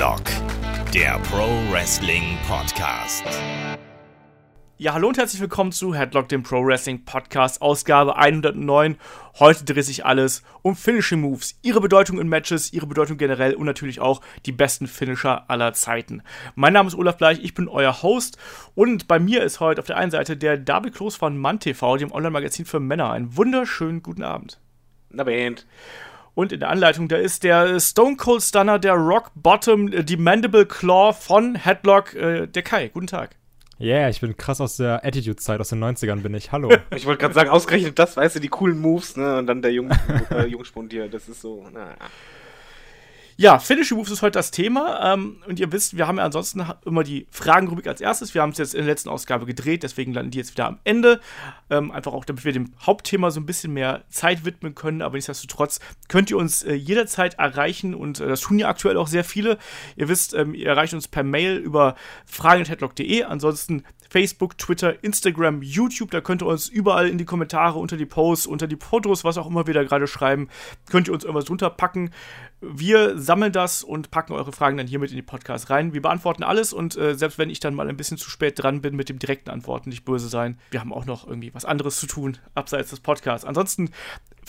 Headlock, der Pro Wrestling Podcast. Ja, hallo und herzlich willkommen zu Headlock, dem Pro Wrestling Podcast, Ausgabe 109. Heute dreht sich alles um Finishing Moves, ihre Bedeutung in Matches, ihre Bedeutung generell und natürlich auch die besten Finisher aller Zeiten. Mein Name ist Olaf Bleich, ich bin euer Host und bei mir ist heute auf der einen Seite der David Kloß von MannTV, dem Online-Magazin für Männer. Einen wunderschönen guten Abend. Na, Band. Und in der Anleitung, da ist der Stone Cold Stunner, der Rock Bottom, äh, die Mandible Claw von Headlock, äh, der Kai. Guten Tag. Ja, yeah, ich bin krass aus der Attitude-Zeit, aus den 90ern bin ich. Hallo. ich wollte gerade sagen, ausgerechnet das, weißt du, die coolen Moves, ne? Und dann der Jung, äh, Jungspund hier, das ist so, naja. Ja, Finishing Moves ist heute das Thema. Ähm, und ihr wisst, wir haben ja ansonsten immer die Fragenrubrik als erstes. Wir haben es jetzt in der letzten Ausgabe gedreht, deswegen landen die jetzt wieder am Ende. Ähm, einfach auch, damit wir dem Hauptthema so ein bisschen mehr Zeit widmen können. Aber nichtsdestotrotz könnt ihr uns äh, jederzeit erreichen und äh, das tun ja aktuell auch sehr viele. Ihr wisst, ähm, ihr erreicht uns per Mail über fragen.headlock.de. Ansonsten Facebook, Twitter, Instagram, YouTube. Da könnt ihr uns überall in die Kommentare, unter die Posts, unter die Fotos, was auch immer wir da gerade schreiben, könnt ihr uns irgendwas runterpacken. Wir sammeln das und packen eure Fragen dann hier mit in die Podcast rein. Wir beantworten alles und äh, selbst wenn ich dann mal ein bisschen zu spät dran bin mit dem direkten Antworten, nicht böse sein. Wir haben auch noch irgendwie was anderes zu tun, abseits des Podcasts. Ansonsten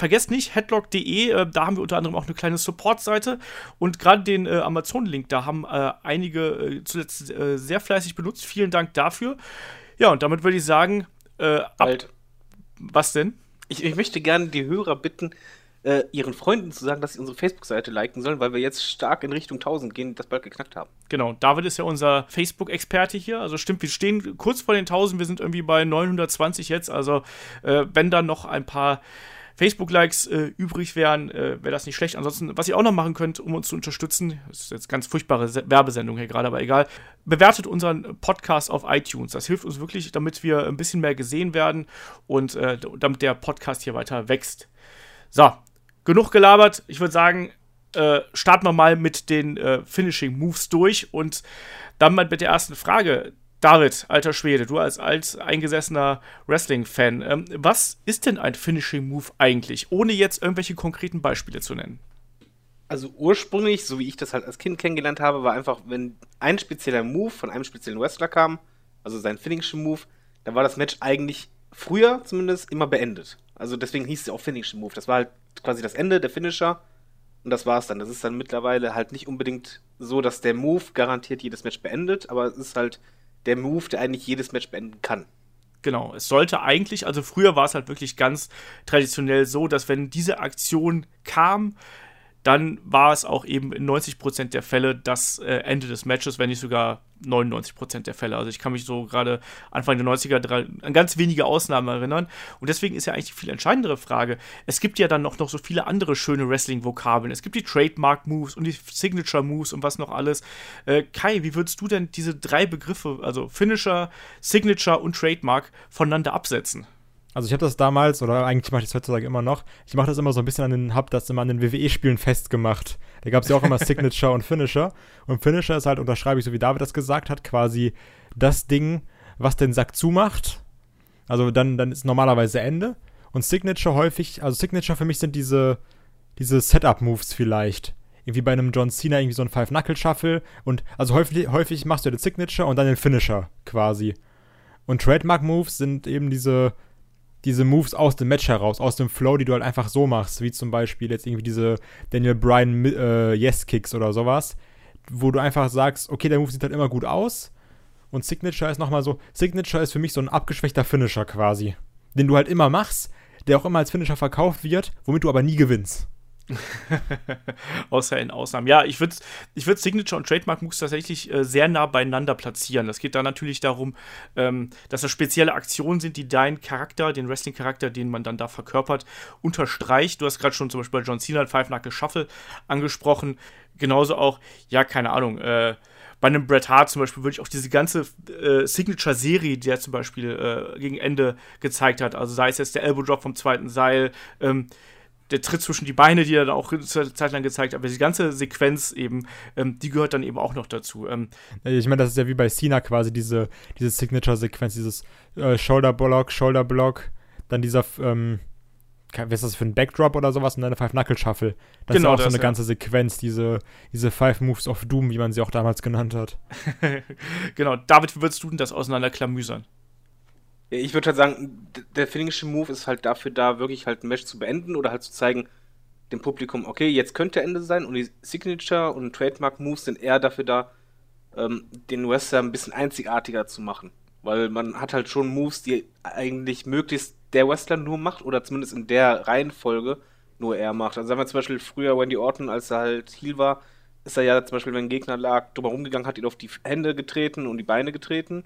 vergesst nicht, headlock.de, äh, da haben wir unter anderem auch eine kleine Support-Seite und gerade den äh, Amazon-Link, da haben äh, einige äh, zuletzt äh, sehr fleißig benutzt. Vielen Dank dafür. Ja, und damit würde ich sagen, halt. Was denn? Ich, ich möchte gerne die Hörer bitten, ihren Freunden zu sagen, dass sie unsere Facebook-Seite liken sollen, weil wir jetzt stark in Richtung 1000 gehen und das bald geknackt haben. Genau, David ist ja unser Facebook-Experte hier. Also stimmt, wir stehen kurz vor den 1000, wir sind irgendwie bei 920 jetzt. Also äh, wenn dann noch ein paar Facebook-Likes äh, übrig wären, äh, wäre das nicht schlecht. Ansonsten, was ihr auch noch machen könnt, um uns zu unterstützen, das ist jetzt ganz furchtbare Se Werbesendung hier gerade, aber egal, bewertet unseren Podcast auf iTunes. Das hilft uns wirklich, damit wir ein bisschen mehr gesehen werden und äh, damit der Podcast hier weiter wächst. So, genug gelabert. Ich würde sagen, äh, starten wir mal mit den äh, Finishing Moves durch und dann mal mit der ersten Frage. David, alter Schwede, du als alt eingesessener Wrestling-Fan, ähm, was ist denn ein Finishing Move eigentlich, ohne jetzt irgendwelche konkreten Beispiele zu nennen? Also ursprünglich, so wie ich das halt als Kind kennengelernt habe, war einfach, wenn ein spezieller Move von einem speziellen Wrestler kam, also sein Finishing Move, dann war das Match eigentlich früher zumindest immer beendet. Also deswegen hieß es auch Finishing Move. Das war halt quasi das Ende, der Finisher. Und das war's dann. Das ist dann mittlerweile halt nicht unbedingt so, dass der Move garantiert jedes Match beendet, aber es ist halt der Move, der eigentlich jedes Match beenden kann. Genau, es sollte eigentlich, also früher war es halt wirklich ganz traditionell so, dass wenn diese Aktion kam, dann war es auch eben in 90% der Fälle das äh, Ende des Matches, wenn nicht sogar 99% der Fälle. Also ich kann mich so gerade Anfang der 90er an ganz wenige Ausnahmen erinnern. Und deswegen ist ja eigentlich die viel entscheidendere Frage. Es gibt ja dann noch, noch so viele andere schöne Wrestling-Vokabeln. Es gibt die Trademark-Moves und die Signature-Moves und was noch alles. Äh, Kai, wie würdest du denn diese drei Begriffe, also Finisher, Signature und Trademark, voneinander absetzen? Also ich habe das damals, oder eigentlich mache ich das heutzutage immer noch, ich mache das immer so ein bisschen an den, hab das immer an den WWE-Spielen festgemacht. Da gab es ja auch immer Signature und Finisher. Und Finisher ist halt, unterschreibe ich so wie David das gesagt hat, quasi das Ding, was den Sack zumacht. Also dann, dann ist normalerweise Ende. Und Signature häufig, also Signature für mich sind diese, diese Setup-Moves vielleicht. Irgendwie bei einem John Cena irgendwie so ein Five-Knuckle-Shuffle. Und also häufig, häufig machst du den Signature und dann den Finisher quasi. Und Trademark-Moves sind eben diese diese Moves aus dem Match heraus, aus dem Flow, die du halt einfach so machst, wie zum Beispiel jetzt irgendwie diese Daniel Bryan äh, Yes-Kicks oder sowas, wo du einfach sagst, okay, der Move sieht halt immer gut aus und Signature ist nochmal so, Signature ist für mich so ein abgeschwächter Finisher quasi, den du halt immer machst, der auch immer als Finisher verkauft wird, womit du aber nie gewinnst. Außer in Ausnahmen. Ja, ich würde ich würd Signature und Trademark Moves tatsächlich äh, sehr nah beieinander platzieren. Das geht da natürlich darum, ähm, dass das spezielle Aktionen sind, die deinen Charakter, den Wrestling-Charakter, den man dann da verkörpert, unterstreicht. Du hast gerade schon zum Beispiel bei John Cena Five Knuckle Shuffle angesprochen. Genauso auch, ja, keine Ahnung, äh, bei einem Bret Hart zum Beispiel würde ich auch diese ganze äh, Signature-Serie, die er zum Beispiel äh, gegen Ende gezeigt hat, also sei es jetzt der Elbow Drop vom zweiten Seil, ähm, der Tritt zwischen die Beine, die er dann auch eine Zeit lang gezeigt hat, aber die ganze Sequenz eben, ähm, die gehört dann eben auch noch dazu. Ähm, ich meine, das ist ja wie bei Cena quasi diese, diese Signature-Sequenz, dieses äh, Shoulder-Block, Shoulder-Block, dann dieser, ähm, was ist das für ein Backdrop oder sowas und dann eine Five-Knuckle-Shuffle. Das Genau, ist ja auch so das, eine ja. ganze Sequenz, diese, diese Five Moves of Doom, wie man sie auch damals genannt hat. genau, David, wie würdest du denn das auseinanderklamüsern? Ich würde halt sagen, der Finishing Move ist halt dafür da, wirklich halt ein Match zu beenden oder halt zu zeigen dem Publikum, okay, jetzt könnte Ende sein und die Signature und Trademark Moves sind eher dafür da, ähm, den Wrestler ein bisschen einzigartiger zu machen. Weil man hat halt schon Moves, die eigentlich möglichst der Wrestler nur macht oder zumindest in der Reihenfolge nur er macht. Also sagen wir zum Beispiel früher Wendy Orton, als er halt Heel war, ist er ja zum Beispiel, wenn ein Gegner lag, drüber rumgegangen, hat ihn auf die Hände getreten und die Beine getreten.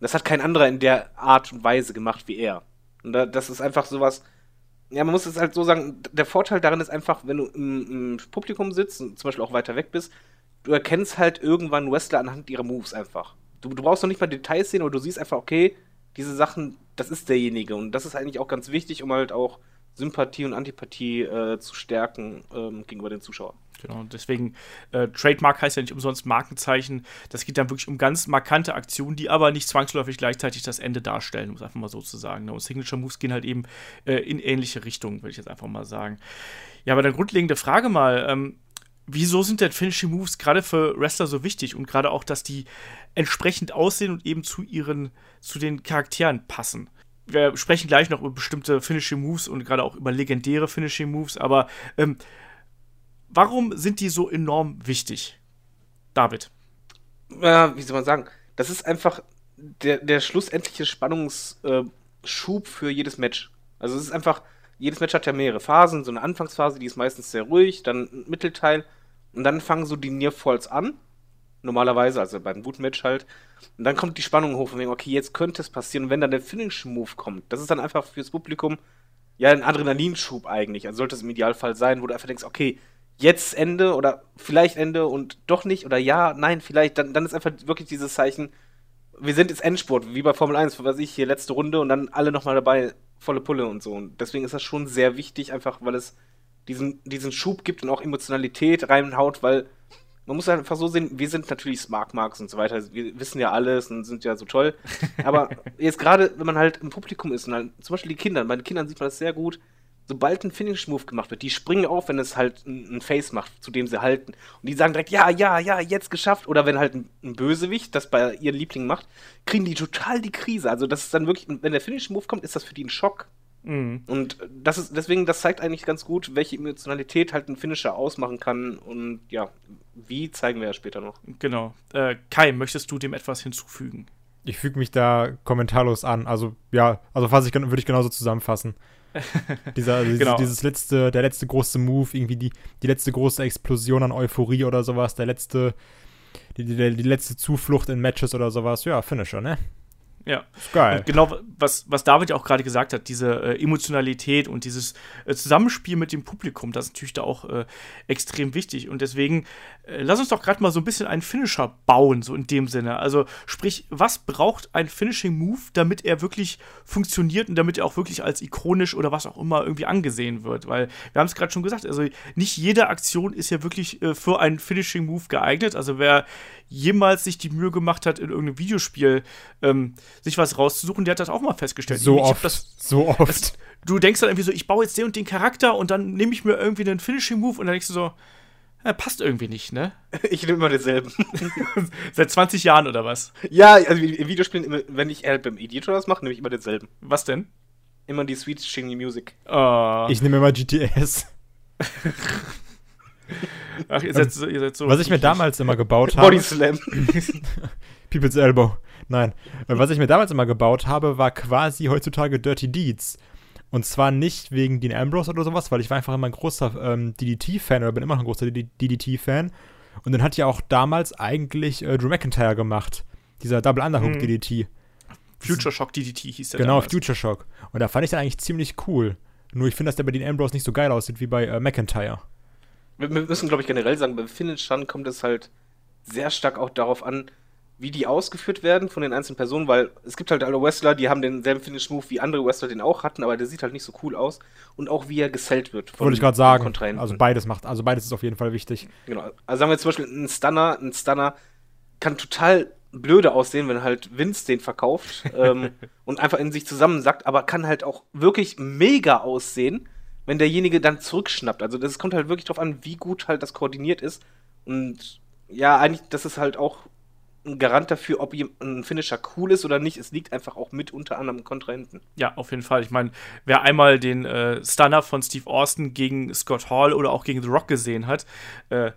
Das hat kein anderer in der Art und Weise gemacht wie er. Und da, das ist einfach sowas. Ja, man muss es halt so sagen, der Vorteil darin ist einfach, wenn du im, im Publikum sitzt und zum Beispiel auch weiter weg bist, du erkennst halt irgendwann Wrestler anhand ihrer Moves einfach. Du, du brauchst noch nicht mal Details sehen, aber du siehst einfach, okay, diese Sachen, das ist derjenige. Und das ist eigentlich auch ganz wichtig, um halt auch Sympathie und Antipathie äh, zu stärken ähm, gegenüber den Zuschauern. Genau, deswegen, äh, Trademark heißt ja nicht umsonst Markenzeichen. Das geht dann wirklich um ganz markante Aktionen, die aber nicht zwangsläufig gleichzeitig das Ende darstellen, um es einfach mal so zu sagen. ne? Und Signature Moves gehen halt eben äh, in ähnliche Richtungen, würde ich jetzt einfach mal sagen. Ja, aber dann grundlegende Frage mal, ähm, wieso sind denn Finishing Moves gerade für Wrestler so wichtig und gerade auch, dass die entsprechend aussehen und eben zu ihren, zu den Charakteren passen? Wir sprechen gleich noch über bestimmte Finishing Moves und gerade auch über legendäre Finishing Moves, aber ähm, warum sind die so enorm wichtig? David. ja, wie soll man sagen, das ist einfach der, der schlussendliche Spannungsschub äh, für jedes Match. Also es ist einfach, jedes Match hat ja mehrere Phasen, so eine Anfangsphase, die ist meistens sehr ruhig, dann ein Mittelteil und dann fangen so die Nearfalls an, normalerweise, also beim guten Match halt, und dann kommt die Spannung hoch und wegen, okay, jetzt könnte es passieren und wenn dann der Finishing Move kommt, das ist dann einfach fürs Publikum ja ein Adrenalinschub eigentlich, also sollte es im Idealfall sein, wo du einfach denkst, okay, jetzt Ende oder vielleicht Ende und doch nicht oder ja, nein, vielleicht, dann, dann ist einfach wirklich dieses Zeichen, wir sind jetzt Endspurt, wie bei Formel 1, was ich hier letzte Runde und dann alle nochmal dabei, volle Pulle und so. Und deswegen ist das schon sehr wichtig, einfach weil es diesen, diesen Schub gibt und auch Emotionalität reinhaut, weil man muss einfach so sehen, wir sind natürlich Smart Marks und so weiter, wir wissen ja alles und sind ja so toll. Aber jetzt gerade, wenn man halt im Publikum ist und halt, zum Beispiel die Kinder, bei den Kindern sieht man das sehr gut, sobald ein Finish-Move gemacht wird, die springen auf, wenn es halt ein, ein Face macht, zu dem sie halten. Und die sagen direkt, ja, ja, ja, jetzt geschafft. Oder wenn halt ein, ein Bösewicht das bei ihren Liebling macht, kriegen die total die Krise. Also das ist dann wirklich, wenn der Finish-Move kommt, ist das für die ein Schock. Mhm. Und das ist, deswegen, das zeigt eigentlich ganz gut, welche Emotionalität halt ein Finisher ausmachen kann. Und ja, wie zeigen wir ja später noch. Genau. Äh, Kai, möchtest du dem etwas hinzufügen? Ich füge mich da kommentarlos an. Also, ja, also fasse ich, würde ich genauso zusammenfassen. Dieser, dieses, Genau. dieses letzte, der letzte große Move, irgendwie die, die letzte große Explosion an Euphorie oder sowas, der letzte, die, die, die letzte Zuflucht in Matches oder sowas, ja, Finisher, ne? Ja. Geil. Und genau, was, was David ja auch gerade gesagt hat, diese äh, Emotionalität und dieses äh, Zusammenspiel mit dem Publikum, das ist natürlich da auch äh, extrem wichtig. Und deswegen, lass uns doch gerade mal so ein bisschen einen Finisher bauen, so in dem Sinne. Also, sprich, was braucht ein Finishing Move, damit er wirklich funktioniert und damit er auch wirklich als ikonisch oder was auch immer irgendwie angesehen wird? Weil wir haben es gerade schon gesagt, also nicht jede Aktion ist ja wirklich äh, für einen Finishing Move geeignet. Also, wer jemals sich die Mühe gemacht hat, in irgendeinem Videospiel ähm, sich was rauszusuchen, der hat das auch mal festgestellt. so Ich oft, Das, so oft. du denkst dann irgendwie so, ich baue jetzt den und den Charakter und dann nehme ich mir irgendwie einen Finishing Move und dann denkst du so, ja, passt irgendwie nicht, ne? Ich nehme immer denselben. Seit 20 Jahren oder was? ja, also in Videospielen, immer- wenn ich halt beim Editor das mache, nehme ich immer denselben. Was denn? Immer die Sweet Shingy Music. Oh, Ich nehme immer GTS. ach, ihr seid so, ihr seid so Was ich mir damals immer gebaut habe. Body Slam. People's Elbow. Nein. Äh, Was ich mir damals immer gebaut habe, war quasi heutzutage Dirty Deeds. Und zwar nicht wegen Dean Ambrose oder sowas, weil ich war einfach immer ein großer ähm, DDT-Fan oder bin immer noch ein großer DDT-Fan. Und den hat ja auch damals eigentlich äh, Drew McIntyre gemacht. Dieser Double Underhook Mhm. DDT. Future Shock DDT hieß der Genau, damals. Future Shock. Und da fand ich den eigentlich ziemlich cool. Nur ich finde, dass der bei Dean Ambrose nicht so geil aussieht wie bei äh, McIntyre. Wir, wir müssen, glaube ich, generell sagen, beim Finishern kommt es halt sehr stark auch darauf an, wie die ausgeführt werden von den einzelnen Personen, weil es gibt halt alle Wrestler, die haben denselben Finish-Move, wie andere Wrestler den auch hatten, aber der sieht halt nicht so cool aus. Und auch wie er gesellt wird. von Wollte ich gerade sagen. Also beides macht, also beides ist auf jeden Fall wichtig. Genau. Also sagen wir zum Beispiel, ein Stunner, ein Stunner kann total blöde aussehen, wenn halt Vince den verkauft ähm, und einfach in sich zusammensackt, aber kann halt auch wirklich mega aussehen, wenn derjenige dann zurückschnappt. Also das kommt halt wirklich drauf an, wie gut halt das koordiniert ist. Und ja, eigentlich, das ist halt auch ein Garant dafür, ob ein Finisher cool ist oder nicht. Es liegt einfach auch mit unter anderem Kontrahenten. Ja, auf jeden Fall. Ich meine, wer einmal den äh, Stunner von Steve Austin gegen Scott Hall oder auch gegen The Rock gesehen hat, äh,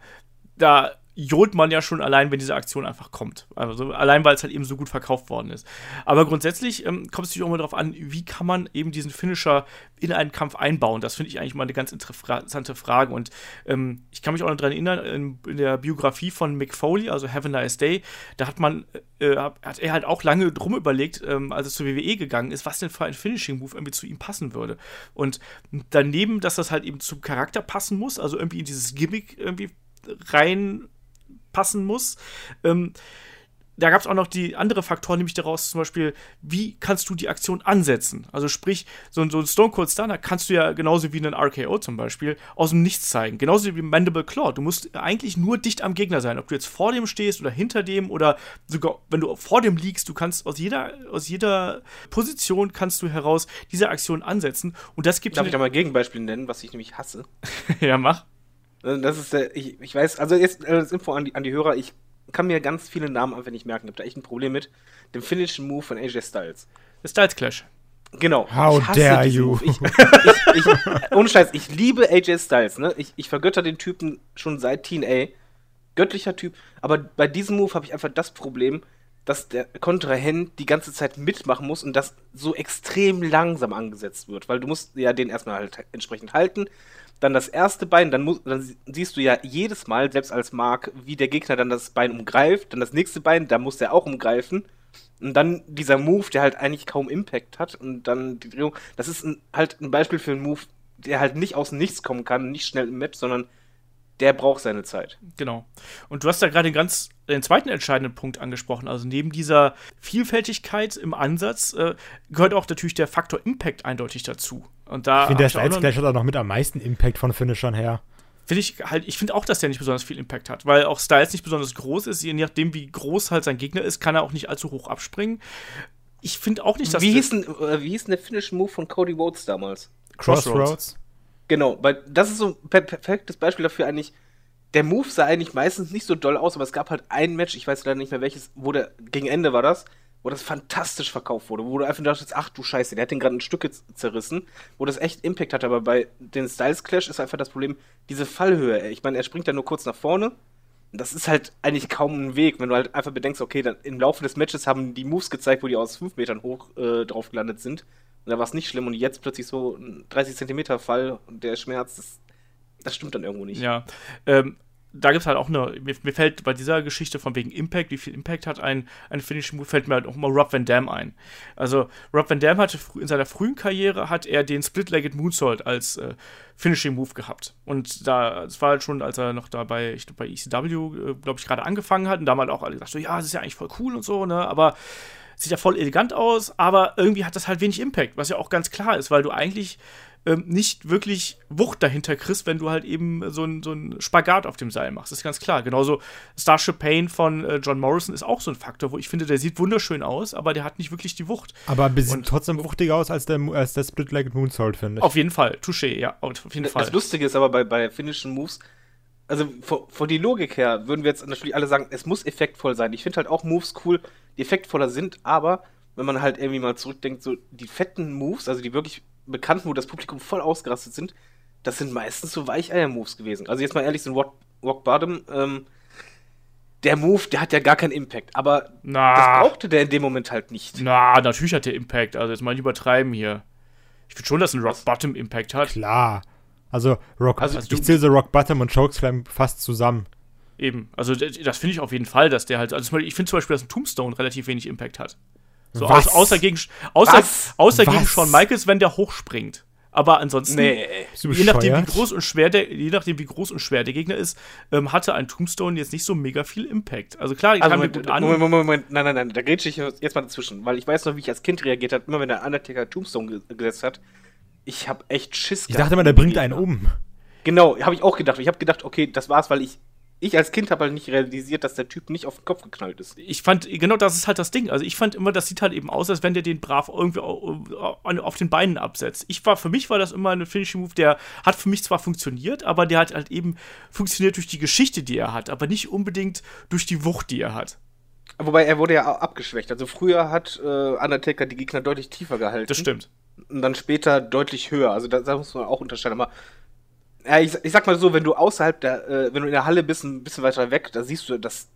da johlt man ja schon allein, wenn diese Aktion einfach kommt. Also allein, weil es halt eben so gut verkauft worden ist. Aber grundsätzlich ähm, kommt es natürlich auch mal darauf an, wie kann man eben diesen Finisher in einen Kampf einbauen. Das finde ich eigentlich mal eine ganz interessante Frage. Und ähm, ich kann mich auch noch daran erinnern, in, in, der Biografie von Mick Foley, also Have a Nice Day, da hat man, äh, hat er halt auch lange drum überlegt, ähm, als es zur WWE gegangen ist, was denn für ein Finishing-Move irgendwie zu ihm passen würde. Und daneben, dass das halt eben zum Charakter passen muss, also irgendwie in dieses Gimmick irgendwie rein passen muss. Ähm, da gab es auch noch die andere Faktoren, nämlich daraus zum Beispiel, wie kannst du die Aktion ansetzen? Also sprich, so, ein, so ein Stone Cold Stunner kannst du ja genauso wie einen RKO zum Beispiel aus dem Nichts zeigen. Genauso wie Mandible Claw. Du musst eigentlich nur dicht am Gegner sein. Ob du jetzt vor dem stehst oder hinter dem oder sogar, wenn du vor dem liegst, du kannst aus jeder, aus jeder Position kannst du heraus diese Aktion ansetzen. Und das gibt Darf ich da mal ein Gegenbeispiel nennen, was ich nämlich hasse? ja, mach. Äh, das ist der, ich, ich weiß, also jetzt äh, das Info an die, an die Hörer, ich kann mir ganz viele Namen einfach nicht merken. Ich habe da echt ein Problem mit dem Finishing Move von AJ Styles. Der Styles Clash. Genau. How dare you? Ich, ich, ich, ohne Scheiß, ich liebe AJ Styles, ne? Ich, ich vergötter den Typen schon seit Teen A. Göttlicher Typ. Aber bei diesem Move habe ich einfach das Problem, dass der Kontrahent die ganze Zeit mitmachen muss und das so extrem langsam angesetzt wird. Weil du musst ja den erstmal halt entsprechend halten dann das erste Bein, dann, dann siehst du ja jedes Mal, selbst als Mark, wie der Gegner dann das Bein umgreift, dann das nächste Bein, da muss der auch umgreifen. Und dann dieser Move, der halt eigentlich kaum Impact hat und dann die Drehung. Das ist ein, halt ein Beispiel für einen Move, der halt nicht aus nichts kommen kann, nicht schnell im Match, sondern der braucht seine Zeit. Genau. Und du hast da gerade ganz den zweiten entscheidenden Punkt angesprochen. Also neben dieser Vielfältigkeit im Ansatz äh, gehört auch natürlich der Faktor Impact eindeutig dazu. Und da ich finde, der Styles Clash hat auch noch mit am meisten Impact von Finishern her. Finde ich halt, ich finde auch, dass der nicht besonders viel Impact hat, weil auch Styles nicht besonders groß ist. Je nachdem, wie groß halt sein Gegner ist, kann er auch nicht allzu hoch abspringen. Ich finde auch nicht, dass. Wie hieß, denn, äh, wie hieß denn der Finish Move von Cody Rhodes damals? Crossroads. Crossroads. Genau, weil das ist so ein perfektes Beispiel dafür eigentlich. Der Move sah eigentlich meistens nicht so doll aus, aber es gab halt ein Match, ich weiß leider nicht mehr welches, wo der, gegen Ende war das, wo das fantastisch verkauft wurde, wo du einfach dachtest, ach du Scheiße, der hat den gerade ein Stück zerrissen, wo das echt Impact hat, aber bei den Styles Clash ist einfach das Problem, diese Fallhöhe. Ich meine, er springt da nur kurz nach vorne. Das ist halt eigentlich kaum ein Weg, wenn du halt einfach bedenkst, okay, dann im Laufe des Matches haben die Moves gezeigt, wo die aus 5 Metern hoch äh, drauf gelandet sind. Und da war es nicht schlimm und jetzt plötzlich so ein 30 Zentimeter Fall und der Schmerz, das, das stimmt dann irgendwo nicht. Ja, ähm, da gibt es halt auch eine, mir, mir, fällt bei dieser Geschichte von wegen Impact, wie viel Impact hat ein, ein Finishing Move, fällt mir halt auch mal Rob Van Dam ein. Also Rob Van Dam hatte in seiner frühen Karriere hat er den Split-Legged Moonsault als äh, Finishing Move gehabt. Und da, das war halt schon, als er noch da bei, ich glaube bei ECW, äh, glaube ich, gerade angefangen hat und da haben halt auch alle gesagt, so, ja, das ist ja eigentlich voll cool und so, ne, aber sieht ja voll elegant aus, aber irgendwie hat das halt wenig Impact, was ja auch ganz klar ist, weil du eigentlich ähm, nicht wirklich Wucht dahinter kriegst, wenn du halt eben so ein, so ein Spagat auf dem Seil machst. Das ist ganz klar. Genauso Starship Pain von äh, John Morrison ist auch so ein Faktor, wo ich finde, der sieht wunderschön aus, aber der hat nicht wirklich die Wucht. Aber sieht trotzdem wuchtiger aus als der, als der Split-Legged Moonsault, finde ich. Auf jeden Fall. Touché, ja, auf jeden das, Fall. Das Lustige ist aber bei, bei finnischen Moves, also von die Logik her würden wir jetzt natürlich alle sagen, es muss effektvoll sein. Ich finde halt auch Moves cool, die effektvoller sind, aber wenn man halt irgendwie mal zurückdenkt, so die fetten Moves, also die wirklich bekannten, wo das Publikum voll ausgerastet sind, das sind meistens so Weicheier-Moves gewesen. Also jetzt mal ehrlich, so ein Rock, Rock Bottom, ähm, der Move, der hat ja gar keinen Impact, aber Na. das brauchte der in dem Moment halt nicht. Na, natürlich hat der Impact, also jetzt mal nicht übertreiben hier. Ich finde schon, dass ein Rock Bottom Impact hat. Klar. Also, Rock, also ich zähle so Rock Bottom und Chokeslam fast zusammen. Eben, also das finde ich auf jeden Fall, dass der halt, also ich finde zum Beispiel, dass ein Tombstone relativ wenig Impact hat. So aus, außer gegen, außer, außer gegen Shawn Michaels, wenn der hochspringt. Aber ansonsten, nee, je nachdem, wie groß und schwer der, je nachdem, wie groß und schwer der Gegner ist, ähm, hatte ein Tombstone jetzt nicht so mega viel Impact. Also klar, ich also kam Moment, gut an. Moment, Moment, Moment, nein, nein, nein, da grätsche ich jetzt mal dazwischen, weil ich weiß noch, wie ich als Kind reagiert habe, immer wenn der Undertaker Tombstone gesetzt hat. Ich habe echt Schiss Ich dachte immer, der bringt einen um. Genau, habe ich auch gedacht. Ich habe gedacht, okay, das war's, weil ich ich als Kind habe halt nicht realisiert, dass der Typ nicht auf den Kopf geknallt ist. Ich fand, genau das ist halt das Ding. Also ich fand immer, das sieht halt eben aus, als wenn der den brav irgendwie auf den Beinen absetzt. Ich war, für mich war das immer ein Finishing Move, der hat für mich zwar funktioniert, aber der hat halt eben funktioniert durch die Geschichte, die er hat, aber nicht unbedingt durch die Wucht, die er hat. Wobei er wurde ja abgeschwächt. Also früher hat äh, Undertaker die Gegner deutlich tiefer gehalten. Das stimmt. Und dann später deutlich höher. Also da, da muss man auch unterscheiden. Aber ja, ich, ich sag mal so, wenn du außerhalb der, äh, wenn du in der Halle bist, ein bisschen weiter weg, da siehst du das,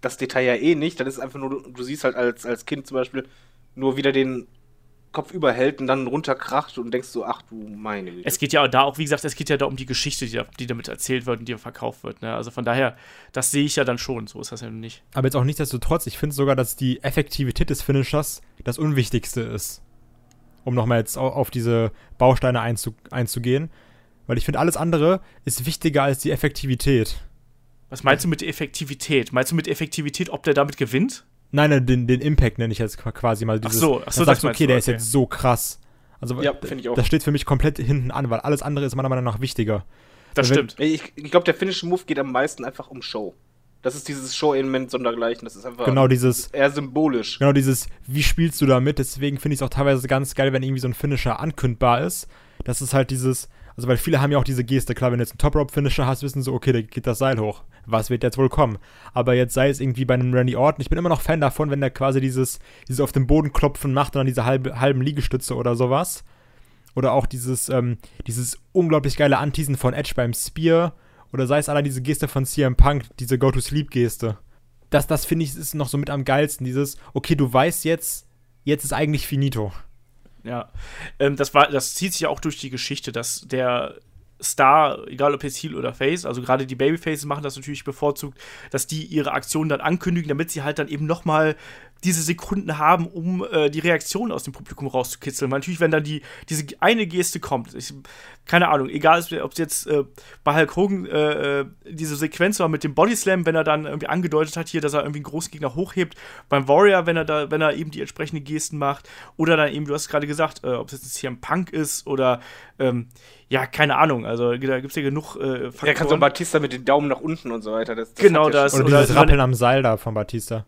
das Detail ja eh nicht. Dann ist einfach nur, du siehst halt als, als Kind zum Beispiel nur wieder den Kopf überhält und dann runterkracht und denkst so, ach du meine Güte. Es geht ja da auch, wie gesagt, es geht ja da um die Geschichte, die, die damit erzählt wird und die verkauft wird. Ne? Also von daher, das sehe ich ja dann schon, so ist das ja nicht. Aber jetzt auch nichtsdestotrotz, ich finde sogar, dass die Effektivität des Finishers das Unwichtigste ist. Um nochmal jetzt auf diese Bausteine einzu einzugehen. Weil ich finde, alles andere ist wichtiger als die Effektivität. Was meinst du mit Effektivität? Meinst du mit Effektivität, ob der damit gewinnt? Nein, nein, den, den Impact nenne ich jetzt quasi mal. Dieses, ach so, ach so, das sagst du, okay, du, der ist jetzt so krass. Also, ja, finde ich auch. Das steht für mich komplett hinten an, weil alles andere ist meiner Meinung nach wichtiger. Das also, stimmt. Ich, ich glaube, der Finishing Move geht am meisten einfach um Show. Das ist dieses Show-Element sondergleichen. Das ist einfach genau dieses, eher symbolisch. Genau dieses, wie spielst du damit? Deswegen finde ich es auch teilweise ganz geil, wenn irgendwie so ein Finisher ankündbar ist. Das ist halt dieses, also, weil viele haben ja auch diese Geste. Klar, wenn du jetzt einen Top-Rope-Finisher hast, wissen sie, okay, da geht das Seil hoch. Was wird jetzt wohl kommen? Aber jetzt sei es irgendwie bei einem Randy Orton. Ich bin immer noch Fan davon, wenn der quasi dieses, dieses auf den Boden klopfen macht und dann diese halbe, halben Liegestütze oder sowas. Oder auch dieses, ähm, dieses unglaublich geile Anteasen von Edge beim Spear. Oder sei es allein diese Geste von CM Punk, diese Go-to-Sleep-Geste. Das, das finde ich, ist noch so mit am geilsten. Dieses, okay, du weißt jetzt, jetzt ist eigentlich finito. Ja, ähm, das war, das zieht sich ja auch durch die Geschichte, dass der Star, egal ob jetzt Heel oder Face, also gerade die Babyfaces machen das natürlich bevorzugt, dass die ihre Aktionen dann ankündigen, damit sie halt dann eben noch mal diese Sekunden haben, um äh, die Reaktion aus dem Publikum rauszukitzeln. Weil natürlich, wenn dann die, diese eine Geste kommt, ich, keine Ahnung, egal ob es jetzt äh, bei Hulk Hogan äh, äh, diese Sequenz war mit dem Bodyslam, wenn er dann irgendwie angedeutet hat hier, dass er irgendwie einen großen Gegner hochhebt, beim Warrior, wenn er da, wenn er eben die entsprechenden Gesten macht, oder dann eben, du hast gerade gesagt, äh, ob es jetzt hier ein Punk ist oder ähm, ja, keine Ahnung, also da gibt es ja genug äh, Faktoren. Ja, kann so ein Batista mit den Daumen nach unten und so weiter. Das, das genau das. Oder, oder dieses Rappeln am Seil da von Batista.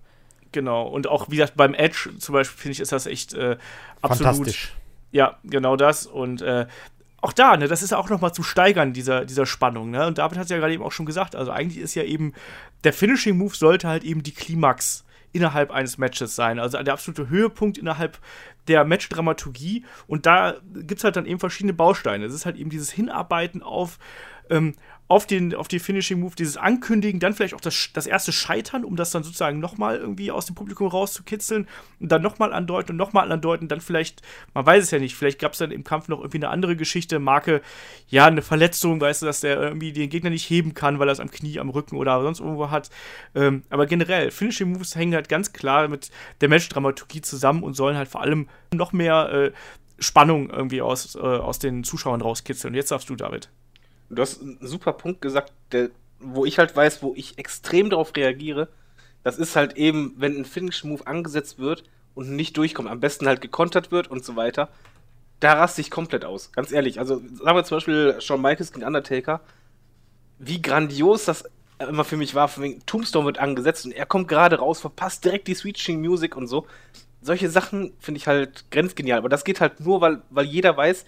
Genau, und auch, wie gesagt, beim Edge zum Beispiel, finde ich, ist das echt äh, absolut. Fantastisch. Ja, genau das. Und äh, auch da, ne, das ist ja auch nochmal zu steigern, dieser, dieser Spannung, ne? Und David hat es ja gerade eben auch schon gesagt. Also eigentlich ist ja eben, der Finishing Move sollte halt eben die Klimax innerhalb eines Matches sein. Also der absolute Höhepunkt innerhalb der Match-Dramaturgie. Und da gibt es halt dann eben verschiedene Bausteine. Es ist halt eben dieses Hinarbeiten auf ähm, auf, den, auf die Finishing Move, dieses Ankündigen, dann vielleicht auch das, das erste Scheitern, um das dann sozusagen nochmal irgendwie aus dem Publikum rauszukitzeln und dann nochmal andeuten und nochmal andeuten, dann vielleicht, man weiß es ja nicht, vielleicht gab es dann im Kampf noch irgendwie eine andere Geschichte, Marke, ja, eine Verletzung, weißt du, dass der irgendwie den Gegner nicht heben kann, weil er es am Knie, am Rücken oder sonst irgendwo hat. Ähm, aber generell, Finishing Moves hängen halt ganz klar mit der Match-Dramaturgie zusammen und sollen halt vor allem noch mehr äh, Spannung irgendwie aus, äh, aus den Zuschauern rauskitzeln. Und jetzt darfst du, David. Du hast einen super Punkt gesagt, der, wo ich halt weiß, wo ich extrem darauf reagiere. Das ist halt eben, wenn ein Finish-Move angesetzt wird und nicht durchkommt, am besten halt gekontert wird und so weiter. Da raste ich komplett aus, ganz ehrlich. Also sagen wir zum Beispiel Shawn Michaels gegen Undertaker. Wie grandios das immer für mich war, von wegen Tombstone wird angesetzt und er kommt gerade raus, verpasst direkt die Switching Music und so. Solche Sachen finde ich halt grenzgenial, aber das geht halt nur, weil, weil jeder weiß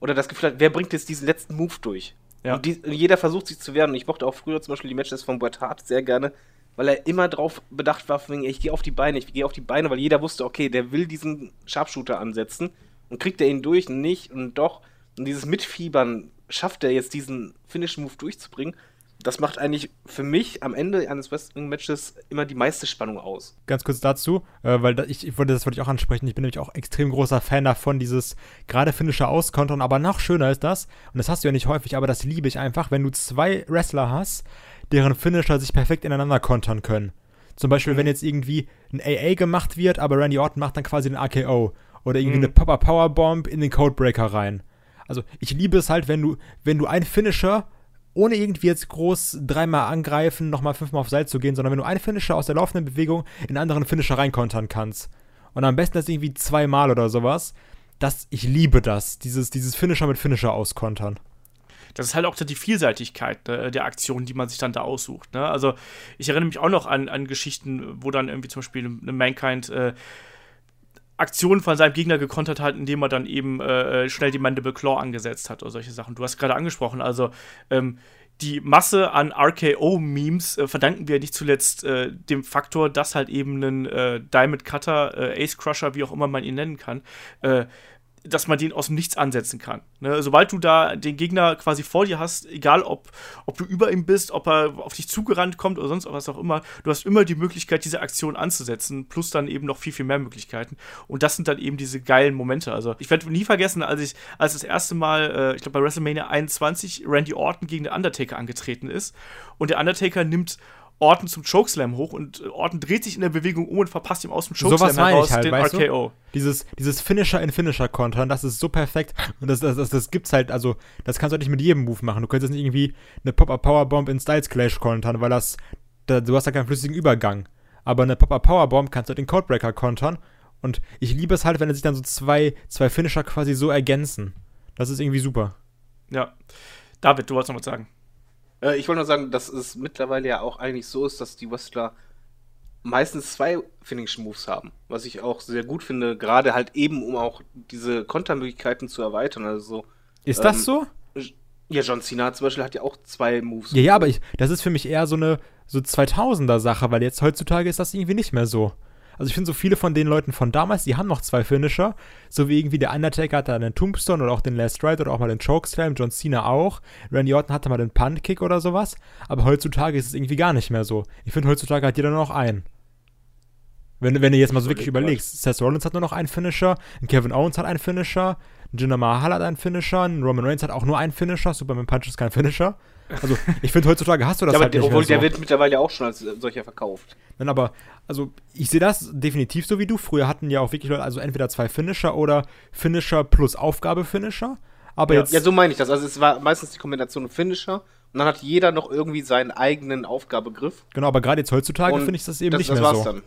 oder das Gefühl hat, wer bringt jetzt diesen letzten Move durch. Ja. Und, die, jeder versucht sich zu wehren. Und ich mochte auch früher zum Beispiel die Matches von Bret Hart sehr gerne, weil er immer drauf bedacht war, von, ich gehe auf die Beine, ich gehe auf die Beine, weil jeder wusste, okay, der will diesen Sharpshooter ansetzen und kriegt er ihn durch und nicht und doch. Und dieses Mitfiebern schafft er jetzt diesen Finish-Move durchzubringen das macht eigentlich für mich am Ende eines Wrestling-Matches immer die meiste Spannung aus. Ganz kurz dazu, äh, weil da, ich, ich wollte, das wollte ich auch ansprechen. Ich bin nämlich auch extrem großer Fan davon, dieses gerade Finisher auskontern, aber noch schöner ist das, und das hast du ja nicht häufig, aber das liebe ich einfach, wenn du zwei Wrestler hast, deren Finisher sich perfekt ineinander kontern können. Zum Beispiel, mhm. wenn jetzt irgendwie ein AA gemacht wird, aber Randy Orton macht dann quasi den AKO. Oder irgendwie mhm. eine Popper Powerbomb in den Codebreaker rein. Also ich liebe es halt, wenn du, wenn du einen Finisher ohne irgendwie jetzt groß dreimal angreifen, nochmal fünfmal auf Seil zu gehen, sondern wenn du einen Finisher aus der laufenden Bewegung in einen anderen Finisher reinkontern kannst. Und am besten das irgendwie zweimal oder sowas. Das, ich liebe das, dieses, dieses Finisher mit Finisher auskontern. das ist halt auch die Vielseitigkeit äh, der Aktionen, die man sich dann da aussucht. Ne? Also ich erinnere mich auch noch an, an Geschichten, wo dann irgendwie zum Beispiel eine Mankind äh, Aktionen von seinem Gegner gekontert hat, indem er dann eben äh, schnell die Mandible Claw angesetzt hat oder solche Sachen. Du hast gerade angesprochen, also ähm, die Masse an RKO-Memes äh, verdanken wir nicht zuletzt äh, dem Faktor, dass halt eben ein äh, Diamond Cutter, äh, Ace Crusher, wie auch immer man ihn nennen kann, äh, dass man den aus dem Nichts ansetzen kann. Ne? Sobald du da den Gegner quasi vor dir hast, egal ob, ob du über ihm bist, ob er auf dich zugerannt kommt oder sonst was auch immer, du hast immer die Möglichkeit, diese Aktion anzusetzen, plus dann eben noch viel, viel mehr Möglichkeiten. Und das sind dann eben diese geilen Momente. Also ich werde nie vergessen, als ich, als das erste Mal, äh, ich glaube bei WrestleMania 21, Randy Orton gegen den Undertaker angetreten ist und der Undertaker nimmt Orton zum Chokeslam hoch und Orton dreht sich in der Bewegung um und verpasst ihm aus dem Chokeslam meine heraus halt, den RKO. du? Dieses, dieses Finisher in Finisher kontern, das ist so perfekt und das, das, das, das gibt's halt, also das kannst du halt nicht mit jedem Move machen. Du könntest nicht irgendwie eine Pop-Up Powerbomb in Styles Clash kontern, weil das, da, du hast da keinen flüssigen Übergang. Aber eine Pop-Up Powerbomb kannst du halt den Codebreaker kontern und ich liebe es halt, wenn sich dann so zwei, zwei Finisher quasi so ergänzen. Das ist irgendwie super. Ja. David, du wolltest noch was sagen. Äh, ich wollte nur sagen, dass es mittlerweile ja auch eigentlich so ist, dass die Wrestler meistens zwei Finishing Moves haben. Was ich auch sehr gut finde, gerade halt eben, um auch diese Kontermöglichkeiten zu erweitern. Also so. Ist Ähm, das so? Ja, John Cena zum Beispiel hat ja auch zwei Moves. Ja, ja, aber ich, das ist für mich eher so eine so 2000er-Sache, weil jetzt heutzutage ist das irgendwie nicht mehr so. Also ich finde so viele von den Leuten von damals, die haben noch zwei Finisher, so wie irgendwie der Undertaker hatte einen Tombstone oder auch den Last Ride oder auch mal den Chokeslam, John Cena auch, Randy Orton hatte mal den Punt-Kick oder sowas, aber heutzutage ist es irgendwie gar nicht mehr so. Ich finde heutzutage hat jeder nur noch einen. Wenn, wenn du jetzt mal so wirklich Überleg überlegst, Seth Rollins hat nur noch einen Finisher, Kevin Owens hat einen Finisher, Jinder Mahal hat einen Finisher, Roman Reigns hat auch nur einen Finisher, Superman Punch ist kein Finisher. Also ich finde heutzutage hast du das Ja, aber halt der, nicht obwohl der so. wird mittlerweile auch schon als äh, solcher verkauft. Nein, aber, also, ich sehe das definitiv so wie du. Früher hatten ja auch wirklich Leute, also entweder zwei Finisher oder Finisher plus Aufgabe-Finisher. Aber Ja. jetzt. Ja, so meine ich das. Also es war meistens die Kombination Finisher und dann hat jeder noch irgendwie seinen eigenen Aufgabegriff. genau, aber gerade jetzt heutzutage finde ich das eben das, nicht das mehr war's so. dann.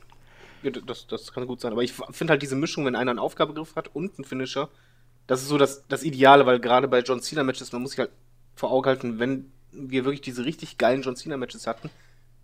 Ja, das, das kann gut sein. Aber ich finde halt diese Mischung, wenn einer einen Aufgabegriff hat und einen Finisher, das ist so das, das Ideale, weil gerade bei John Cena-Matches, man muss sich halt vor Augen halten, wenn wir wirklich diese richtig geilen John Cena-Matches hatten,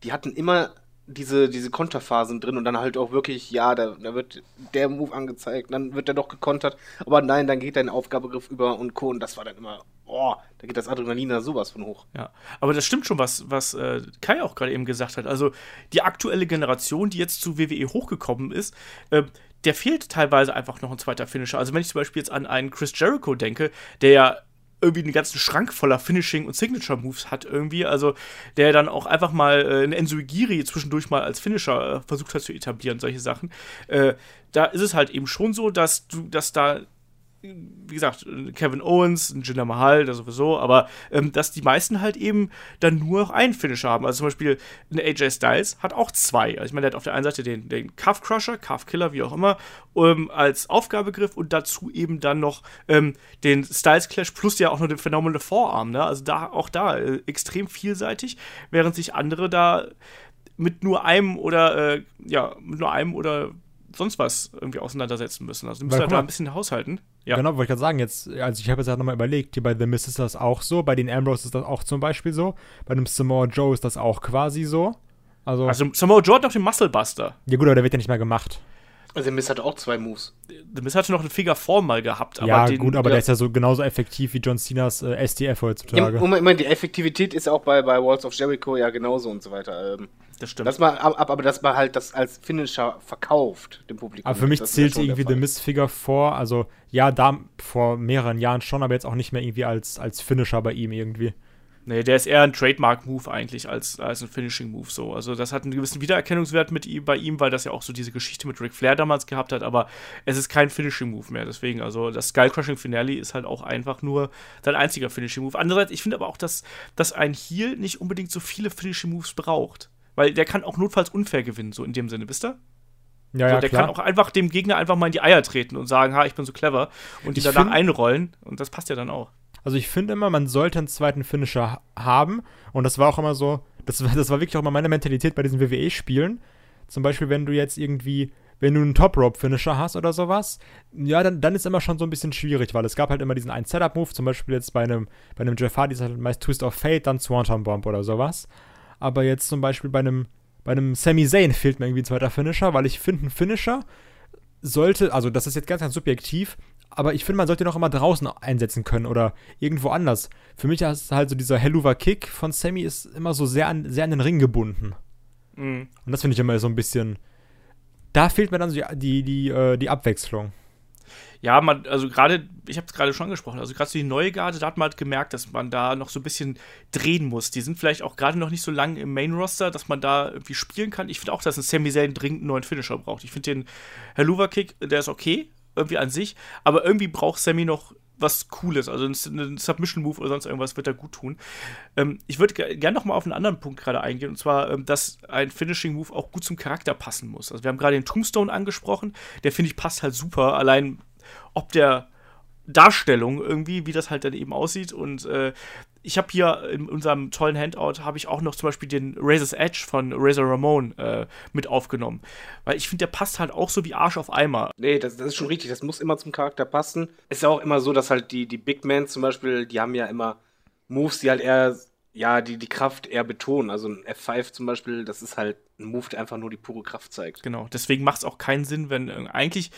die hatten immer diese, diese Konterphasen drin und dann halt auch wirklich, ja, da, da wird der Move angezeigt, dann wird der doch gekontert, aber nein, dann geht dein Aufgabegriff über und Co. Und das war dann immer, oh, da geht das Adrenalin da sowas von hoch. Ja, aber das stimmt schon, was, was äh, Kai auch gerade eben gesagt hat. Also die aktuelle Generation, die jetzt zu WWE hochgekommen ist, äh, der fehlt teilweise einfach noch ein zweiter Finisher. Also wenn ich zum Beispiel jetzt an einen Chris Jericho denke, der ja irgendwie einen ganzen Schrank voller Finishing und Signature Moves hat irgendwie, also der dann auch einfach mal äh, einen Ensuigiri zwischendurch mal als Finisher äh, versucht hat zu etablieren, solche Sachen. Äh, da ist es halt eben schon so, dass du, dass da wie gesagt, Kevin Owens, Jinder Mahal, der sowieso, aber ähm, dass die meisten halt eben dann nur noch einen Finisher haben. Also zum Beispiel ein AJ Styles hat auch zwei. Also ich meine, der hat auf der einen Seite den, den Calf Crusher, Calf Killer, wie auch immer, ähm, als Aufgabegriff und dazu eben dann noch ähm, den Styles Clash plus ja auch noch den Phenomenal Forearm. Ne? Also da auch da äh, extrem vielseitig, während sich andere da mit nur einem oder äh, ja, mit nur einem oder sonst was irgendwie auseinandersetzen müssen. Also du musst Weil, halt da mal, ein bisschen haushalten. Ja. Genau, wollte ich gerade sagen, jetzt, also ich habe jetzt halt nochmal überlegt, hier bei The Miz ist das auch so, bei den Ambrose ist das auch zum Beispiel so, bei dem Samoa Joe ist das auch quasi so. Also, Also Samoa Joe hat noch den Muscle Buster. ja gut, aber der wird ja nicht mehr gemacht. Also der Mist hat auch zwei Moves. The Miz hatte noch einen Figure 4 mal gehabt, aber ja, den, gut, aber ja. der ist ja so genauso effektiv wie John Cenas äh, Ja, heutzutage. ich meine, die Effektivität ist auch bei, bei Walls of Jericho ja genauso und so weiter. Ähm, das stimmt. dass man, ab, aber dass man halt das als Finisher verkauft, dem Publikum. Aber für mich zählt irgendwie. The Miz Figure vor, also ja, da vor mehreren Jahren schon, aber jetzt auch nicht mehr irgendwie als, als Finisher bei ihm irgendwie. Nee, der ist eher ein Trademark-Move eigentlich als, als ein Finishing-Move so. Also das hat einen gewissen Wiedererkennungswert mit ihm, bei ihm, weil das ja auch so diese Geschichte mit Ric Flair damals gehabt hat, aber es ist kein Finishing-Move mehr. Deswegen, also das Skull-Crushing Finale ist halt auch einfach nur sein einziger Finishing-Move. Andererseits, ich finde aber auch, dass, dass ein Heel nicht unbedingt so viele Finishing-Moves braucht. Weil der kann auch notfalls unfair gewinnen, so in dem Sinne, wisst ihr? Ja, so, ja, der klar. kann auch einfach dem Gegner einfach mal in die Eier treten und sagen, ha, ich bin so clever und ihn Ich danach einrollen und das passt ja dann auch. Also ich finde immer, man sollte einen zweiten Finisher ha- haben. Und das war auch immer so, das war, das war wirklich auch immer meine Mentalität bei diesen WWE-Spielen. Zum Beispiel, wenn du jetzt irgendwie wenn du einen Top-Rope-Finisher hast oder sowas, ja, dann, dann ist immer schon so ein bisschen schwierig, weil es gab halt immer diesen einen Setup-Move, zum Beispiel jetzt bei einem, bei einem Jeff Hardy ist halt meist Twist of Fate, dann Swanton Bomb oder sowas. Aber jetzt zum Beispiel bei einem, bei einem Sami Zayn fehlt mir irgendwie ein zweiter Finisher, weil ich finde, ein Finisher sollte, also das ist jetzt ganz, ganz subjektiv, aber ich finde, man sollte ihn auch immer draußen einsetzen können oder irgendwo anders. Für mich ist halt so dieser Helluva Kick von Sammy ist immer so sehr an, sehr an den Ring gebunden. Mhm. Und das finde ich immer so ein bisschen. Da fehlt mir dann so die, die, die, äh, die Abwechslung. Ja, man, also gerade, ich habe es gerade schon angesprochen, also gerade so die neue Garde, da hat man halt gemerkt, dass man da noch so ein bisschen drehen muss. Die sind vielleicht auch gerade noch nicht so lange im Main-Roster, dass man da irgendwie spielen kann. Ich finde auch, dass ein Sami Zayn dringend einen neuen Finisher braucht. Ich finde den Helluva-Kick, der ist okay, irgendwie an sich, aber irgendwie braucht Sammy noch was Cooles, also ein Submission-Move oder sonst irgendwas wird er gut tun. Ähm, ich würde gerne noch mal auf einen anderen Punkt gerade eingehen, und zwar, ähm, dass ein Finishing-Move auch gut zum Charakter passen muss. Also wir haben gerade den Tombstone angesprochen, der finde ich passt halt super, allein ob der Darstellung irgendwie, wie das halt dann eben aussieht. Und äh, ich habe hier in unserem tollen Handout habe ich auch noch zum Beispiel den Razor's Edge von Razor Ramon äh, mit aufgenommen. Weil ich finde, der passt halt auch so wie Arsch auf Eimer. Nee, das, das, ist schon richtig. Das muss immer zum Charakter passen. Ist ja auch immer so, dass halt die, die Big Men zum Beispiel, die haben ja immer Moves, die halt eher, ja, die die Kraft eher betonen. Also ein F5 zum Beispiel, das ist halt ein Move, der einfach nur die pure Kraft zeigt. Genau, deswegen macht es auch keinen Sinn, wenn äh, eigentlich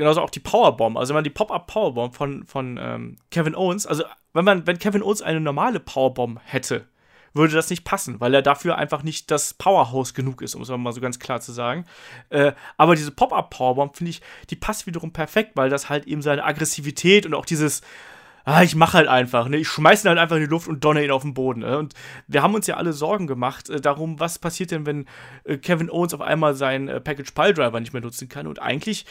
genauso auch die Powerbomb, also wenn man die Pop-Up Powerbomb von, von ähm, Kevin Owens, also wenn man, wenn Kevin Owens eine normale Powerbomb hätte, würde das nicht passen, weil er dafür einfach nicht das Powerhouse genug ist, um es mal so ganz klar zu sagen. Äh, aber diese Pop-Up-Powerbomb, finde ich, die passt wiederum perfekt, weil das halt eben seine Aggressivität und auch dieses, ah, ich mache halt einfach, ne? Ich schmeiße ihn halt einfach in die Luft und donner ihn auf den Boden. Ne? Und wir haben uns ja alle Sorgen gemacht äh, darum, was passiert denn, wenn äh, Kevin Owens auf einmal seinen äh, Package Piledriver nicht mehr nutzen kann. Und eigentlich,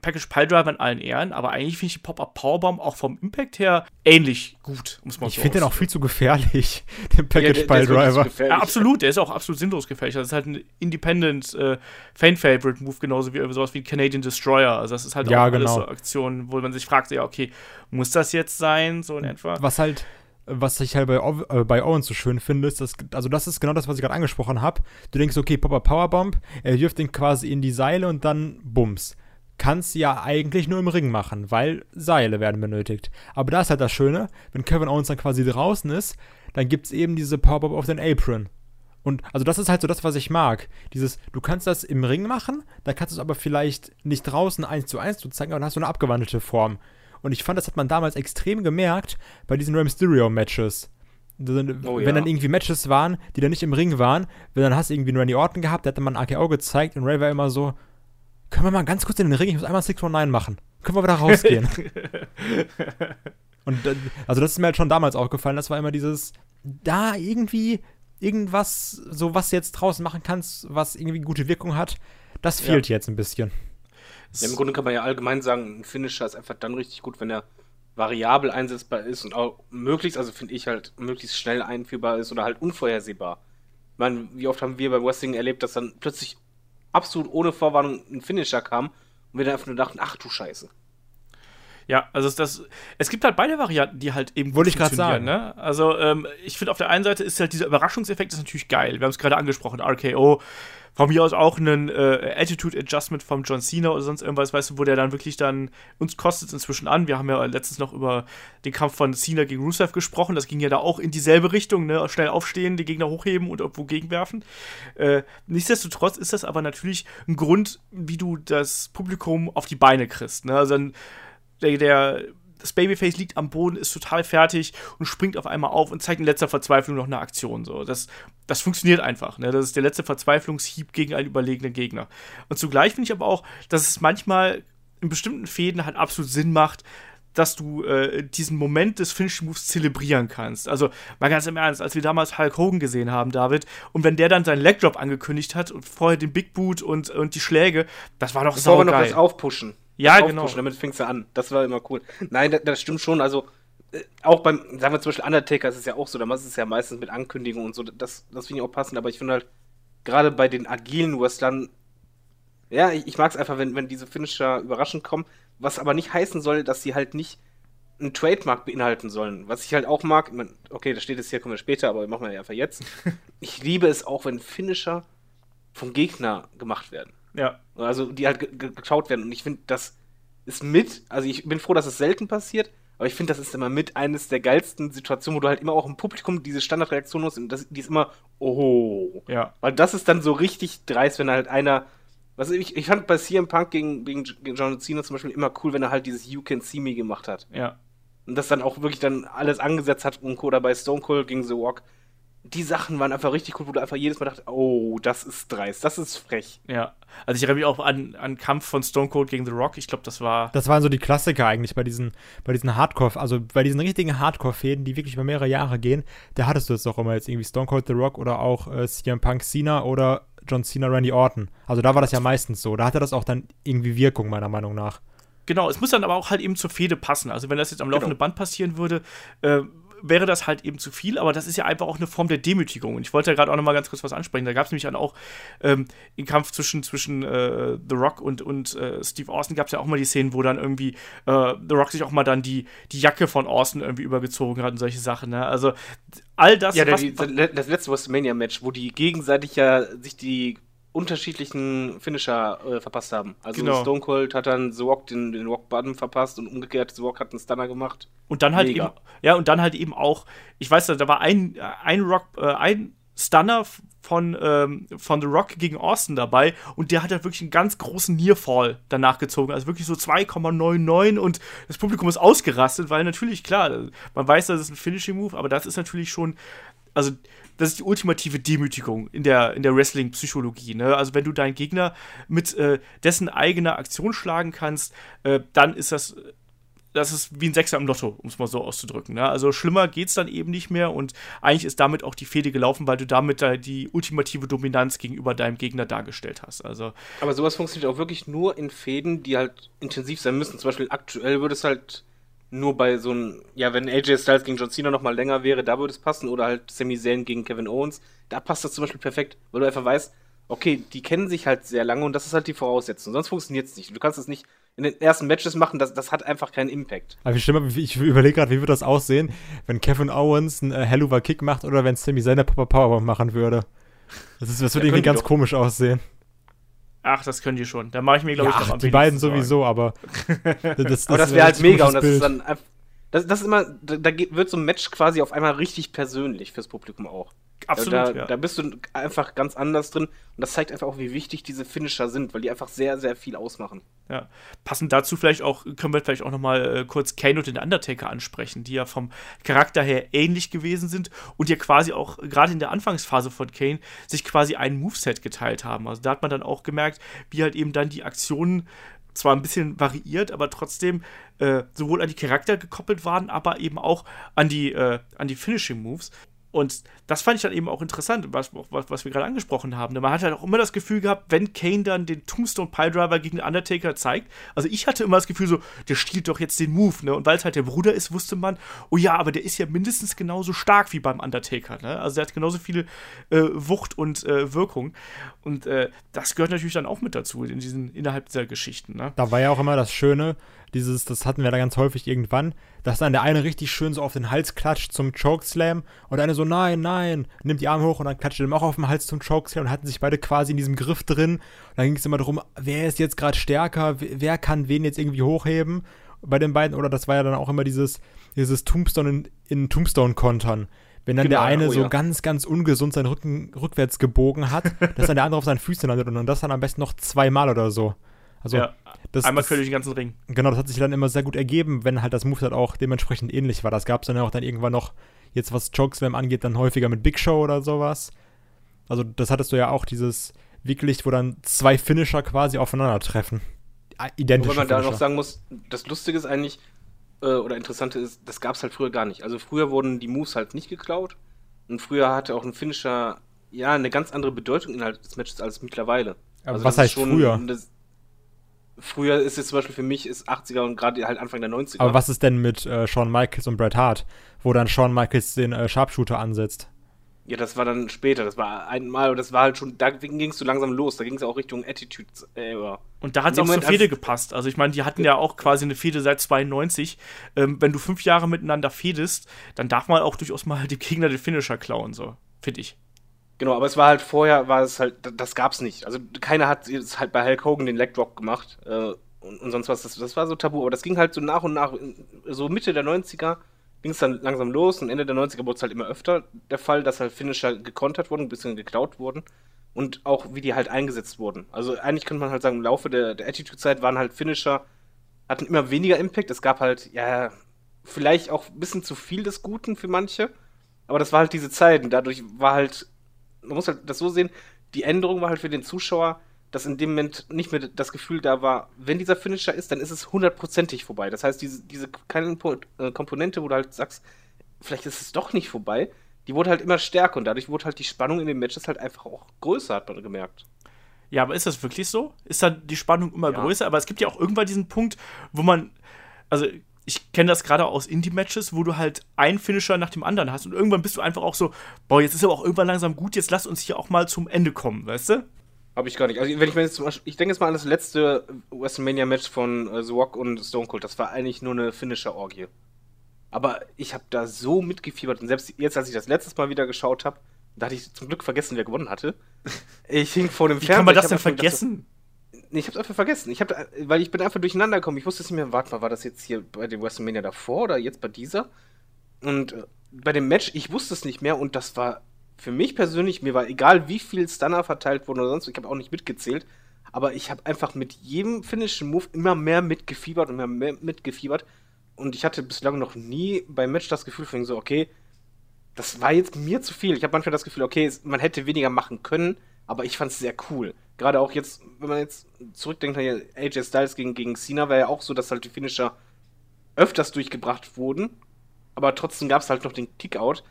Package Piledriver in allen Ehren, aber eigentlich finde ich die Pop-Up Powerbomb auch vom Impact her ähnlich gut, muss man Ich so finde den auch viel zu gefährlich, den Package ja, Piledriver. Ja, absolut, der ist auch absolut sinnlos gefährlich. Das ist halt ein Independent äh, Fan-Favorite-Move, genauso wie sowas wie Canadian Destroyer. Also das ist halt ja, auch genau. alles so Aktionen, wo man sich fragt, ja, okay, muss das jetzt sein? Sein, so in etwa. Was halt, was ich halt bei, äh, bei Owen so schön finde, ist, dass, also das ist genau das, was ich gerade angesprochen habe. Du denkst, okay, Popper Powerbomb, er wirft den quasi in die Seile und dann Bums. Kannst ja eigentlich nur im Ring machen, weil Seile werden benötigt. Aber da ist halt das Schöne, wenn Kevin Owens dann quasi draußen ist, dann gibt es eben diese Powerbomb auf den Apron. Und also das ist halt so das, was ich mag. Dieses, du kannst das im Ring machen, dann kannst du es aber vielleicht nicht draußen eins zu eins zeigen, aber dann hast du eine abgewandelte Form. Und ich fand, das hat man damals extrem gemerkt bei diesen Rey Mysterio-Matches. Oh, wenn ja. dann irgendwie Matches waren, die dann nicht im Ring waren, wenn dann hast du irgendwie nur Randy Orton gehabt, der hat dann mal ein AKO gezeigt und Ray war immer so, können wir mal ganz kurz in den Ring, ich muss einmal 619 machen. Können wir wieder rausgehen. und also das ist mir halt schon damals aufgefallen, das war immer dieses, da irgendwie irgendwas, so was du jetzt draußen machen kannst, was irgendwie gute Wirkung hat, das fehlt ja. jetzt ein bisschen. Ja, Im Grunde kann man ja allgemein sagen, ein Finisher ist einfach dann richtig gut, wenn er variabel einsetzbar ist und auch möglichst, also finde ich halt, möglichst schnell einführbar ist oder halt unvorhersehbar. Ich meine, wie oft haben wir beim Wrestling erlebt, dass dann plötzlich absolut ohne Vorwarnung ein Finisher kam und wir dann einfach nur dachten, ach du Scheiße. Ja, also das, es gibt halt beide Varianten, die halt eben Wollte ich gerade sagen. Ne? Also ähm, ich finde auf der einen Seite ist halt dieser Überraschungseffekt ist natürlich geil. Wir haben es gerade angesprochen, RKO von mir aus auch einen äh, Attitude Adjustment vom John Cena oder sonst irgendwas, weißt du, wo der dann wirklich dann, uns kostet es inzwischen an. Wir haben ja letztens noch über den Kampf von Cena gegen Rusev gesprochen. Das ging ja da auch in dieselbe Richtung, ne? Schnell aufstehen, die Gegner hochheben und irgendwo gegenwerfen. Äh, nichtsdestotrotz ist das aber natürlich ein Grund, wie du das Publikum auf die Beine kriegst. Ne? Also dann, der, der das Babyface liegt am Boden, ist total fertig und springt auf einmal auf und zeigt in letzter Verzweiflung noch eine Aktion. So. Das, das funktioniert einfach. Ne? Das ist der letzte Verzweiflungshieb gegen einen überlegenen Gegner. Und zugleich finde ich aber auch, dass es manchmal in bestimmten Fäden halt absolut Sinn macht, dass du äh, diesen Moment des Finishing Moves zelebrieren kannst. Also mal ganz im Ernst, als wir damals Hulk Hogan gesehen haben, David, und wenn der dann seinen Leg Drop angekündigt hat und vorher den Big Boot und, und die Schläge, das war doch saugeil. Das war noch was aufpushen. Ja, genau. Damit fingst du an. Das war immer cool. Nein, das, das stimmt schon. Also, äh, auch beim, sagen wir zum Beispiel Undertaker ist es ja auch so, da ist es ja meistens mit Ankündigungen und so. Das, das finde ich auch passend, aber ich finde halt, gerade bei den agilen Wrestlern, ja, ich, ich mag es einfach, wenn, wenn diese Finisher überraschend kommen, was aber nicht heißen soll, dass sie halt nicht einen Trademark beinhalten sollen. Was ich halt auch mag, okay, das steht jetzt hier, kommen wir später, aber machen wir ja einfach jetzt. ich liebe es auch, wenn Finisher vom Gegner gemacht werden. Ja. Also die halt ge- ge- geschaut werden. Und ich finde, das ist mit, also ich bin froh, dass es selten passiert, aber ich finde, das ist immer mit eines der geilsten Situationen, wo du halt immer auch im Publikum diese Standardreaktion hast und das, die ist immer, oh. Ja. Weil das ist dann so richtig dreist, wenn halt einer. Was ich, ich fand bei CM Punk gegen, gegen, gegen John Cena zum Beispiel immer cool, wenn er halt dieses You Can See Me gemacht hat. Ja. Und das dann auch wirklich dann alles angesetzt hat und Co. Oder bei Stone Cold gegen The Walk. Die Sachen waren einfach richtig cool, wo du einfach jedes Mal dachtest, oh, das ist dreist, das ist frech. Ja. Also ich erinnere mich auch an an Kampf von Stone Cold gegen The Rock. Ich glaube, das war. Das waren so die Klassiker eigentlich bei diesen, bei diesen Hardcore, also bei diesen richtigen Hardcore-Fäden, die wirklich über mehrere Jahre gehen. Da hattest du es auch immer jetzt irgendwie Stone Cold The Rock oder auch äh, CM Punk Cena oder John Cena Randy Orton. Also da war das ja meistens so. Da hatte das auch dann irgendwie Wirkung, meiner Meinung nach. Genau, es muss dann aber auch halt eben zur Fehde passen. Also wenn das jetzt am laufenden Genau. Band passieren würde, äh, wäre das halt eben zu viel, aber das ist ja einfach auch eine Form der Demütigung. Und ich wollte ja gerade auch noch mal ganz kurz was ansprechen. Da gab es nämlich dann auch ähm, im Kampf zwischen, zwischen äh, The Rock und, und äh, Steve Austin gab es ja auch mal die Szenen, wo dann irgendwie äh, The Rock sich auch mal dann die, die Jacke von Austin irgendwie übergezogen hat und solche Sachen. Ne? Also all das, Ja, der, was, die, das letzte WrestleMania-Match, wo die gegenseitig ja sich die unterschiedlichen Finisher äh, verpasst haben. Also Genau. Stone Cold hat dann The Rock den, den Rock Bottom verpasst und umgekehrt The Rock hat einen Stunner gemacht. Und dann halt Mega. eben, ja, und dann halt eben auch, ich weiß, da war ein, ein Rock, äh, ein Stunner von, ähm, von The Rock gegen Austin dabei und der hat halt wirklich einen ganz großen Nearfall danach gezogen. Also wirklich so 2,99 und das Publikum ist ausgerastet, weil natürlich, klar, man weiß, das ist ein Finishing Move, aber das ist natürlich schon, also das ist die ultimative Demütigung in der, in der Wrestling-Psychologie. Ne? Also wenn du deinen Gegner mit äh, dessen eigener Aktion schlagen kannst, äh, dann ist das das ist wie ein Sechser im Lotto, um es mal so auszudrücken. Ne? Also schlimmer geht's dann eben nicht mehr und eigentlich ist damit auch die Fehde gelaufen, weil du damit da die ultimative Dominanz gegenüber deinem Gegner dargestellt hast. Also Aber sowas funktioniert auch wirklich nur in Fäden, die halt intensiv sein müssen. Zum Beispiel aktuell würde es halt nur bei so einem, ja, wenn AJ Styles gegen John Cena noch mal länger wäre, da würde es passen. Oder halt Sami Zayn gegen Kevin Owens. Da passt das zum Beispiel perfekt, weil du einfach weißt, okay, die kennen sich halt sehr lange und das ist halt die Voraussetzung. Sonst funktioniert es nicht. Du kannst es nicht in den ersten Matches machen, das, das hat einfach keinen Impact. Aber schlimm, ich überlege gerade, wie würde das aussehen, wenn Kevin Owens einen äh, Helluva Kick macht oder wenn Sami Zayn eine Papa Powerbomb machen würde. Das, ist, das würde Ja, irgendwie ganz doch. komisch aussehen. Ach, das können die schon. Da mache ich mir, glaube ich, Ja, noch am die beiden wenigsten sowieso, aber das, das, Aber das wär wäre halt mega und das komisches ist Bild. dann einfach. Das, das ist immer, da, da wird so ein Match quasi auf einmal richtig persönlich fürs Publikum auch. Absolut, da, ja. da bist du einfach ganz anders drin und das zeigt einfach auch, wie wichtig diese Finisher sind, weil die einfach sehr, sehr viel ausmachen. Ja. Passend dazu vielleicht auch, können wir vielleicht auch noch mal äh, kurz Kane und den Undertaker ansprechen, die ja vom Charakter her ähnlich gewesen sind und ja quasi auch gerade in der Anfangsphase von Kane sich quasi ein Moveset geteilt haben. Also da hat man dann auch gemerkt, wie halt eben dann die Aktionen zwar ein bisschen variiert, aber trotzdem äh, sowohl an die Charakter gekoppelt waren, aber eben auch an die, äh, an die Finishing Moves. Und das fand ich dann eben auch interessant, was, was, was wir gerade angesprochen haben. Man hat halt auch immer das Gefühl gehabt, wenn Kane dann den Tombstone Piledriver gegen den Undertaker zeigt, also ich hatte immer das Gefühl so, der stiehlt doch jetzt den Move, ne? Und weil es halt der Bruder ist, wusste man, oh ja, aber der ist ja mindestens genauso stark wie beim Undertaker, ne? Also der hat genauso viel äh, Wucht und äh, Wirkung. Und äh, das gehört natürlich dann auch mit dazu in diesen, innerhalb dieser Geschichten, ne? Da war ja auch immer das Schöne, dieses, das hatten wir da ganz häufig irgendwann, dass dann der eine richtig schön so auf den Hals klatscht zum Chokeslam und der eine so, nein, nein, nimmt die Arme hoch und dann klatscht er ihm auch auf den Hals zum Chokeslam und hatten sich beide quasi in diesem Griff drin. Und dann ging es immer darum, wer ist jetzt gerade stärker, wer kann wen jetzt irgendwie hochheben bei den beiden. Oder das war ja dann auch immer dieses, dieses Tombstone in, in Tombstone-Kontern. Wenn dann Genau, der eine oh so ja. ganz, ganz ungesund seinen Rücken rückwärts gebogen hat, dass dann der andere auf seinen Füßen landet und das dann am besten noch zweimal oder so. Also, ja. Das, Einmal quer durch den ganzen Ring. Genau, das hat sich dann immer sehr gut ergeben, wenn halt das Moveset auch dementsprechend ähnlich war. Das gab es dann auch dann irgendwann noch, jetzt was Chokeslam angeht, dann häufiger mit Big Show oder sowas. Also das hattest du ja auch, dieses wirklich, wo dann zwei Finisher quasi aufeinandertreffen. Ah, Identische Wobei man da Finisher. noch sagen muss, das Lustige ist eigentlich, äh, oder Interessante ist, das gab es halt früher gar nicht. Also früher wurden die Moves halt nicht geklaut und früher hatte auch ein Finisher ja eine ganz andere Bedeutung innerhalb des Matches als mittlerweile. Aber Also was heißt früher? Das, früher ist es zum Beispiel für mich ist 80er und gerade halt Anfang der 90er. Aber was ist denn mit äh, Shawn Michaels und Bret Hart, wo dann Shawn Michaels den äh, Sharpshooter ansetzt? Ja, das war dann später. Das war einmal, das war halt schon, da ging es so langsam los. Da ging es auch Richtung Attitude. Äh, Und da hat es auch dem zur Moment, Fehde gepasst. Also ich meine, die hatten ja auch quasi eine Fehde seit 92. Ähm, wenn du fünf Jahre miteinander fedest, dann darf man auch durchaus mal dem Gegner den Finisher klauen, so, finde ich. Genau, aber es war halt vorher, war es halt, das gab's nicht. Also keiner hat jetzt halt bei Hulk Hogan den Leg Drop gemacht äh, und, und, sonst was. Das, das war so tabu, aber das ging halt so nach und nach. So Mitte der 90er ging es dann langsam los und Ende der 90er wurde es halt immer öfter der Fall, dass halt Finisher gekontert wurden, ein bisschen geklaut wurden und auch wie die halt eingesetzt wurden. Also eigentlich könnte man halt sagen, im Laufe der, der Attitude-Zeit waren halt Finisher, hatten immer weniger Impact. Es gab halt, ja, vielleicht auch ein bisschen zu viel des Guten für manche, aber das war halt diese Zeit und dadurch war halt man muss halt das so sehen, die Änderung war halt für den Zuschauer, dass in dem Moment nicht mehr das Gefühl da war, wenn dieser Finisher ist, dann ist es hundertprozentig vorbei. Das heißt, diese, diese kleine äh, Komponente, wo du halt sagst, vielleicht ist es doch nicht vorbei, die wurde halt immer stärker und dadurch wurde halt die Spannung in den Matches halt einfach auch größer, hat man gemerkt. Ja, aber ist das wirklich so? Ist dann die Spannung immer ja. größer? Aber es gibt ja auch irgendwann diesen Punkt, wo man, also ich kenne das gerade aus Indie-Matches, wo du halt einen Finisher nach dem anderen hast und irgendwann bist du einfach auch so, boah, jetzt ist aber auch irgendwann langsam gut, jetzt lass uns hier auch mal zum Ende kommen, weißt du? Habe ich gar nicht. Also wenn ich mir jetzt zum Beispiel, ich denke jetzt mal an das letzte WrestleMania-Match von äh, The Rock und Stone Cold, das war eigentlich nur eine Finisher-Orgie. Aber ich habe da so mitgefiebert und selbst jetzt, als ich das letztes Mal wieder geschaut habe, da hatte ich zum Glück vergessen, wer gewonnen hatte. Ich hing vor dem Fernseher. Wie kann man das denn vergessen? Ich hab's einfach vergessen. Ich hab, weil ich bin einfach durcheinander gekommen. Ich wusste es nicht mehr, warte mal, war das jetzt hier bei dem WrestleMania davor oder jetzt bei dieser? Und äh, bei dem Match, ich wusste es nicht mehr und das war für mich persönlich, mir war egal, wie viel Stunner verteilt wurden oder sonst, ich habe auch nicht mitgezählt, aber ich habe einfach mit jedem Finishing Move immer mehr mitgefiebert und mehr, mehr mitgefiebert und ich hatte bislang noch nie beim Match das Gefühl von so, okay, das war jetzt mir zu viel. Ich habe manchmal das Gefühl, okay, man hätte weniger machen können, aber ich fand es sehr cool gerade auch jetzt, wenn man jetzt zurückdenkt, AJ Styles gegen, gegen Cena war ja auch so, dass halt die Finisher öfters durchgebracht wurden, aber trotzdem gab es halt noch den Kickout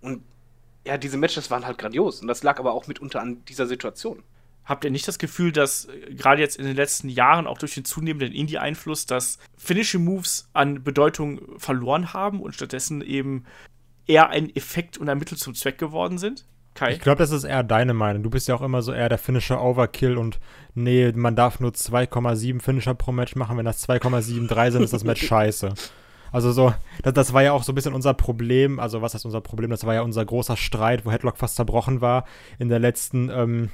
und ja, diese Matches waren halt grandios und das lag aber auch mitunter an dieser Situation. Habt ihr nicht das Gefühl, dass äh, gerade jetzt in den letzten Jahren, auch durch den zunehmenden Indie-Einfluss, dass Finishing Moves an Bedeutung verloren haben und stattdessen eben eher ein Effekt und ein Mittel zum Zweck geworden sind? Kai? Ich glaube, das ist eher deine Meinung. Du bist ja auch immer so eher der Finisher Overkill und nee, man darf nur 2,7 Finisher pro Match machen. Wenn das 2,73 sind, ist das Match scheiße. Also so, das, das, war ja auch so ein bisschen unser Problem. Also was heißt unser Problem? Das war ja unser großer Streit, wo Headlock fast zerbrochen war in der letzten, ähm,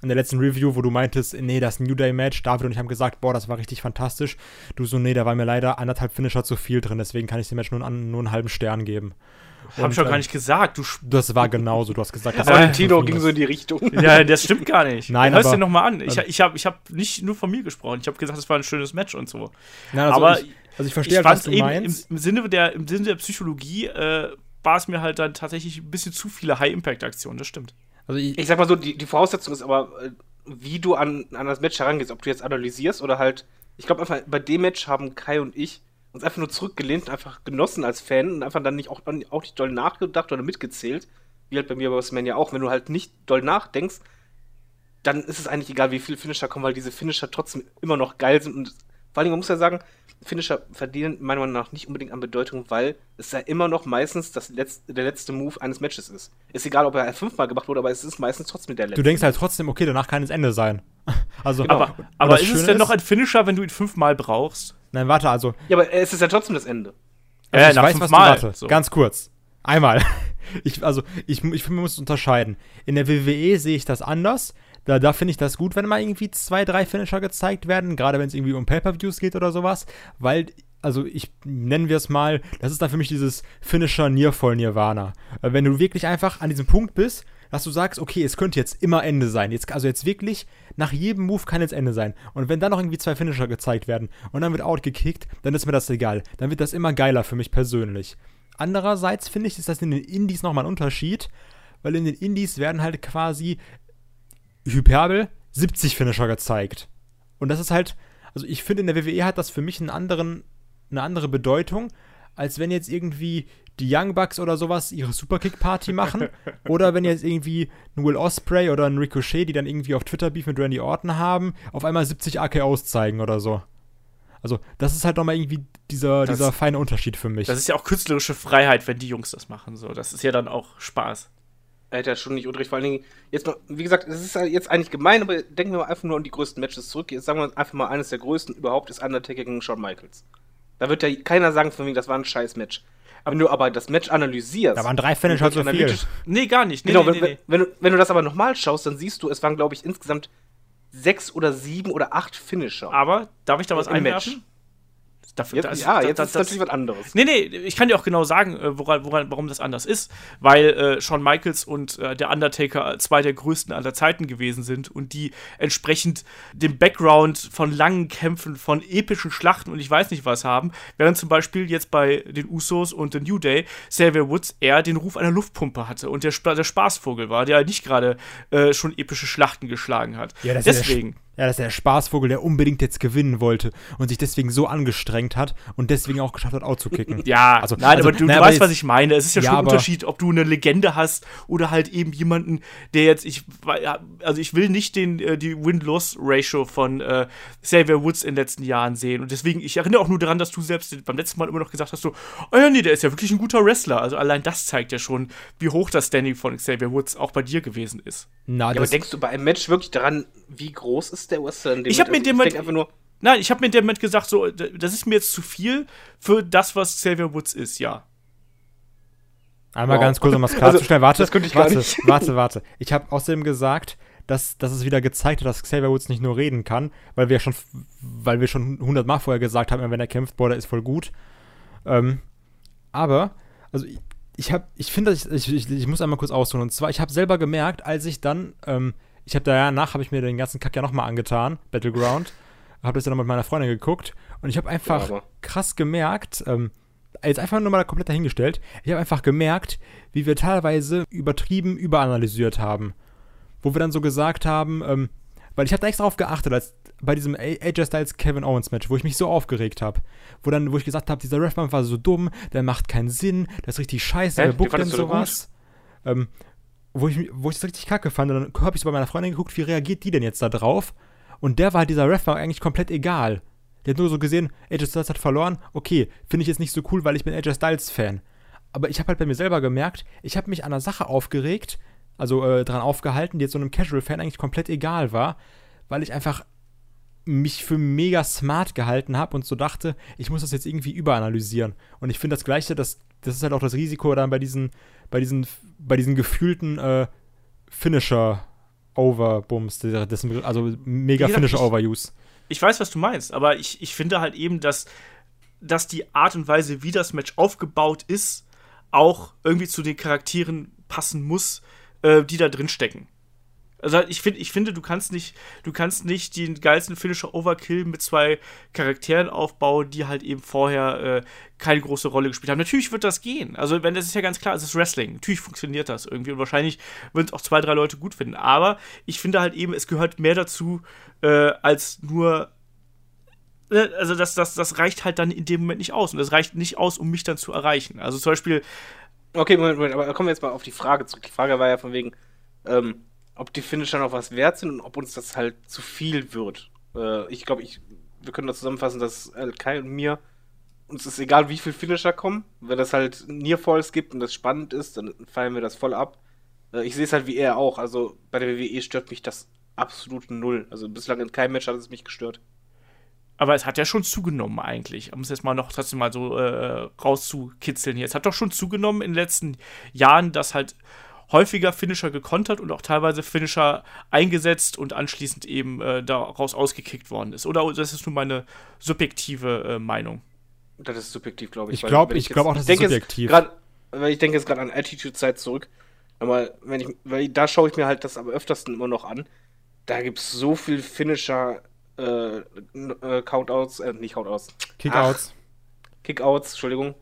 in der letzten Review, wo du meintest, nee, das New Day Match, David und ich haben gesagt, boah, das war richtig fantastisch. Du so, nee, da war mir leider anderthalb Finisher zu viel drin, deswegen kann ich dem Match nur, einen, nur einen halben Stern geben. Hab ich doch gar nicht gesagt. Du das war genauso. Du hast gesagt, das Valentino ging so in die Richtung. Ja, das stimmt gar nicht. Nein, Hörst dir nochmal an. Ich, ich habe ich hab nicht nur von mir gesprochen. Ich habe gesagt, es war ein schönes Match und so. Nein, also aber ich, also ich verstehe, ich halt, was du meinst. Im, im, Sinne der, Im Sinne der Psychologie äh, war es mir halt dann tatsächlich ein bisschen zu viele High-Impact-Aktionen. Das stimmt. Also ich, ich, sag mal so, die, die Voraussetzung ist aber, äh, wie du an, an das Match herangehst. Ob du jetzt analysierst oder halt. Ich glaube einfach, bei dem Match haben Kai und ich uns einfach nur zurückgelehnt, einfach genossen als Fan und einfach dann nicht auch, auch nicht doll nachgedacht oder mitgezählt. Wie halt bei mir bei WrestleMania auch. Wenn du halt nicht doll nachdenkst, dann ist es eigentlich egal, wie viele Finisher kommen, weil diese Finisher trotzdem immer noch geil sind. Und vor allem, man muss ja sagen, Finisher verdienen meiner Meinung nach nicht unbedingt an Bedeutung, weil es ja immer noch meistens das letzte, der letzte Move eines Matches ist. Ist egal, ob er fünfmal gemacht wurde, aber es ist meistens trotzdem der letzte. Du denkst halt trotzdem, okay, danach kann es Ende sein. Also, genau. aber, aber ist es denn noch ein Finisher, wenn du ihn fünfmal brauchst? Nein, warte, also. Ja, aber es ist ja trotzdem das Ende. Also äh, ich weiß, was du warte. So. Ganz kurz. Einmal. Ich, also, ich, ich finde, man muss unterscheiden. In der WWE sehe ich das anders. Da, da finde ich das gut, wenn mal irgendwie zwei, drei Finisher gezeigt werden, gerade wenn es irgendwie um Pay-Per-Views geht oder sowas, weil, also ich nennen wir es mal, das ist dann für mich dieses Finisher Nearfall Nirvana. Äh, wenn du wirklich einfach an diesem Punkt bist, dass du sagst, okay, es könnte jetzt immer Ende sein. Jetzt, also jetzt wirklich, nach jedem Move kann jetzt Ende sein. Und wenn dann noch irgendwie zwei Finisher gezeigt werden und dann wird outgekickt, dann ist mir das egal. Dann wird das immer geiler für mich persönlich. Andererseits finde ich, ist das in den Indies nochmal ein Unterschied, weil in den Indies werden halt quasi Hyperbel 70 Finisher gezeigt. Und das ist halt, also ich finde, in der WWE hat das für mich einen anderen, eine andere Bedeutung, als wenn jetzt irgendwie die Young Bucks oder sowas ihre Superkick-Party machen. oder wenn jetzt irgendwie ein Will Osprey oder ein Ricochet, die dann irgendwie auf Twitter Beef mit Randy Orton haben, auf einmal 70 AKOs zeigen oder so. Also, das ist halt nochmal irgendwie dieser, das, dieser feine Unterschied für mich. Das ist ja auch künstlerische Freiheit, wenn die Jungs das machen. So. Das ist ja dann auch Spaß. Er hätte ja schon nicht unrecht. Vor allen Dingen, jetzt mal, wie gesagt, es ist jetzt eigentlich gemein, aber denken wir mal einfach nur an die größten Matches zurück. Jetzt sagen wir einfach mal, eines der größten überhaupt ist Undertaker gegen Shawn Michaels. Da wird ja keiner sagen von mir, das war ein scheiß Match. Wenn du aber das Match analysierst. Da waren drei Finisher zu viel. Nee, gar nicht. Nee, Genau, nee, wenn, nee. Wenn, du, wenn du das aber nochmal schaust, dann siehst du, es waren, glaube ich, insgesamt sechs oder sieben oder acht Finisher. Aber darf ich da was einwerfen? Match. Dafür, Jetzt, das- ja, das- jetzt das- ist natürlich was anderes. Nee, nee, ich kann dir auch genau sagen, äh, woran, woran, warum das anders ist. Weil äh, Shawn Michaels und äh, der Undertaker zwei der größten aller Zeiten gewesen sind und die entsprechend den Background von langen Kämpfen, von epischen Schlachten und ich weiß nicht was haben. Während zum Beispiel jetzt bei den Usos und The New Day Xavier Woods eher den Ruf einer Luftpumpe hatte und der, der Spaßvogel war, der nicht gerade äh, schon epische Schlachten geschlagen hat. Ja, das ist ja Deswegen. Ja, das ist der Spaßvogel, der unbedingt jetzt gewinnen wollte und sich deswegen so angestrengt hat und deswegen auch geschafft hat, out zu kicken. Ja, Also- nein, also, aber du, na, du aber weißt, jetzt- was ich meine. Es ist ja, Ja, schon ein Unterschied, ob du eine Legende hast oder halt eben jemanden, der jetzt, ich, also ich will nicht den, äh, die Win-Loss-Ratio von äh, Xavier Woods in den letzten Jahren sehen. Und deswegen, ich erinnere auch nur daran, dass du selbst beim letzten Mal immer noch gesagt hast, so, oh ja, nee, der ist ja wirklich ein guter Wrestler. Also allein das zeigt ja schon, wie hoch das Standing von Xavier Woods auch bei dir gewesen ist. Na, Ja, aber denkst du bei einem Match wirklich daran, wie groß ist der Wrestler in dem Ich hab Match? mir den ich mal- denk einfach nur, Nein, ich habe mir in dem Moment gesagt, so, das ist mir jetzt zu viel für das, was Xavier Woods ist, ja. Einmal Wow. ganz kurz, um das Also, klarzustellen. Warte, das könnte ich warte, warte, warte. Ich habe außerdem gesagt, dass, dass es wieder gezeigt hat, dass Xavier Woods nicht nur reden kann, weil wir schon, weil wir schon hundertmal vorher gesagt haben, wenn er kämpft, boah, der ist voll gut. Ähm, aber, also ich, ich habe, ich finde, ich, ich, ich, ich muss einmal kurz ausholen. Und zwar, ich habe selber gemerkt, als ich dann, ähm, ich habe danach, habe ich mir den ganzen Kack ja nochmal angetan, Battleground, habe das dann mit meiner Freundin geguckt und ich habe einfach Ja, krass gemerkt, ähm, jetzt einfach nur mal komplett dahingestellt, ich habe einfach gemerkt, wie wir teilweise übertrieben überanalysiert haben. Wo wir dann so gesagt haben, ähm, weil ich habe da extra drauf geachtet, als bei diesem AJ Styles Kevin Owens Match, wo ich mich so aufgeregt habe, wo dann, wo ich gesagt habe, dieser Refman war so dumm, der macht keinen Sinn, der ist richtig scheiße, Hä? der Den buckt denn sowas. Ähm, wo ich, wo ich das richtig kacke fand, und dann habe ich so bei meiner Freundin geguckt, wie reagiert die denn jetzt da drauf? Und der war halt dieser Ref war eigentlich komplett egal. Der hat nur so gesehen, AJ Styles hat verloren, okay, finde ich jetzt nicht so cool, weil ich bin AJ Styles Fan. Aber ich habe halt bei mir selber gemerkt, ich habe mich an einer Sache aufgeregt, also äh, dran aufgehalten, die jetzt so einem Casual-Fan eigentlich komplett egal war, weil ich einfach mich für mega smart gehalten habe und so dachte, ich muss das jetzt irgendwie überanalysieren. Und ich finde das Gleiche, das, das ist halt auch das Risiko dann bei diesen, bei diesen, bei diesen gefühlten äh, Finisher-Overbums, also mega Wie gesagt, Finisher ich-. Ich weiß, was du meinst, aber ich, ich finde halt eben, dass, dass die Art und Weise, wie das Match aufgebaut ist, auch irgendwie zu den Charakteren passen muss, äh, die da drin stecken. Also ich, find, ich finde, du kannst nicht, du kannst nicht den geilsten Finisher Overkill mit zwei Charakteren aufbauen, die halt eben vorher äh, keine große Rolle gespielt haben. Natürlich wird das gehen. Also, wenn das ist ja ganz klar, es ist Wrestling. Natürlich funktioniert das irgendwie und wahrscheinlich würden es auch zwei, drei Leute gut finden. Aber ich finde halt eben, es gehört mehr dazu, äh, als nur. ne, Also, das, das, das reicht halt dann in dem Moment nicht aus. Und das reicht nicht aus, um mich dann zu erreichen. Also, zum Beispiel, Okay, Moment, Moment, aber kommen wir jetzt mal auf die Frage zurück. Die Frage war ja von wegen, ähm, ob die Finisher noch was wert sind und ob uns das halt zu viel wird. Äh, ich glaube, ich, wir können da zusammenfassen, dass äh, Kai und mir, uns ist egal, wie viele Finisher kommen. Wenn es halt Nearfalls gibt und das spannend ist, dann feiern wir das voll ab. Äh, ich sehe es halt wie er auch. Also bei der WWE stört mich das absolut null. Also bislang in keinem Match hat es mich gestört. Aber es hat ja schon zugenommen eigentlich. Um es jetzt mal noch trotzdem mal so äh, rauszukitzeln hier. Es hat doch schon zugenommen in den letzten Jahren, dass halt häufiger Finisher gekontert und auch teilweise Finisher eingesetzt und anschließend eben äh, daraus ausgekickt worden ist. Oder das ist nur meine subjektive äh, Meinung. Das ist subjektiv, glaube ich. Ich weil glaub- auch, das ist denke jetzt subjektiv. grad- Weil ich denke jetzt gerade an Attitude-Zeit zurück. Aber wenn ich, weil da schaue ich mir halt das am öftersten immer noch an. Da gibt es so viel Finisher, äh, äh, Countouts, äh, nicht Countouts, Kickouts. Kickouts, Entschuldigung,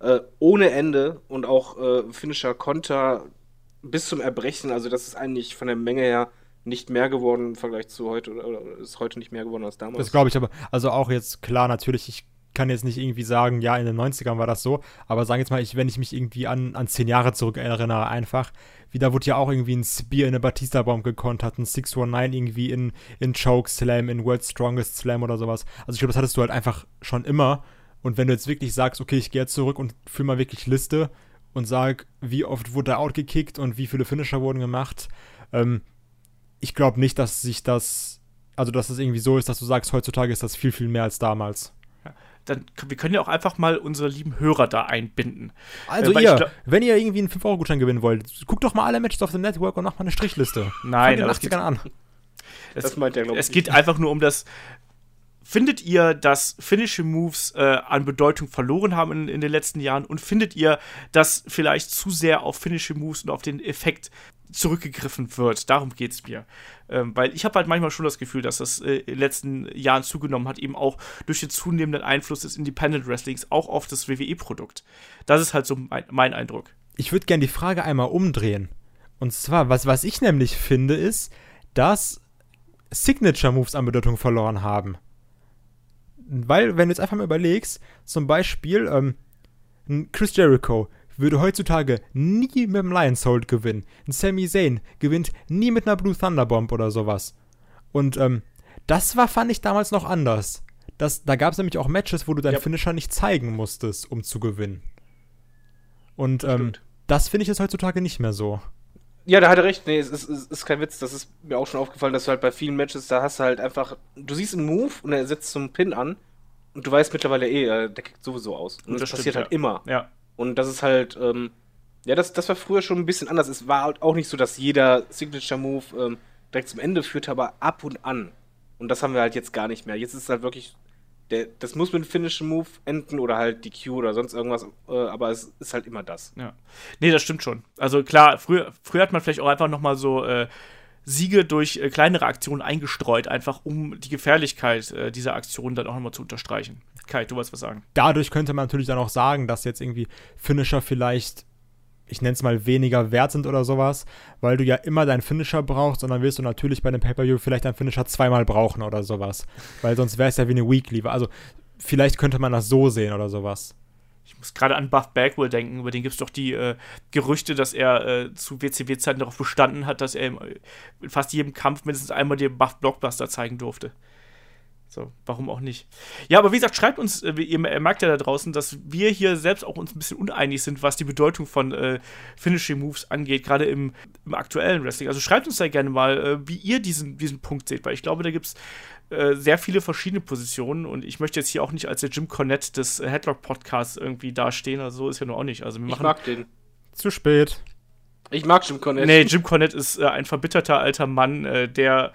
äh, ohne Ende und auch äh, Finisher Konter bis zum Erbrechen. Also das ist eigentlich von der Menge her nicht mehr geworden im Vergleich zu heute oder, ist heute nicht mehr geworden als damals. Das glaube ich aber. Also auch jetzt, klar, natürlich, ich kann jetzt nicht irgendwie sagen, ja, in den 90ern war das so, aber sagen jetzt mal, ich, wenn ich mich irgendwie an, an zehn Jahre zurück erinnere, einfach, wie da wurde ja auch irgendwie ein Spear in eine Batista-Bomb gekontert, ein 619 irgendwie in, in Choke Slam, in World's Strongest Slam oder sowas. Also ich glaube, das hattest du halt einfach schon immer. Und wenn du jetzt wirklich sagst, okay, ich gehe jetzt zurück und fülle mal wirklich Liste und sag, wie oft wurde er outgekickt und wie viele Finisher wurden gemacht, ähm, ich glaube nicht, dass sich das, also dass es irgendwie so ist, dass du sagst, heutzutage ist das viel, viel mehr als damals. dann wir können ja auch einfach mal unsere lieben Hörer da einbinden. Also Äh, ihr, wenn ihr irgendwie einen 5-Euro-Gutschein gewinnen wollt, guckt doch mal alle Matches auf dem Network und macht mal eine Strichliste. Nein, Von den aber es geht- 80ern an. Das meint er, glaube ich. Es geht einfach nur um das. Findet ihr, dass finnische Moves äh, an Bedeutung verloren haben in, in den letzten Jahren? Und findet ihr, dass vielleicht zu sehr auf finnische Moves und auf den Effekt zurückgegriffen wird? Darum geht es mir. Ähm, weil ich habe halt manchmal schon das Gefühl, dass das äh, in den letzten Jahren zugenommen hat, eben auch durch den zunehmenden Einfluss des Independent Wrestlings auch auf das WWE-Produkt. Das ist halt so mein, mein Eindruck. Ich würde gerne die Frage einmal umdrehen. Und zwar, was, was ich nämlich finde, ist, dass Signature-Moves an Bedeutung verloren haben. Weil, wenn du jetzt einfach mal überlegst, zum Beispiel, ähm, ein Chris Jericho würde heutzutage nie mit dem Lion's Hold gewinnen. Ein Sami Zayn gewinnt nie mit einer Blue Thunderbomb oder sowas. Und ähm, das war, fand ich damals noch anders. Das, da gab es nämlich auch Matches, wo du deinen Ja. Finisher nicht zeigen musstest, um zu gewinnen. Und ähm, das finde ich jetzt heutzutage nicht mehr so. Ja, da hat er recht. Nee, es ist, es ist kein Witz. Das ist mir auch schon aufgefallen, dass du halt bei vielen Matches, da hast du halt einfach, du siehst einen Move und er setzt zum Pin an und du weißt mittlerweile eh, äh, der kickt sowieso aus. Und Das das, stimmt, passiert halt ja. immer. Ja. Und das ist halt, ähm, ja, das, das war früher schon ein bisschen anders. Es war halt auch nicht so, dass jeder Signature-Move ähm, direkt zum Ende führte, aber ab und an. Und das haben wir halt jetzt gar nicht mehr. Jetzt ist es halt wirklich, der, das muss mit einem finnischen Move enden oder halt DQ oder sonst irgendwas, äh, aber es ist halt immer das. Ja. Nee, das stimmt schon. Also klar, früher, früher hat man vielleicht auch einfach nochmal so äh, Siege durch äh, kleinere Aktionen eingestreut, einfach um die Gefährlichkeit äh, dieser Aktion dann auch nochmal zu unterstreichen. Kai, du wolltest was sagen. Dadurch könnte man natürlich dann auch sagen, dass jetzt irgendwie Finisher vielleicht, ich nenne es mal, weniger wert sind oder sowas, weil du ja immer deinen Finisher brauchst und dann wirst du natürlich bei einem Pay-Per-View vielleicht deinen Finisher zweimal brauchen oder sowas. Weil sonst wäre es ja wie eine Weekly. Also vielleicht könnte man das so sehen oder sowas. Ich muss gerade an Buff Bagwell denken, über den gibt es doch die äh, Gerüchte, dass er äh, zu WCW-Zeiten darauf bestanden hat, dass er im, in fast jedem Kampf mindestens einmal den Buff Blockbuster zeigen durfte. So, warum auch nicht? Ja, aber wie gesagt, schreibt uns, äh, ihr merkt ja da draußen, dass wir hier selbst auch uns ein bisschen uneinig sind, was die Bedeutung von äh, Finishing Moves angeht, gerade im, im aktuellen Wrestling. Also schreibt uns da gerne mal, äh, wie ihr diesen, diesen Punkt seht, weil ich glaube, da gibt es äh, sehr viele verschiedene Positionen und ich möchte jetzt hier auch nicht als der Jim Cornette des äh, Headlock Podcasts irgendwie dastehen, also so ist ja nur auch nicht. Also wir Ich machen mag den. Zu spät. Ich mag Jim Cornette. Nee, Jim Cornette ist äh, ein verbitterter alter Mann, äh, der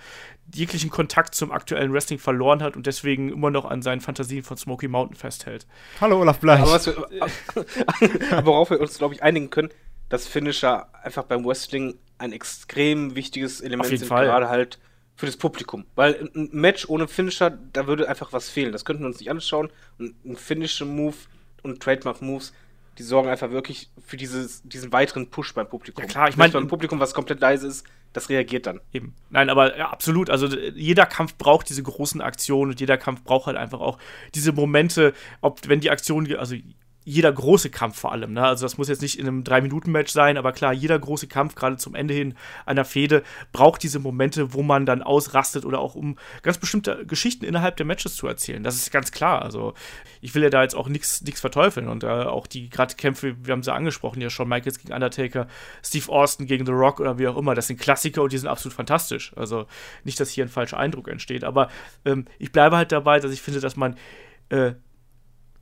jeglichen Kontakt zum aktuellen Wrestling verloren hat und deswegen immer noch an seinen Fantasien von Smoky Mountain festhält. Hallo Olaf Bleich. Aber wir, worauf wir uns, glaube ich, einigen können, dass Finisher einfach beim Wrestling ein extrem wichtiges Element Auf jeden sind, Fall. gerade halt für das Publikum. Weil ein- ein Match ohne Finisher, da würde einfach was fehlen. Das könnten wir uns nicht anschauen. Und ein Finisher-Move und Trademark-Moves, die sorgen einfach wirklich für dieses, diesen weiteren Push beim Publikum. Ja, klar, ich Selbst mein- beim Publikum, was komplett leise ist, das reagiert dann. Eben. Nein, aber ja, absolut. Also jeder Kampf braucht diese großen Aktionen und jeder Kampf braucht halt einfach auch diese Momente, ob wenn die Aktion, also jeder große Kampf vor allem, ne? Also das muss jetzt nicht in einem 3-Minuten-Match sein, aber klar, jeder große Kampf, gerade zum Ende hin einer Fehde, braucht diese Momente, wo man dann ausrastet oder auch um ganz bestimmte Geschichten innerhalb der Matches zu erzählen. Das ist ganz klar. Also ich will ja da jetzt auch nichts verteufeln und äh, auch die gerade Kämpfe, wir haben sie angesprochen, ja schon Michaels gegen Undertaker, Steve Austin gegen The Rock oder wie auch immer, das sind Klassiker und die sind absolut fantastisch. Also nicht, dass hier ein falscher Eindruck entsteht, aber ähm, ich bleibe halt dabei, dass ich finde, dass man äh,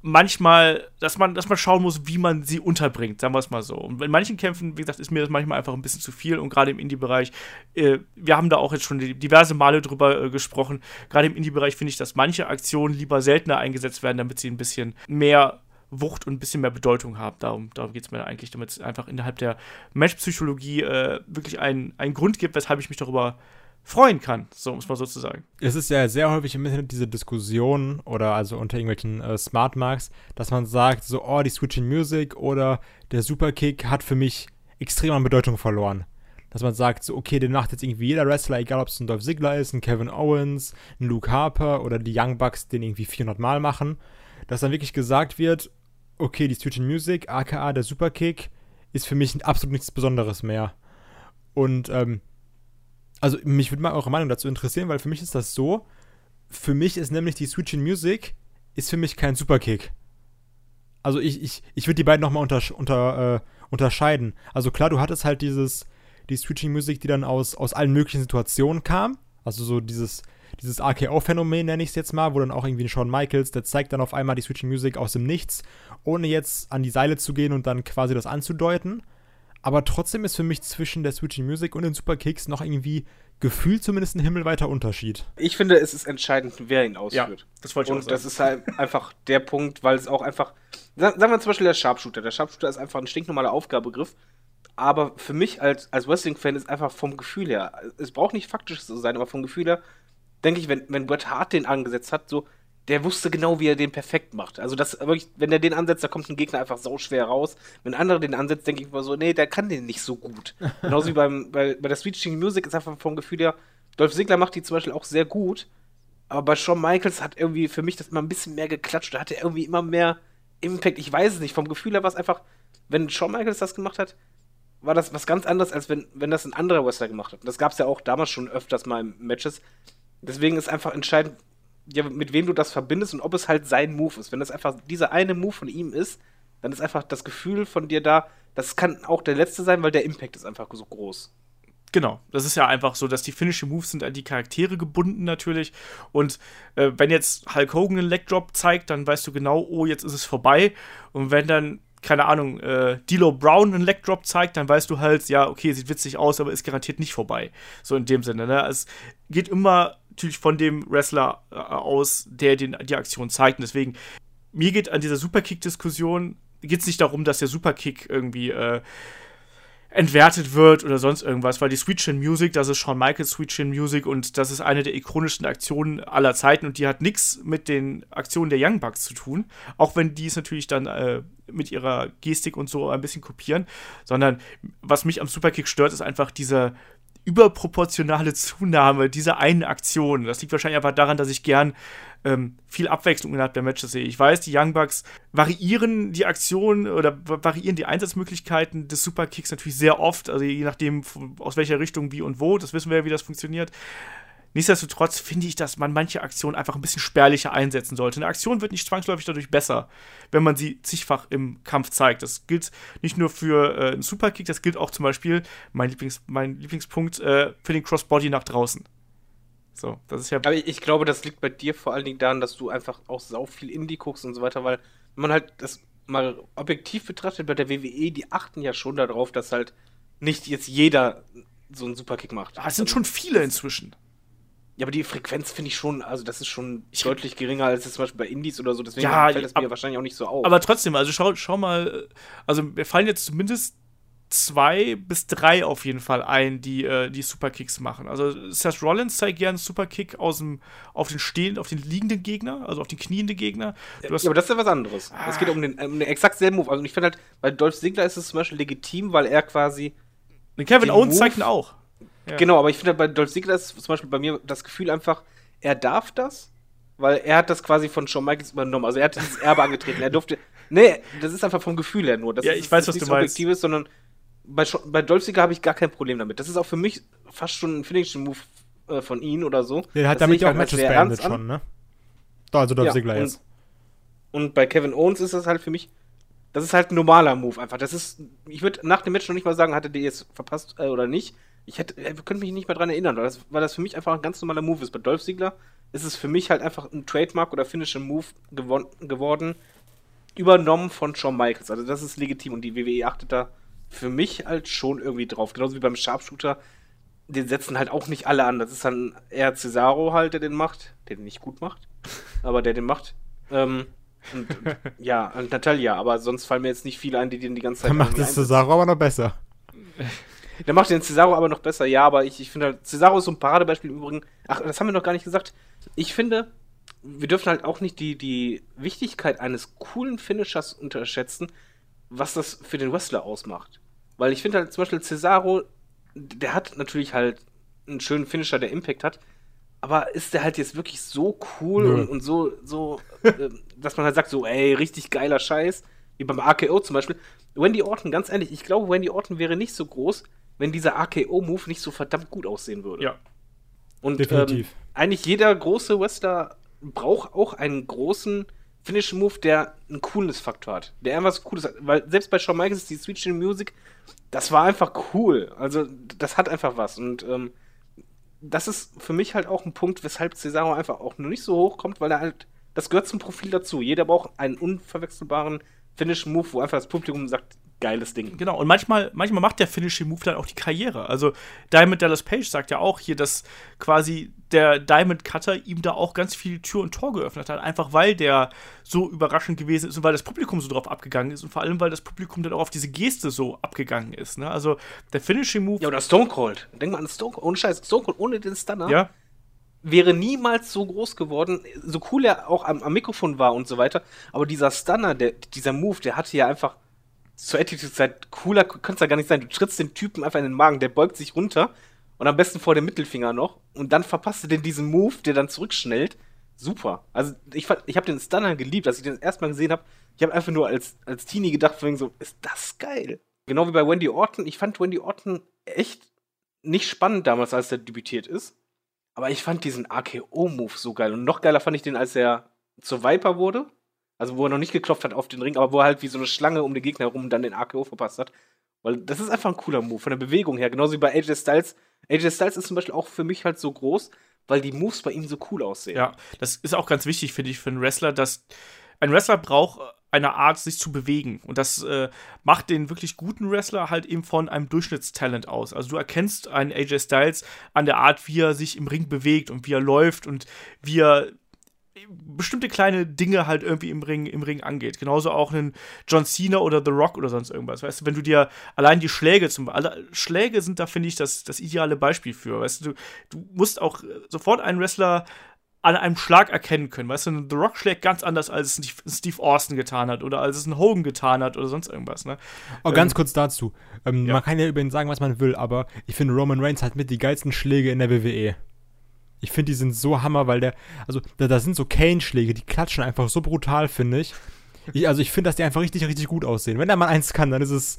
manchmal, dass man, dass man schauen muss, wie man sie unterbringt, sagen wir es mal so. Und in manchen Kämpfen, wie gesagt, ist mir das manchmal einfach ein bisschen zu viel und gerade im Indie-Bereich, äh, wir haben da auch jetzt schon diverse Male drüber äh, gesprochen, gerade im Indie-Bereich finde ich, dass manche Aktionen lieber seltener eingesetzt werden, damit sie ein bisschen mehr Wucht und ein bisschen mehr Bedeutung haben. Darum, darum geht es mir eigentlich, damit es einfach innerhalb der Matchpsychologie äh, wirklich einen, einen Grund gibt, weshalb ich mich darüber freuen kann, so muss man sozusagen. es ist ja sehr häufig im Internet diese Diskussion oder also unter irgendwelchen äh, Smart Marks, dass man sagt, so, oh, die Switching Music oder der Superkick hat für mich extrem an Bedeutung verloren. Dass man sagt, so, okay, den macht jetzt irgendwie jeder Wrestler, egal ob es ein Dolph Ziggler ist, ein Kevin Owens, ein Luke Harper oder die Young Bucks, den irgendwie 400 Mal machen. Dass dann wirklich gesagt wird, okay, die Switching Music, aka der Superkick, ist für mich absolut nichts Besonderes mehr. Und, ähm, also mich würde mal eure Meinung dazu interessieren, weil für mich ist das so, für mich ist nämlich die Switching Music ist für mich kein Superkick. Also ich, ich, ich würde die beiden nochmal unter, unter, äh, unterscheiden. Also klar, du hattest halt dieses, die Switching Music, die dann aus, aus allen möglichen Situationen kam. Also so dieses, dieses RKO-Phänomen, nenne ich es jetzt mal, wo dann auch irgendwie ein Shawn Michaels, der zeigt dann auf einmal die Switching Music aus dem Nichts, ohne jetzt an die Seile zu gehen und dann quasi das anzudeuten. Aber trotzdem ist für mich zwischen der Switching Music und den Superkicks noch irgendwie gefühlt zumindest ein himmelweiter Unterschied. Ich finde, es ist entscheidend, wer ihn ausführt. Ja, das wollte ich auch Und sagen. das ist halt einfach der Punkt, weil es auch einfach. sa- Sagen wir zum Beispiel der Sharpshooter. Der Sharpshooter ist einfach ein stinknormaler Aufgabegriff. Aber für mich als, als Wrestling-Fan ist einfach vom Gefühl her, es braucht nicht faktisch zu sein, aber vom Gefühl her, denke ich, wenn, wenn Bret Hart den angesetzt hat, so, der wusste genau, wie er den perfekt macht. Also, das wirklich, wenn er den ansetzt, da kommt ein Gegner einfach so schwer raus. Wenn ein anderer den ansetzt, denke ich immer so, nee, der kann den nicht so gut. Genauso wie beim, bei, bei der Switching Music ist einfach vom Gefühl her, Dolph Ziggler macht die zum Beispiel auch sehr gut. Aber bei Shawn Michaels hat irgendwie für mich das immer ein bisschen mehr geklatscht. Da hatte er irgendwie immer mehr Impact. Ich weiß es nicht. Vom Gefühl her war es einfach, wenn Shawn Michaels das gemacht hat, war das was ganz anderes, als wenn, wenn das ein anderer Wrestler gemacht hat. Und das gab es ja auch damals schon öfters mal in Matches. Deswegen ist einfach entscheidend, ja, mit wem du das verbindest und ob es halt sein Move ist. Wenn das einfach dieser eine Move von ihm ist, dann ist einfach das Gefühl von dir da, das kann auch der letzte sein, weil der Impact ist einfach so groß. Genau, das ist ja einfach so, dass die finnische Moves sind an die Charaktere gebunden natürlich. Und äh, wenn jetzt Hulk Hogan einen Leg Drop zeigt, dann weißt du genau, oh, jetzt ist es vorbei. Und wenn dann, keine Ahnung, äh, D'Lo Brown einen Leg Drop zeigt, dann weißt du halt, ja, okay, sieht witzig aus, aber ist garantiert nicht vorbei. So in dem Sinne, ne? Es geht immer natürlich von dem Wrestler äh, aus, der den, die Aktion zeigt. Und deswegen, mir geht an dieser Superkick-Diskussion, geht es nicht darum, dass der Superkick irgendwie äh, entwertet wird oder sonst irgendwas, weil die Sweet Chin Music, das ist Shawn Michaels Sweet Chin Music und das ist eine der ikonischsten Aktionen aller Zeiten und die hat nichts mit den Aktionen der Young Bucks zu tun, auch wenn die es natürlich dann äh, mit ihrer Gestik und so ein bisschen kopieren, sondern was mich am Superkick stört, ist einfach dieser überproportionale Zunahme dieser einen Aktion. Das liegt wahrscheinlich einfach daran, dass ich gern ähm, viel Abwechslung innerhalb der Matches sehe. Ich weiß, die Young Bucks variieren die Aktionen oder va- variieren die Einsatzmöglichkeiten des Superkicks natürlich sehr oft, also je nachdem, aus welcher Richtung, wie und wo. Das wissen wir ja, wie das funktioniert. Nichtsdestotrotz finde ich, dass man manche Aktionen einfach ein bisschen spärlicher einsetzen sollte. Eine Aktion wird nicht zwangsläufig dadurch besser, wenn man sie zigfach im Kampf zeigt. Das gilt nicht nur für äh, einen Superkick, das gilt auch zum Beispiel, mein, Lieblings, mein Lieblingspunkt, äh, für den Crossbody nach draußen. So, das ist ja. Aber ich glaube, das liegt bei dir vor allen Dingen daran, dass du einfach auch sau viel Indie guckst und so weiter, weil man halt das mal objektiv betrachtet bei der WWE, die achten ja schon darauf, dass halt nicht jetzt jeder so einen Superkick macht. Ah, es sind schon viele inzwischen. Ja, aber die Frequenz finde ich schon, also das ist schon deutlich geringer als jetzt zum Beispiel bei Indies oder so, deswegen Ja, fällt es ab- mir wahrscheinlich auch nicht so auf. Aber trotzdem, also schau, schau mal, also mir fallen jetzt zumindest zwei bis drei auf jeden Fall ein, die äh, die Superkicks machen. Also Seth Rollins zeigt gerne einen Superkick aus dem, auf den stehenden, auf den liegenden Gegner, also auf den knienden Gegner. Du hast, ja, aber das ist ja was anderes. Es geht um den, um den exakt selben Move. Also ich finde halt, bei Dolph Ziggler ist es zum Beispiel legitim, weil er quasi Kevin den Owens zeigt ihn auch. Ja. Genau, aber ich finde halt bei Dolph Ziggler ist zum Beispiel bei mir das Gefühl einfach, er darf das, weil er hat das quasi von Shawn Michaels übernommen. Also er hat dieses Erbe angetreten. Er durfte. Nee, das ist einfach vom Gefühl her nur. Das Ja, ist, ich weiß, ist was nichts du meinst. Objektives, sondern bei, bei Dolph Ziggler habe ich gar kein Problem damit. Das ist auch für mich fast schon ein Finishing-Move äh, von ihm oder so. Der hat Das damit ja auch halt Matches beendet an. schon, ne? Doch, also Dolph Ja, Ziggler und- jetzt. Und bei Kevin Owens ist das halt für mich, das ist halt ein normaler Move einfach. Das ist, ich würde nach dem Match noch nicht mal sagen, hatte der jetzt verpasst äh, oder nicht. Ich hätte, äh, könnte mich nicht mehr dran erinnern, weil das, weil das für mich einfach ein ganz normaler Move ist. Bei Dolph Ziggler ist es für mich halt einfach ein Trademark oder Finishing Move gewon geworden, übernommen von Shawn Michaels. Also das ist legitim und die WWE achtet da für mich halt schon irgendwie drauf. Genauso wie beim Sharpshooter, den setzen halt auch nicht alle an. Das ist dann eher Cesaro halt, der den macht, der den nicht gut macht, aber der den macht. Ähm, und, ja, und Natalia, aber sonst fallen mir jetzt nicht viele ein, die den die ganze Zeit Dann macht es. Cesaro aber noch besser. Der macht den Cesaro aber noch besser, ja, aber ich, ich finde halt, Cesaro ist so ein Paradebeispiel im Übrigen. Ach, das haben wir noch gar nicht gesagt. Ich finde, wir dürfen halt auch nicht die, die Wichtigkeit eines coolen Finishers unterschätzen, was das für den Wrestler ausmacht. Weil ich finde halt zum Beispiel Cesaro, der hat natürlich halt einen schönen Finisher, der Impact hat, aber ist der halt jetzt wirklich so cool Nö. und, und so, so äh, dass man halt sagt, so, ey, richtig geiler Scheiß, wie beim AKO zum Beispiel. Wendy Orton, ganz ehrlich, ich glaube, Wendy Orton wäre nicht so groß, wenn dieser AKO-Move nicht so verdammt gut aussehen würde. Ja. Und Definitiv. Ähm, eigentlich jeder große Wrestler braucht auch einen großen Finish-Move, der einen Coolness-Faktor hat. Der irgendwas Cooles hat. Weil selbst bei Shawn Michaels, die Switch in Music, das war einfach cool. Also, das hat einfach was. Und ähm, das ist für mich halt auch ein Punkt, weshalb Cesaro einfach auch nur nicht so hoch kommt, weil er halt, das gehört zum Profil dazu. Jeder braucht einen unverwechselbaren Finish-Move, wo einfach das Publikum sagt, geiles Ding. Genau, und manchmal, manchmal macht der Finishing Move dann auch die Karriere. Also Diamond Dallas Page sagt ja auch hier, dass quasi der Diamond Cutter ihm da auch ganz viel Tür und Tor geöffnet hat, einfach weil der so überraschend gewesen ist und weil das Publikum so drauf abgegangen ist und vor allem, weil das Publikum dann auch auf diese Geste so abgegangen ist. Ne? Also der Finishing Move. Ja, oder Stone Cold. Denk mal an Stone Cold. Ohne Scheiß, Stone Cold ohne den Stunner. Ja. wäre niemals so groß geworden, so cool er auch am, am Mikrofon war und so weiter. Aber dieser Stunner, der, dieser Move, der hatte ja einfach zur Attitude-Zeit cooler, könnte es ja gar nicht sein. Du trittst den Typen einfach in den Magen, der beugt sich runter und am besten vor dem Mittelfinger noch und dann verpasst du den diesen Move, der dann zurückschnellt. Super. Also ich, fand- ich habe den Stunner geliebt, als ich den das erste Mal gesehen habe. Ich habe einfach nur als, als Teenie gedacht, wegen so, ist das geil. Genau wie bei Wendy Orton. Ich fand Wendy Orton echt nicht spannend damals, als er debütiert ist. Aber ich fand diesen AKO-Move so geil. Und noch geiler fand ich den, als er zur Viper wurde. Also wo er noch nicht geklopft hat auf den Ring, aber wo er halt wie so eine Schlange um den Gegner herum dann den AKO verpasst hat. Weil das ist einfach ein cooler Move, von der Bewegung her. Genauso wie bei AJ Styles. AJ Styles ist zum Beispiel auch für mich halt so groß, weil die Moves bei ihm so cool aussehen. Ja, das ist auch ganz wichtig, finde ich, für einen Wrestler, dass ein Wrestler braucht eine Art, sich zu bewegen. Und das äh, macht den wirklich guten Wrestler halt eben von einem Durchschnittstalent aus. Also du erkennst einen AJ Styles an der Art, wie er sich im Ring bewegt und wie er läuft und wie er bestimmte kleine Dinge halt irgendwie im Ring, im Ring angeht. Genauso auch einen John Cena oder The Rock oder sonst irgendwas. Weißt du, wenn du dir allein die Schläge zum alle Schläge sind da, finde ich, das, das ideale Beispiel für. Weißt du, du, du musst auch sofort einen Wrestler an einem Schlag erkennen können. Weißt du, ein The Rock schlägt ganz anders, als es Steve- Austin getan hat oder als es ein Hogan getan hat oder sonst irgendwas. Ne? Oh, ganz kurz dazu. Ähm, ja. Man kann ja über ihn sagen, was man will, aber ich finde, Roman Reigns hat mit die geilsten Schläge in der WWE. Ich finde, die sind so Hammer, weil der, also da, da sind so Kane-Schläge, die klatschen einfach so brutal, finde ich. ich. Also ich finde, dass die einfach richtig, richtig gut aussehen. Wenn er mal eins kann, dann ist es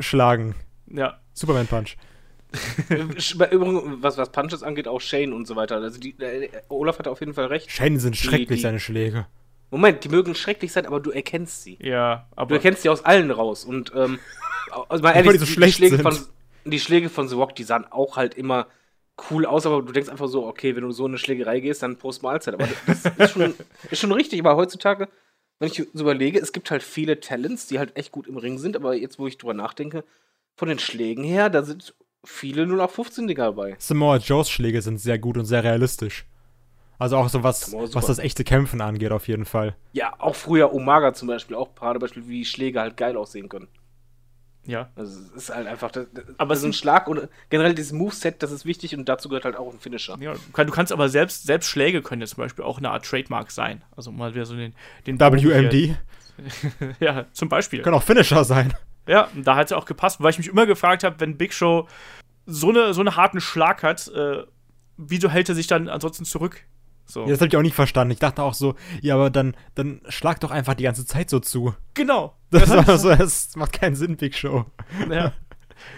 Schlagen. Ja, Superman Punch. Übrigens, was, was Punches angeht, auch Shane und so weiter. Also die, äh, Olaf hat auf jeden Fall recht. Shane sind Die- schrecklich, die- seine Schläge. Moment, die mögen schrecklich sein, aber du erkennst sie. ja, Du aber erkennst sie aus allen raus. Und ähm, also mal ehrlich, die so die, Schläge sind. von, die Schläge von The Rock, die sahen auch halt immer cool aus, aber du denkst einfach so, okay, wenn du so in eine Schlägerei gehst, dann Prost Mahlzeit. Aber das ist schon, ist schon richtig, aber heutzutage, wenn ich so überlege, es gibt halt viele Talents, die halt echt gut im Ring sind, aber jetzt, wo ich drüber nachdenke, von den Schlägen her, da sind viele 0815-Dinger dabei. Samoa Joes Schläge sind sehr gut und sehr realistisch. Also auch so was, Samoa was das echte Kämpfen angeht, auf jeden Fall. Ja, auch früher Umaga zum Beispiel, auch Paradebeispiel, wie Schläge halt geil aussehen können. Ja. Also es ist halt einfach, das, das Aber so ein Schlag und generell dieses Moveset, das ist wichtig und dazu gehört halt auch ein Finisher. Ja, du, kann, du kannst aber selbst, selbst Schläge können ja zum Beispiel auch eine Art Trademark sein. Also mal wieder so den, den WMD Ja, zum Beispiel. können auch Finisher sein. Ja, und da hat es ja auch gepasst, weil ich mich immer gefragt habe, wenn Big Show so, eine, so einen harten Schlag hat, äh, wieso hält er sich dann ansonsten zurück? So. Ja, das habe ich auch nicht verstanden. Ich dachte auch so, ja, aber dann, dann schlag doch einfach die ganze Zeit so zu. Genau. Das, hat- war so, das macht keinen Sinn, Big Show. ja,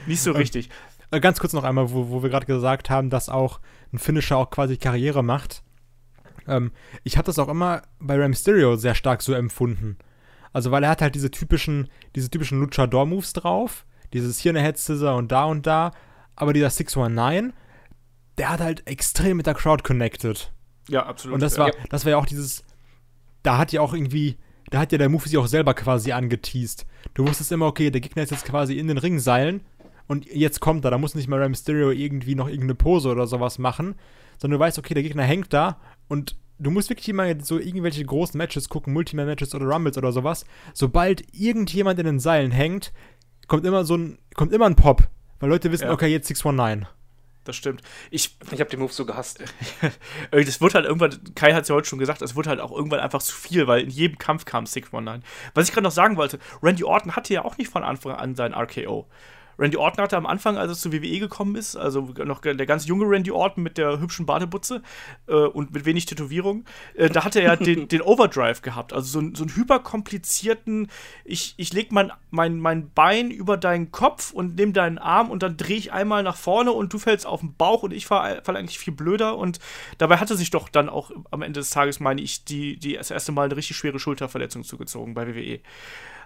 nicht so richtig. Äh, Ganz kurz noch einmal, wo, wo wir gerade gesagt haben, dass auch ein Finisher auch quasi Karriere macht. Ähm, ich habe das auch immer bei Rey Mysterio sehr stark so empfunden. Also, weil er hat halt diese typischen, diese typischen Luchador-Moves drauf. Dieses hier eine Head Scissor und da und da. Aber dieser 619, der hat halt extrem mit der Crowd connected. Ja, absolut. Und das ja. war, das war ja auch dieses, da hat ja auch irgendwie, da hat ja der Move sich auch selber quasi angeteased. Du wusstest immer, okay, der Gegner ist jetzt quasi in den Ringseilen und jetzt kommt er, da muss nicht mal Rey Mysterio irgendwie noch irgendeine Pose oder sowas machen, sondern du weißt, okay, der Gegner hängt da und du musst wirklich immer so irgendwelche großen Matches gucken, Multiman-Matches oder Rumbles oder sowas. Sobald irgendjemand in den Seilen hängt, kommt immer so ein, kommt immer ein Pop, weil Leute wissen, Ja. okay, jetzt 619. Das stimmt. Ich, Ich habe den Move so gehasst. äh, das wird halt irgendwann, Kai hat es ja heute schon gesagt, es wird halt auch irgendwann einfach zu viel, weil in jedem Kampf kam 619. Was ich gerade noch sagen wollte, Randy Orton hatte ja auch nicht von Anfang an sein RKO. Randy Orton hatte am Anfang, als er zur WWE gekommen ist, also noch der ganz junge Randy Orton mit der hübschen Badebutze äh, und mit wenig Tätowierung, äh, da hatte er den, den Overdrive gehabt, also so, einen- so hyperkomplizierten, ich, ich leg mein, mein, mein Bein über deinen Kopf und nehme deinen Arm und dann drehe ich einmal nach vorne und du fällst auf den Bauch und ich fall, fall eigentlich viel blöder und dabei hatte sich doch dann auch am Ende des Tages, meine ich, die, die das erste Mal eine richtig schwere Schulterverletzung zugezogen bei WWE.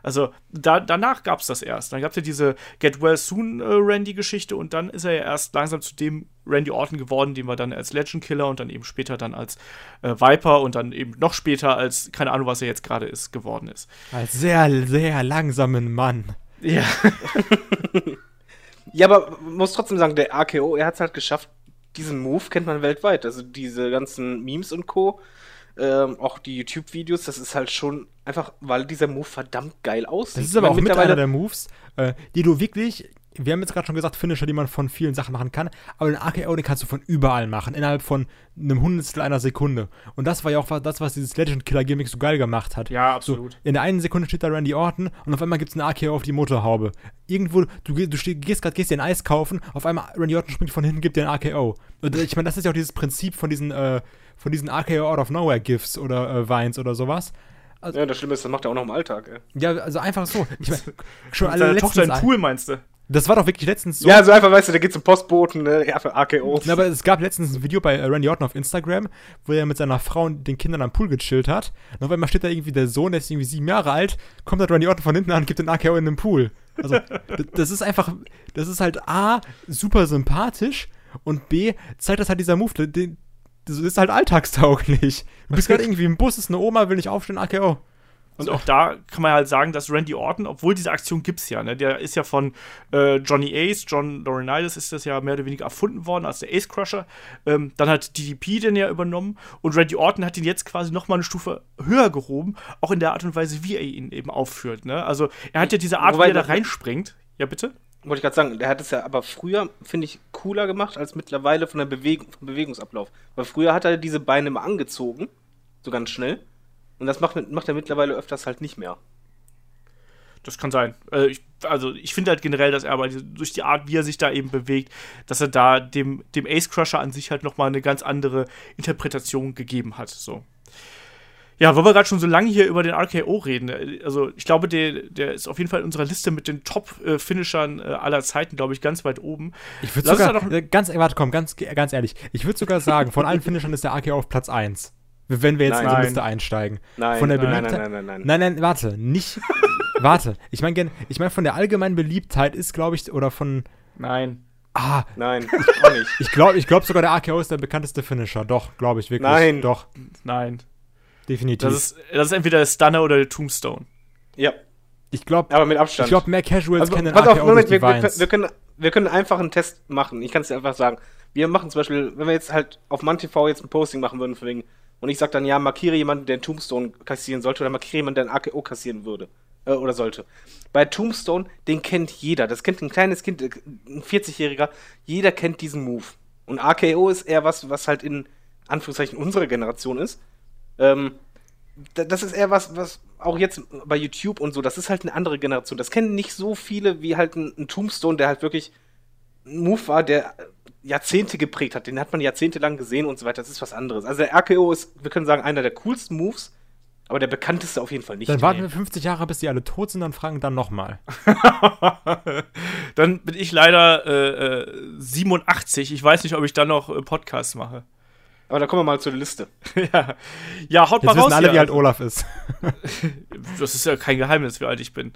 Also da, danach gab es das erst. Dann gab es ja diese Get Well Soon äh, Randy-Geschichte und dann ist er ja erst langsam zu dem Randy Orton geworden, den wir dann als Legend Killer und dann eben später dann als äh, Viper und dann eben noch später als, keine Ahnung, was er jetzt gerade ist, geworden ist. Als sehr, sehr langsamen Mann. Ja. Ja, aber man muss trotzdem sagen, der AKO, er hat es halt geschafft, diesen Move kennt man weltweit. Also diese ganzen Memes und Co., ähm, auch die YouTube-Videos, das ist halt schon einfach, weil dieser Move verdammt geil aussieht. Das ist aber auch mit einer der Moves, äh, die du wirklich, wir haben jetzt gerade schon gesagt, Finisher, die man von vielen Sachen machen kann, aber den AKO, den kannst du von überall machen, innerhalb von einem Hundertstel einer Sekunde. Und das war ja auch das, was dieses Legend Killer Gimmick so geil gemacht hat. Ja, So, absolut. in der einen Sekunde steht da Randy Orton und auf einmal gibt es eine AKO auf die Motorhaube. Irgendwo, du, du steh, gehst gerade, gehst dir ein Eis kaufen, auf einmal Randy Orton springt von hinten, gibt dir ein AKO. Und ich meine, das ist ja auch dieses Prinzip von diesen, äh, von diesen AKO Out of Nowhere GIFs oder äh, Vines oder sowas. Ja, das Schlimme ist, das macht er auch noch im Alltag, ey. Ja, also einfach so. Ich mein, schon alle Tochter im Pool, meinst du? Das war doch wirklich letztens so. Ja, so einfach, weißt du, der geht zum Postboten, ne? Ja, für AKO. Na, aber es gab letztens ein Video bei äh, Randy Orton auf Instagram, wo er mit seiner Frau und den Kindern am Pool gechillt hat. Und auf einmal steht da irgendwie der Sohn, der ist irgendwie sieben Jahre alt, kommt halt Randy Orton von hinten an und gibt den AKO in den Pool. Also, das ist einfach, das ist halt A, super sympathisch und B, zeigt das halt dieser Move, den, das ist halt alltagstauglich. Du bist gerade irgendwie im Bus, ist eine Oma, will nicht aufstehen, AKO. Und auch da kann man halt sagen, dass Randy Orton, obwohl diese Aktion gibt's ja, ne, der ist ja von äh, Johnny Ace, John Laurinaitis ist das ja mehr oder weniger erfunden worden als der Ace Crusher. Ähm, dann hat DDP den ja übernommen und Randy Orton hat ihn jetzt quasi noch mal eine Stufe höher gehoben, auch in der Art und Weise, wie er ihn eben aufführt. Ne? Also er hat ja diese Art, Wobei- wie er da reinspringt. Ja, bitte? Wollte ich gerade sagen, der hat es ja aber früher, finde ich, cooler gemacht als mittlerweile von der Bewegung, vom Bewegungsablauf. Weil früher hat er diese Beine immer angezogen, so ganz schnell. Und das macht, macht er mittlerweile öfters halt nicht mehr. Das kann sein. Äh, ich, also ich finde halt generell, dass er aber durch die Art, wie er sich da eben bewegt, dass er da dem, dem Ace Crusher an sich halt nochmal eine ganz andere Interpretation gegeben hat. So. Ja, weil wir gerade schon so lange hier über den RKO reden. äh, Also ich glaube, der, der ist auf jeden Fall in unserer Liste mit den Top-Finishern äh, aller Zeiten, glaube ich, ganz weit oben. Ich würde sogar, äh, ganz, warte, komm, ganz, ganz ehrlich, ich würde sogar sagen, von allen Finishern ist der AKO auf Platz 1. Wenn wir jetzt in Nein. diese Nein. Liste einsteigen. Nein, von der nein, Beliebtheit, nein, nein, nein, nein. Nein, nein, warte, nicht. warte, ich meine, ich mein, von der allgemeinen Beliebtheit ist, glaube ich, oder von. Nein. Ah, Nein, auch nicht. ich glaube ich glaub sogar, der AKO ist der bekannteste Finisher. Doch, glaube ich wirklich. Nein. Doch, Nein. definitiv. Das ist, das ist entweder der Stunner oder der Tombstone. Ja, ich glaube, aber mit Abstand. ich glaube, mehr Casuals Also, kennen den pass auf, AKO Moment, durch wir, die wir, Vines. wir, können, wir können einfach einen Test machen. Ich kann es dir einfach sagen. Wir machen zum Beispiel, wenn wir jetzt halt auf ManTV jetzt ein Posting machen würden, für wegen, und ich sag dann, ja, markiere jemanden, der einen Tombstone kassieren sollte, oder markiere jemanden, der einen AKO kassieren würde. Äh, oder sollte. Bei Tombstone, den kennt jeder. Das kennt ein kleines Kind, äh, ein 40-Jähriger. Jeder kennt diesen Move. Und AKO ist eher was, was halt in Anführungszeichen unsere Generation ist. Ähm, da- das ist eher was, was auch jetzt bei YouTube und so, das ist halt eine andere Generation. Das kennen nicht so viele wie halt ein, ein Tombstone, der halt wirklich ein Move war, der Jahrzehnte geprägt hat. Den hat man jahrzehntelang gesehen und so weiter. Das ist was anderes. Also der RKO ist, wir können sagen, einer der coolsten Moves, aber der bekannteste auf jeden Fall nicht. dann warten wir 50 Jahre, bis die alle tot sind, dann fragen dann nochmal. Dann bin ich leider äh, äh, 87. Ich weiß nicht, ob ich dann noch äh, Podcasts mache. Aber da kommen wir mal zur Liste. ja. ja, haut Jetzt mal raus. wissen alle, hier. wie alt Olaf ist. Das ist ja kein Geheimnis, wie alt ich bin.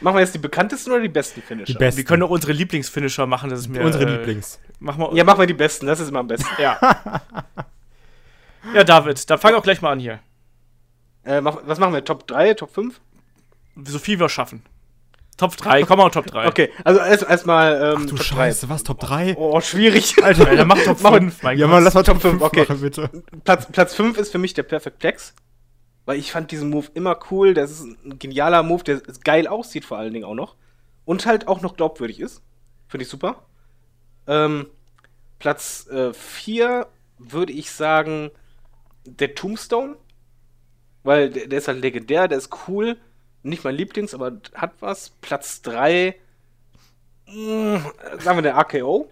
Machen wir jetzt die bekanntesten oder die besten Finisher? Die besten. Wir können auch unsere Lieblingsfinisher machen, das ist mir. Unsere äh, Lieblings. Mach mal. Ja, machen wir die besten, das ist immer am besten. Ja. ja, David, dann fang auch gleich mal an hier. Äh, mach, was machen wir? Top 3, Top 5? So viel wir schaffen. Top 3, komm mal Top 3. Okay, also erst- erstmal ähm, Du Top Scheiße, was, Top 3? 3. Oh, schwierig. Alter, dann mach Top Mach- 5, mein ja, Gott. mal, lass mal Top Top 5 fünf, okay. machen, bitte. Platz, Platz 5 ist für mich der Perfect Plex. Weil ich fand diesen Move immer cool. Das ist ein genialer Move, der geil aussieht, vor allen Dingen auch noch. Und halt auch noch glaubwürdig ist. Finde ich super. Ähm, Platz 4 würde ich sagen, der Tombstone. Weil der, der ist halt legendär, der ist cool. Nicht mein Lieblings, aber hat was. Platz 3, sagen wir der AKO.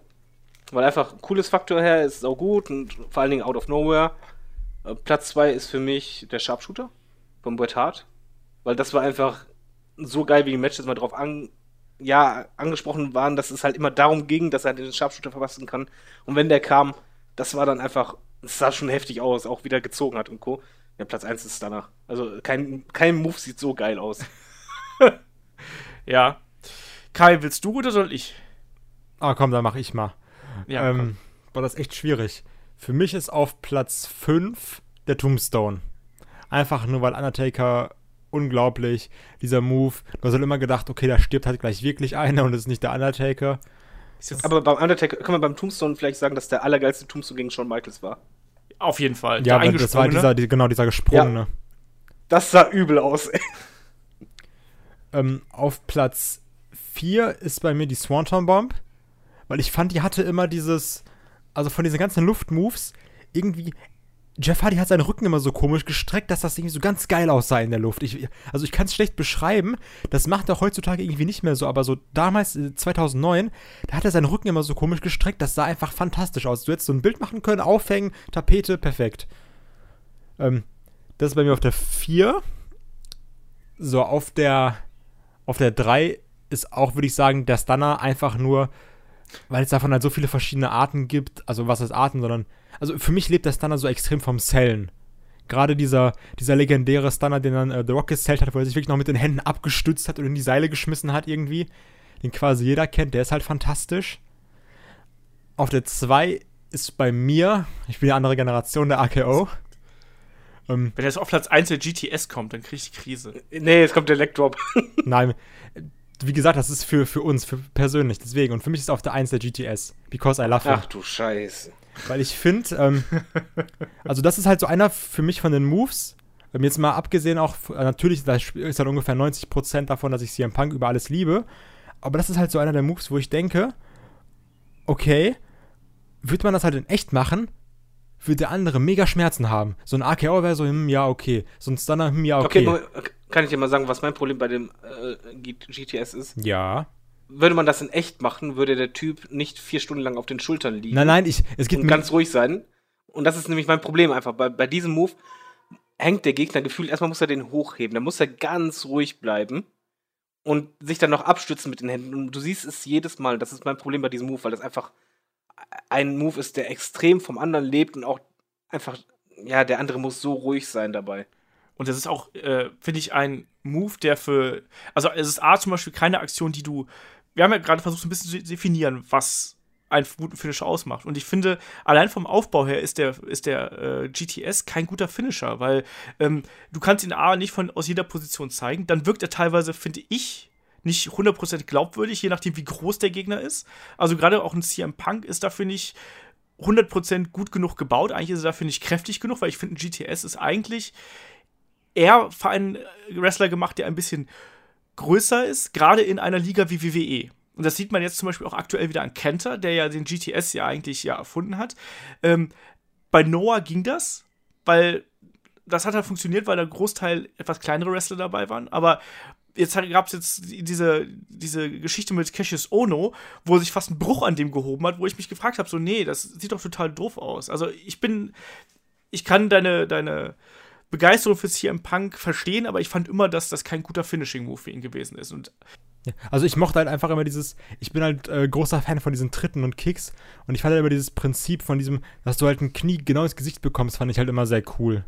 Weil einfach ein cooles Faktor her ist auch gut und vor allen Dingen out of nowhere. Äh, Platz 2 ist für mich der Sharpshooter von Bret Hart. Weil das war einfach so geil, wie die Matches mal drauf an, ja, angesprochen waren, dass es halt immer darum ging, dass er den Sharpshooter verpassen kann. Und wenn der kam, das war dann einfach, es sah schon heftig aus, auch wieder gezogen hat und Co. Ja, Platz 1 ist danach. Also kein, kein Move sieht so geil aus. Ja. Kai, willst du oder soll ich? Ah, komm, dann mach ich mal. Ja, ähm, war das echt schwierig. Für mich ist auf Platz 5 der Tombstone. Einfach nur, weil Undertaker unglaublich, dieser Move. Du hast halt immer gedacht, okay, da stirbt halt gleich wirklich einer und es ist nicht der Undertaker. Aber beim Undertaker kann man beim Tombstone vielleicht sagen, dass der allergeilste Tombstone gegen Shawn Michaels war. auf jeden Fall. Ja, Der das war dieser, die, genau, dieser gesprungene. Das sah übel aus, ey. Ähm, auf Platz 4 ist bei mir die Swanton Bomb, weil ich fand, die hatte immer dieses, also von diesen ganzen Luftmoves, irgendwie, Jeff Hardy hat seinen Rücken immer so komisch gestreckt, dass das irgendwie so ganz geil aussah in der Luft. Ich, also ich kann es schlecht beschreiben, das macht er heutzutage irgendwie nicht mehr so, aber so damals, äh, 2009, da hat er seinen Rücken immer so komisch gestreckt, das sah einfach fantastisch aus. Du hättest so ein Bild machen können, aufhängen, Tapete, perfekt. Ähm, das ist bei mir auf der 4. So, auf der auf der 3 ist auch, würde ich sagen, der Stunner einfach nur, weil es davon halt so viele verschiedene Arten gibt. Also, was heißt Arten, sondern. Also, für mich lebt der Stunner so extrem vom Sellen. Gerade dieser, dieser legendäre Stunner, den dann äh, The Rock gesellt hat, wo er sich wirklich noch mit den Händen abgestützt hat und in die Seile geschmissen hat, irgendwie. Den quasi jeder kennt, der ist halt fantastisch. Auf der 2 ist bei mir, ich bin eine andere Generation, der AKO. Ähm, Wenn jetzt auf Platz 1 der GTS kommt, dann krieg ich die Krise. Nee, jetzt kommt der Leg Drop. Nein, wie gesagt, das ist für, für uns, für persönlich, deswegen. Und für mich ist auf der 1 der GTS. Because I love him. Ach du Scheiße. Weil ich finde, ähm, also das ist halt so einer für mich von den Moves. Ähm, jetzt mal abgesehen auch, äh, natürlich da ist halt ungefähr 90% davon, dass ich CM Punk über alles liebe. Aber das ist halt so einer der Moves, wo ich denke, okay, würde man das halt in echt machen, würde der andere mega Schmerzen haben. So ein AKO wäre so, hm, ja, okay. So ein Stunner, hm, ja, Okay, okay. Moment, kann ich dir mal sagen, was mein Problem bei dem äh, GTS ist? ja. Würde man das in echt machen, würde der Typ nicht vier Stunden lang auf den Schultern liegen Nein, nein, ich, es geht und mir. ganz ruhig sein. Und das ist nämlich mein Problem einfach. Bei, bei diesem Move hängt der Gegner gefühlt, erstmal muss er den hochheben, dann muss er ganz ruhig bleiben und sich dann noch abstützen mit den Händen. Und du siehst es jedes Mal, das ist mein Problem bei diesem Move, weil das einfach ein Move ist, der extrem vom anderen lebt und auch einfach, ja, der andere muss so ruhig sein dabei. Und das ist auch, äh, finde ich, ein Move, der für. Also, es ist A zum Beispiel keine Aktion, die du. Wir haben ja gerade versucht, so ein bisschen zu definieren, was einen guten Finisher ausmacht. Und ich finde, allein vom Aufbau her ist der, ist der äh, GTS kein guter Finisher, weil ähm, du kannst ihn A nicht von, aus jeder Position zeigen. Dann wirkt er teilweise, finde ich, nicht 100% glaubwürdig, je nachdem, wie groß der Gegner ist. Also gerade auch ein CM Punk ist dafür nicht 100% gut genug gebaut. Eigentlich ist er dafür nicht kräftig genug, weil ich finde, ein GTS ist eigentlich eher für einen Wrestler gemacht, der ein bisschen größer ist, gerade in einer Liga wie WWE. Und das sieht man jetzt zum Beispiel auch aktuell wieder an Kenter, der ja den GTS ja eigentlich ja erfunden hat. Ähm, bei Noah ging das, weil das hat halt funktioniert, weil da ein Großteil etwas kleinere Wrestler dabei waren. Aber jetzt gab es jetzt diese, diese Geschichte mit Cassius Ono, wo sich fast ein Bruch an dem gehoben hat, wo ich mich gefragt habe, so, nee, das sieht doch total doof aus. Also ich bin, ich kann deine, deine Begeisterung für CM Punk verstehen, aber ich fand immer, dass das kein guter Finishing-Move für ihn gewesen ist. Und Also ich mochte halt einfach immer dieses, ich bin halt äh, großer Fan von diesen Tritten und Kicks und ich fand halt immer dieses Prinzip von diesem, dass du halt ein Knie genau ins Gesicht bekommst, fand ich halt immer sehr cool.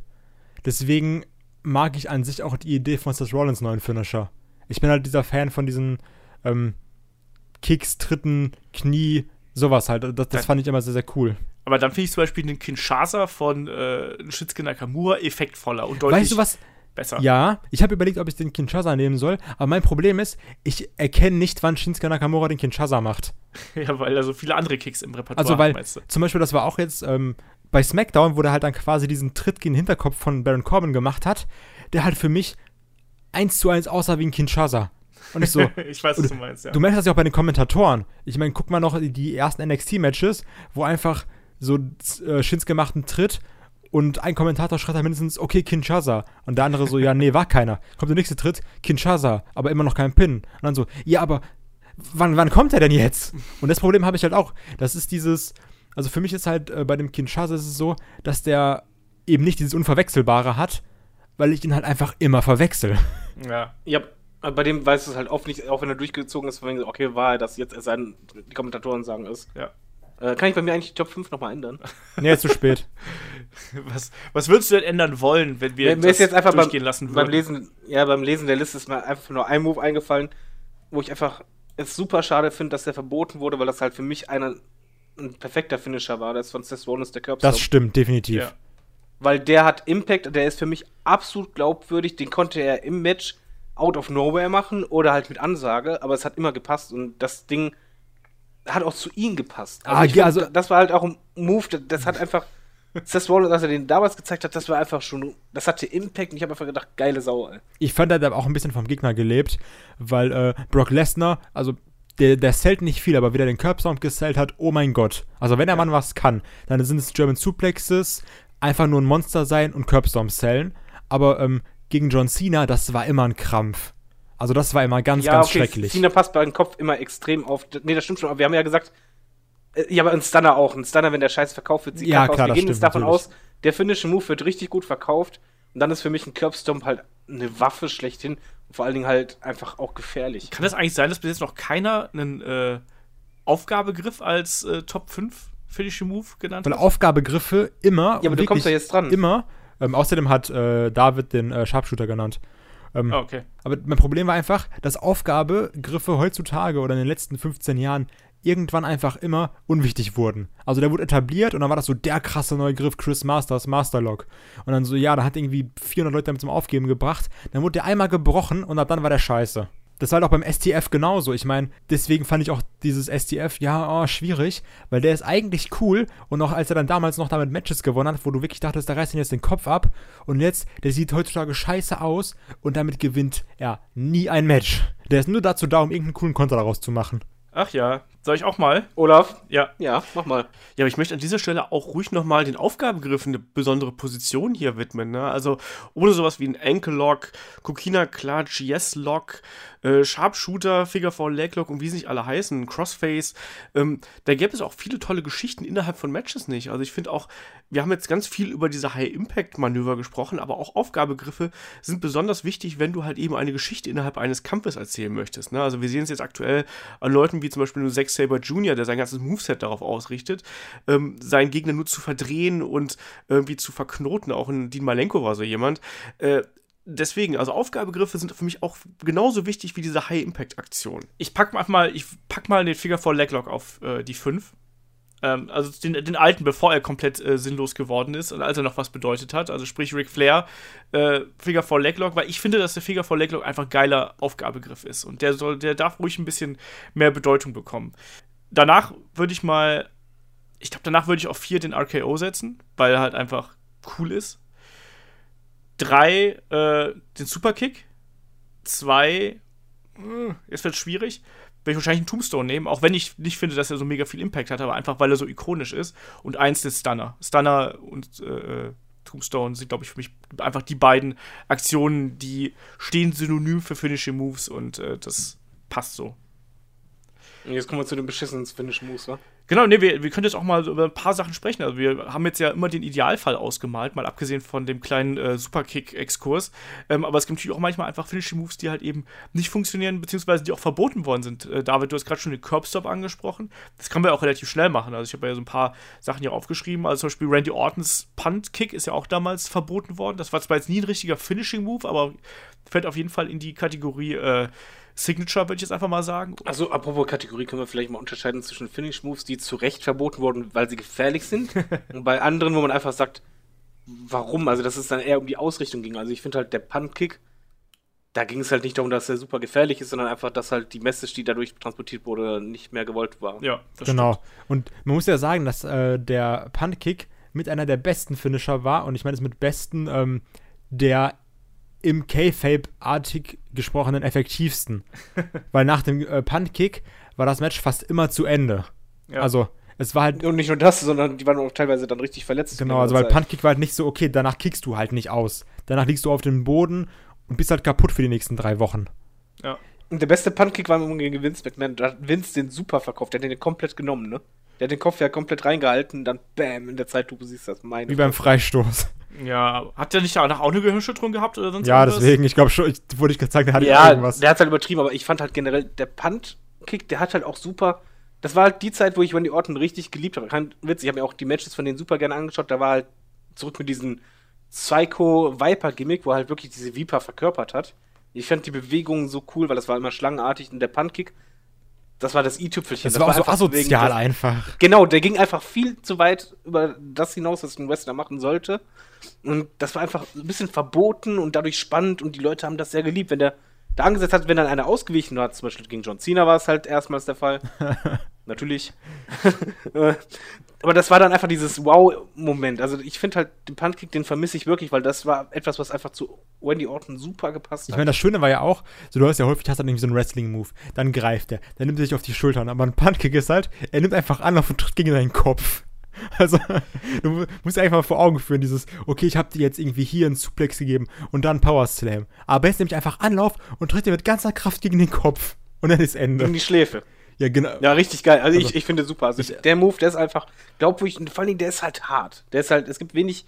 Deswegen mag ich an sich auch die Idee von Seth Rollins neuen Finisher. Ich bin halt dieser Fan von diesen ähm, Kicks, Tritten, Knie, sowas halt. Das, das fand ich immer sehr, sehr cool. Aber dann finde ich zum Beispiel den Kinshasa von äh, Shinsuke Nakamura effektvoller und deutlich Weißt du was? besser. Ja, ich habe überlegt, ob ich den Kinshasa nehmen soll, aber mein Problem ist, ich erkenne nicht, wann Shinsuke Nakamura den Kinshasa macht. Ja, weil er so viele andere Kicks im Repertoire Also, weil hat, zum Beispiel, das war auch jetzt ähm, bei SmackDown, wo der halt dann quasi diesen Tritt gegen den Hinterkopf von Baron Corbin gemacht hat, der halt für mich eins zu eins aussah wie ein Kinshasa. Und ich so, ich weiß, was du meinst, ja. du merkst das ja auch bei den Kommentatoren. Ich meine, guck mal noch die ersten NXT-Matches, wo einfach so äh, Shinsuke macht einen Tritt und ein Kommentator schreit dann mindestens, okay, Kinshasa. Und der andere so, ja, nee, war keiner. Kommt der nächste Tritt, Kinshasa, aber immer noch kein Pin. Und dann so, ja, aber wann, wann kommt er denn jetzt? Und das Problem habe ich halt auch. Das ist dieses, also für mich ist halt äh, bei dem Kinshasa ist es so, dass der eben nicht dieses Unverwechselbare hat, weil ich ihn halt einfach immer verwechsel. ja. Ja, aber bei dem weißt du es halt oft nicht, auch wenn er durchgezogen ist, wenn okay, war er das jetzt, es sei denn, die Kommentatoren sagen es. Ja. Äh, kann ich bei mir eigentlich die Top 5 nochmal ändern? nee, zu spät. Was, was würdest du denn ändern wollen, wenn wir Mir ist jetzt einfach beim, durchgehen lassen beim würden? Lesen, ja, beim Lesen der Liste ist mir einfach nur ein Move eingefallen, wo ich einfach es super schade finde, dass der verboten wurde, weil das halt für mich einer ein perfekter Finisher war. Das von Seth Rollins der Curb Das stimmt, definitiv. Ja. Weil der hat Impact, der ist für mich absolut glaubwürdig. Den konnte er im Match out of nowhere machen oder halt mit Ansage, aber es hat immer gepasst und das Ding hat auch zu ihm gepasst. Ah, ich ja, find, also- das war halt auch ein Move, das, hat einfach Seth Rollins, als er den damals gezeigt hat, das war einfach schon, das hatte Impact und ich habe einfach gedacht, geile Sau, ey. Ich fand, er hat aber auch ein bisschen vom Gegner gelebt, weil äh, Brock Lesnar, also der, der sellt nicht viel, aber wie der den Curbstomp gesellt hat, oh mein Gott. Also wenn der Mann was kann, dann sind es German Suplexes, einfach nur ein Monster sein und Curbstomp sellen. Aber ähm, gegen John Cena, das war immer ein Krampf. Also das war immer ganz, ganz schrecklich. Cena passt bei dem Kopf immer extrem auf. Nee, das stimmt schon, aber wir haben ja gesagt, äh, ja, aber ein Stunner auch. Ein Stunner, wenn der Scheiß verkauft wird, sieht Ja, klar, aus. Wir das gehen jetzt davon natürlich. aus, der finnische Move wird richtig gut verkauft. Und dann ist für mich ein Curbstomp halt eine Waffe schlechthin. Und vor allen Dingen halt einfach auch gefährlich. Kann das eigentlich sein, dass bis jetzt noch keiner einen äh, Aufgabegriff als äh, Top 5 Finishing Move genannt Weil hat? Aufgabegriffe immer. Ja, aber du kommst ja jetzt dran. Immer. Ähm, außerdem hat äh, David den äh, Sharpshooter genannt. Ähm, Ah, okay. Aber mein Problem war einfach, dass Aufgabegriffe heutzutage oder in den letzten 15 Jahren irgendwann einfach immer unwichtig wurden. Also der wurde etabliert und dann war das so der krasse neue Griff, Chris Masters, Masterlock. Und dann so, ja, da hat irgendwie 400 Leute damit zum Aufgeben gebracht. Dann wurde der einmal gebrochen und ab dann war der scheiße. Das war halt auch beim STF genauso. Ich meine, deswegen fand ich auch dieses STF, ja, oh, schwierig, weil der ist eigentlich cool und auch als er dann damals noch damit Matches gewonnen hat, wo du wirklich dachtest, da reißt ihn jetzt den Kopf ab und jetzt, der sieht heutzutage scheiße aus und damit gewinnt er nie ein Match. Der ist nur dazu da, um irgendeinen coolen Konter daraus zu machen. Ach ja, soll ich auch mal? Olaf? Ja. Ja, mach mal. Ja, aber ich möchte an dieser Stelle auch ruhig nochmal den Aufgabegriffen eine besondere Position hier widmen. Ne? Also ohne sowas wie ein Ankle Lock, Kokina Clutch, Yes Lock, äh, Sharpshooter, Figure Four Leg Lock und wie sie nicht alle heißen, Crossface, ähm, da gäbe es auch viele tolle Geschichten innerhalb von Matches nicht. Also ich finde auch, wir haben jetzt ganz viel über diese High-Impact-Manöver gesprochen, aber auch Aufgabegriffe sind besonders wichtig, wenn du halt eben eine Geschichte innerhalb eines Kampfes erzählen möchtest. Ne? Also wir sehen es jetzt aktuell an Leuten wie zum Beispiel nur Zack Saber Jr., der sein ganzes Moveset darauf ausrichtet, ähm, seinen Gegner nur zu verdrehen und irgendwie zu verknoten. Auch in Dean Malenko war so jemand. Äh, deswegen, also Aufgabegriffe sind für mich auch genauso wichtig wie diese High-Impact-Aktion. Ich pack mal, pack mal den Figure 4 Leglock auf äh, die 5. Ähm, also den, den alten, bevor er komplett äh, sinnlos geworden ist und als er noch was bedeutet hat. Also sprich Ric Flair, äh, Figure 4 Leglock, weil ich finde, dass der Figure 4 Leglock einfach ein geiler Aufgabegriff ist. Und der soll, der darf ruhig ein bisschen mehr Bedeutung bekommen. Danach würde ich mal, ich glaube, danach würde ich auf 4 den RKO setzen, weil er halt einfach cool ist. Drei, äh, den Superkick. Zwei, äh, jetzt wird schwierig. Werde ich wahrscheinlich einen Tombstone nehmen, auch wenn ich nicht finde, dass er so mega viel Impact hat, aber einfach weil er so ikonisch ist. Und eins den Stunner. Stunner und äh, Tombstone sind, glaube ich, für mich einfach die beiden Aktionen, die stehen synonym für Finishing Moves und äh, das passt so. Jetzt kommen wir zu den beschissenen Finish Moves, wa? Genau, nee, wir, wir können jetzt auch mal über ein paar Sachen sprechen. Also wir haben jetzt ja immer den Idealfall ausgemalt, mal abgesehen von dem kleinen äh, Superkick-Exkurs. Ähm, aber es gibt natürlich auch manchmal einfach Finishing Moves, die halt eben nicht funktionieren, beziehungsweise die auch verboten worden sind. Äh, David, du hast gerade schon den Curbstop angesprochen. Das können wir auch relativ schnell machen. Also ich habe ja so ein paar Sachen hier aufgeschrieben. Also zum Beispiel Randy Ortons Punt-Kick ist ja auch damals verboten worden. Das war zwar jetzt nie ein richtiger Finishing Move, aber fällt auf jeden Fall in die Kategorie äh, Signature, würde ich jetzt einfach mal sagen. Also, apropos Kategorie, können wir vielleicht mal unterscheiden zwischen Finish Moves, die zu Recht verboten wurden, weil sie gefährlich sind, und bei anderen, wo man einfach sagt, warum? Also, dass es dann eher um die Ausrichtung ging. Also, ich finde halt, der Punt-Kick, da ging es halt nicht darum, dass er super gefährlich ist, sondern einfach, dass halt die Message, die dadurch transportiert wurde, nicht mehr gewollt war. Ja, das Genau. Und man muss ja sagen, dass äh, der Punt-Kick mit einer der besten Finisher war. Und ich meine es mit besten, ähm, der im K-Fape-artig gesprochenen effektivsten. Weil nach dem äh, Punt-Kick war das Match fast immer zu Ende. Ja. Also, es war halt Und nicht nur das, sondern die waren auch teilweise dann richtig verletzt. Genau, also weil Puntkick war halt nicht so, okay, danach kickst du halt nicht aus. Danach liegst du auf dem Boden und bist halt kaputt für die nächsten drei Wochen. Ja. Und der beste Puntkick war immer gegen Vince McMahon. Da hat Vince den super verkauft. Der hat den komplett genommen, ne? Der hat den Kopf ja komplett reingehalten, dann bam, in der siehst du das. Meine Wie beim. Freistoß. Ja, hat der nicht danach auch eine Gehirnschütterung gehabt oder sonst Ja, irgendwas? deswegen, ich glaube schon, ich, wurde ich gezeigt, der hatte Ja, irgendwas. der hat halt übertrieben, aber ich fand halt generell, der Punt-Kick, der hat halt auch super. Das war halt die Zeit, wo ich Randy Orton richtig geliebt habe. Kein Witz, ich habe mir auch die Matches von denen super gerne angeschaut. Da war halt zurück mit diesem Psycho-Viper-Gimmick, wo er halt wirklich diese Viper verkörpert hat. Ich fand die Bewegungen so cool, weil das war immer schlangenartig und der Punt-Kick das war das i-Tüpfelchen. Das, war, so einfach wegen asozial des- einfach. Genau, der ging einfach viel zu weit über das hinaus, was ein Wrestler machen sollte. Und das war einfach ein bisschen verboten und dadurch spannend und die Leute haben das sehr geliebt. Wenn der da angesetzt hat, wenn dann einer ausgewichen hat, zum Beispiel gegen John Cena war es halt erstmals der Fall. Natürlich. Äh, Aber das war dann einfach dieses Wow-Moment. Also ich finde halt den Puntkick, den vermisse ich wirklich, weil das war etwas, was einfach zu Wendy Orton super gepasst Ich hat. meine, das Schöne war ja auch, so du hast ja häufig hast dann irgendwie so einen Wrestling-Move, dann greift er, dann nimmt er sich auf die Schultern, aber ein Puntkick ist halt, er nimmt einfach Anlauf und tritt gegen deinen Kopf. Also, du mu- musst einfach mal vor Augen führen, dieses, okay, ich habe dir jetzt irgendwie hier einen Suplex gegeben und dann Power Slam. Aber jetzt nämlich einfach Anlauf und tritt dir mit ganzer Kraft gegen den Kopf. Und dann ist Ende. in die Schläfe. Ja, genau. Ja, richtig geil. Also, Also- ich, ich finde super. Also Ich- der Move, der ist einfach, glaubwürdig und vor allen Dingen, der ist halt hart. Der ist halt, es gibt wenig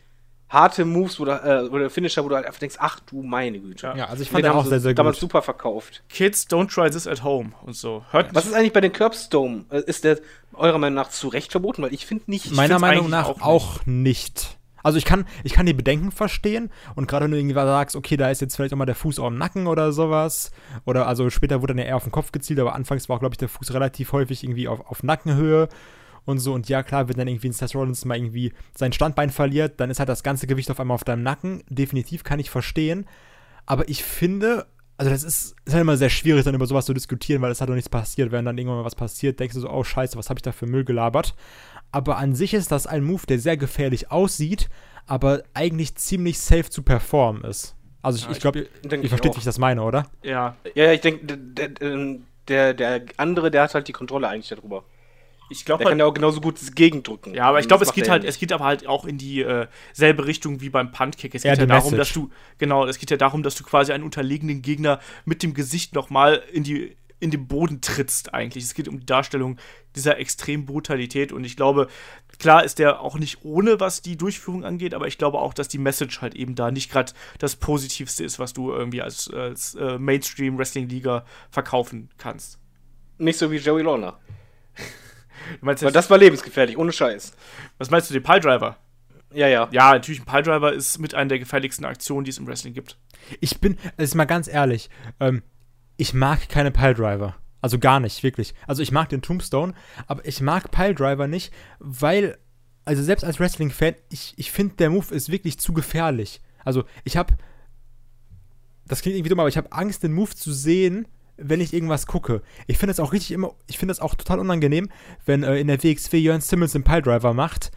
harte Moves wo du, äh, oder Finisher, wo du halt einfach denkst, ach du meine Güte. Ja, also ich fand den auch sehr, sehr damals gut. super verkauft. Kids, don't try this at home und so. Hört Was ist eigentlich bei den Curbstone? Äh, Ist der eurer Meinung nach zu Recht verboten? Weil ich finde nicht. Meiner Meinung nach auch auch nicht. Also ich kann, ich kann die Bedenken verstehen und gerade wenn du irgendwie sagst, okay, da ist jetzt vielleicht auch mal der Fuß auf dem Nacken oder sowas. Oder also später wurde dann ja eher auf den Kopf gezielt, aber anfangs war auch, glaube ich, der Fuß relativ häufig irgendwie auf, auf Nackenhöhe und so. Und ja, klar, wenn dann irgendwie ein Seth Rollins mal irgendwie sein Standbein verliert, dann ist halt das ganze Gewicht auf einmal auf deinem Nacken. Definitiv kann ich verstehen. Aber ich finde, also das ist, ist halt immer sehr schwierig, dann über sowas zu diskutieren, weil es hat doch nichts passiert. Wenn dann irgendwann mal was passiert, denkst du so, oh scheiße, was habe ich da für Müll gelabert? Aber an sich ist das ein Move, der sehr gefährlich aussieht, aber eigentlich ziemlich safe zu performen ist. Also ich, Ja, ich glaube, ihr, versteht, wie ich das meine, oder? Ja, Ja, ja, ich denke, der, der, der, der andere, der hat halt die Kontrolle eigentlich darüber. ich glaube Der kann halt, ja auch genauso gut gegendrücken. Ja, aber ich glaube, es geht halt, ja es geht aber halt auch in die äh, selbe Richtung wie beim Puntkick. Es Ja, geht ja darum, Message. dass du, genau, es geht ja darum, dass du quasi einen unterlegenen Gegner mit dem Gesicht nochmal in die in den Boden trittst eigentlich. Es geht um die Darstellung dieser extremen Brutalität und ich glaube, klar ist der auch nicht ohne, was die Durchführung angeht, aber ich glaube auch, dass die Message halt eben da nicht gerade das Positivste ist, was du irgendwie als, als äh, Mainstream-Wrestling-Liga verkaufen kannst. Nicht so wie Joey Lawler. Meinst Weil das war lebensgefährlich, ohne Scheiß. was meinst du, den Piledriver? Ja, ja. Ja, natürlich, ein Piledriver ist mit einer der gefährlichsten Aktionen, die es im Wrestling gibt. Ich bin, es ist mal ganz ehrlich, ähm, ich mag keine Piledriver. Also gar nicht, wirklich. Also ich mag den Tombstone, aber ich mag Piledriver nicht, weil, also selbst als Wrestling-Fan, ich, ich finde, der Move ist wirklich zu gefährlich. Also ich habe, das klingt irgendwie dumm, aber ich habe Angst, den Move zu sehen, wenn ich irgendwas gucke. Ich finde es auch richtig immer, ich finde es auch total unangenehm, wenn äh, in der WXW Jörn Simmons den Piledriver macht,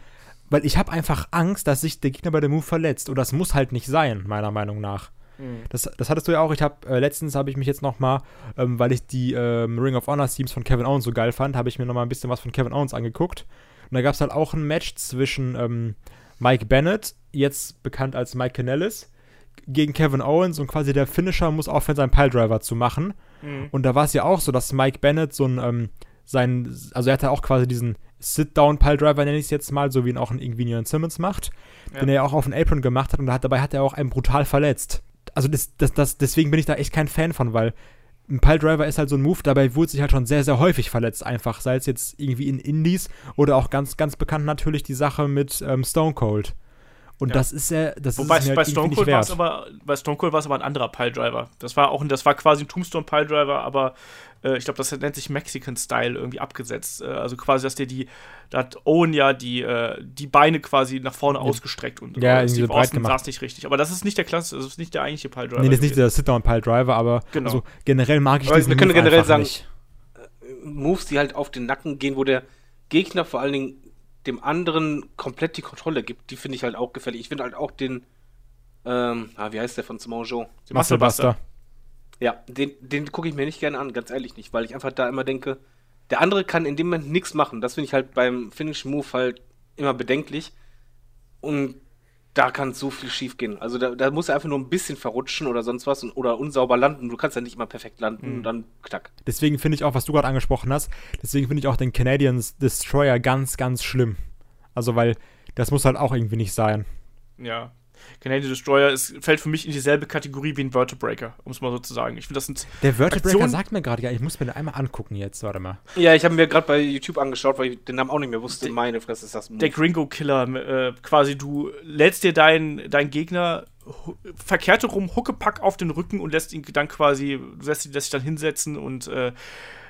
weil ich habe einfach Angst, dass sich der Gegner bei dem Move verletzt. Und das muss halt nicht sein, meiner Meinung nach. Das, das hattest du ja auch. Ich habe äh, letztens habe ich mich jetzt noch mal, ähm, weil ich die ähm, Ring of Honor Teams von Kevin Owens so geil fand, habe ich mir noch mal ein bisschen was von Kevin Owens angeguckt. Und da gab es halt auch ein Match zwischen ähm, Mike Bennett, jetzt bekannt als Mike Kanellis, gegen Kevin Owens und quasi der Finisher muss aufhören, seinen Piledriver zu machen. Und da war es ja auch so, dass Mike Bennett so ein, ähm, sein, also er hatte auch quasi diesen Sit-Down-Piledriver, nenne ich es jetzt mal, so wie ihn auch ein irgendwie Neon Simmons macht, Ja. den er ja auch auf den Apron gemacht hat und hat, dabei hat er auch einen brutal verletzt. Also das, das, das, deswegen bin ich da echt kein Fan von, weil ein Piledriver ist halt so ein Move, dabei wurde sich halt schon sehr, sehr häufig verletzt, einfach, sei es jetzt irgendwie in Indies oder auch ganz, ganz bekannt natürlich die Sache mit ähm, Stone Cold. Und Ja. das ist ja, das Wobei ist es mir bei halt Stone Cold nicht war es aber, bei Stone Cold war es aber ein anderer Piledriver. Das war auch, ein- das war quasi ein Tombstone Piledriver, aber äh, ich glaube, das nennt sich Mexican Style irgendwie abgesetzt. Äh, also quasi, dass der die, da hat Owen ja die, äh, die Beine quasi nach vorne ausgestreckt und Ja, äh, so Steve breit Austin saß nicht richtig. Aber das ist nicht der Klasse, das ist nicht der eigentliche Piledriver. Nee, das ist nicht gewesen. der Sit-Down-Piledriver, aber Genau. also generell mag ich Aber diesen wir können Move generell sagen- nicht. Moves, die halt auf den Nacken gehen, wo der Gegner vor allen Dingen dem anderen komplett die Kontrolle gibt, die finde ich halt auch gefährlich. Ich finde halt auch den, ähm, ah, wie heißt der von Simon Jo? Die Muscle Buster. Ja, den, den gucke ich mir nicht gerne an, ganz ehrlich nicht, weil ich einfach da immer denke, der andere kann in dem Moment nichts machen. Das finde ich halt beim Finish Move halt immer bedenklich. Und da kann so viel schief gehen. Also da, da muss er einfach nur ein bisschen verrutschen oder sonst was und, oder unsauber landen. Du kannst ja nicht immer perfekt landen und dann knack. Deswegen finde ich auch, was du gerade angesprochen hast, deswegen finde ich auch den Canadian Destroyer ganz, ganz schlimm. Also, weil das muss halt auch irgendwie nicht sein. Ja. Canadian Destroyer ist, fällt für mich in dieselbe Kategorie wie ein Vertebreaker, um es mal so zu sagen. Ich finde, das sind Der Vertebreaker Aktion- sagt mir gerade, ja, ich muss mir den einmal angucken jetzt, warte mal. Ja, ich habe mir gerade bei YouTube angeschaut, weil ich den Namen auch nicht mehr wusste. Meine Fresse ist das ein der Gringo-Killer. Äh, quasi, du lädst dir deinen deinen Gegner verkehrt rum, Huckepack auf den Rücken und lässt ihn dann quasi, du lässt ihn lässt dich dann hinsetzen und äh,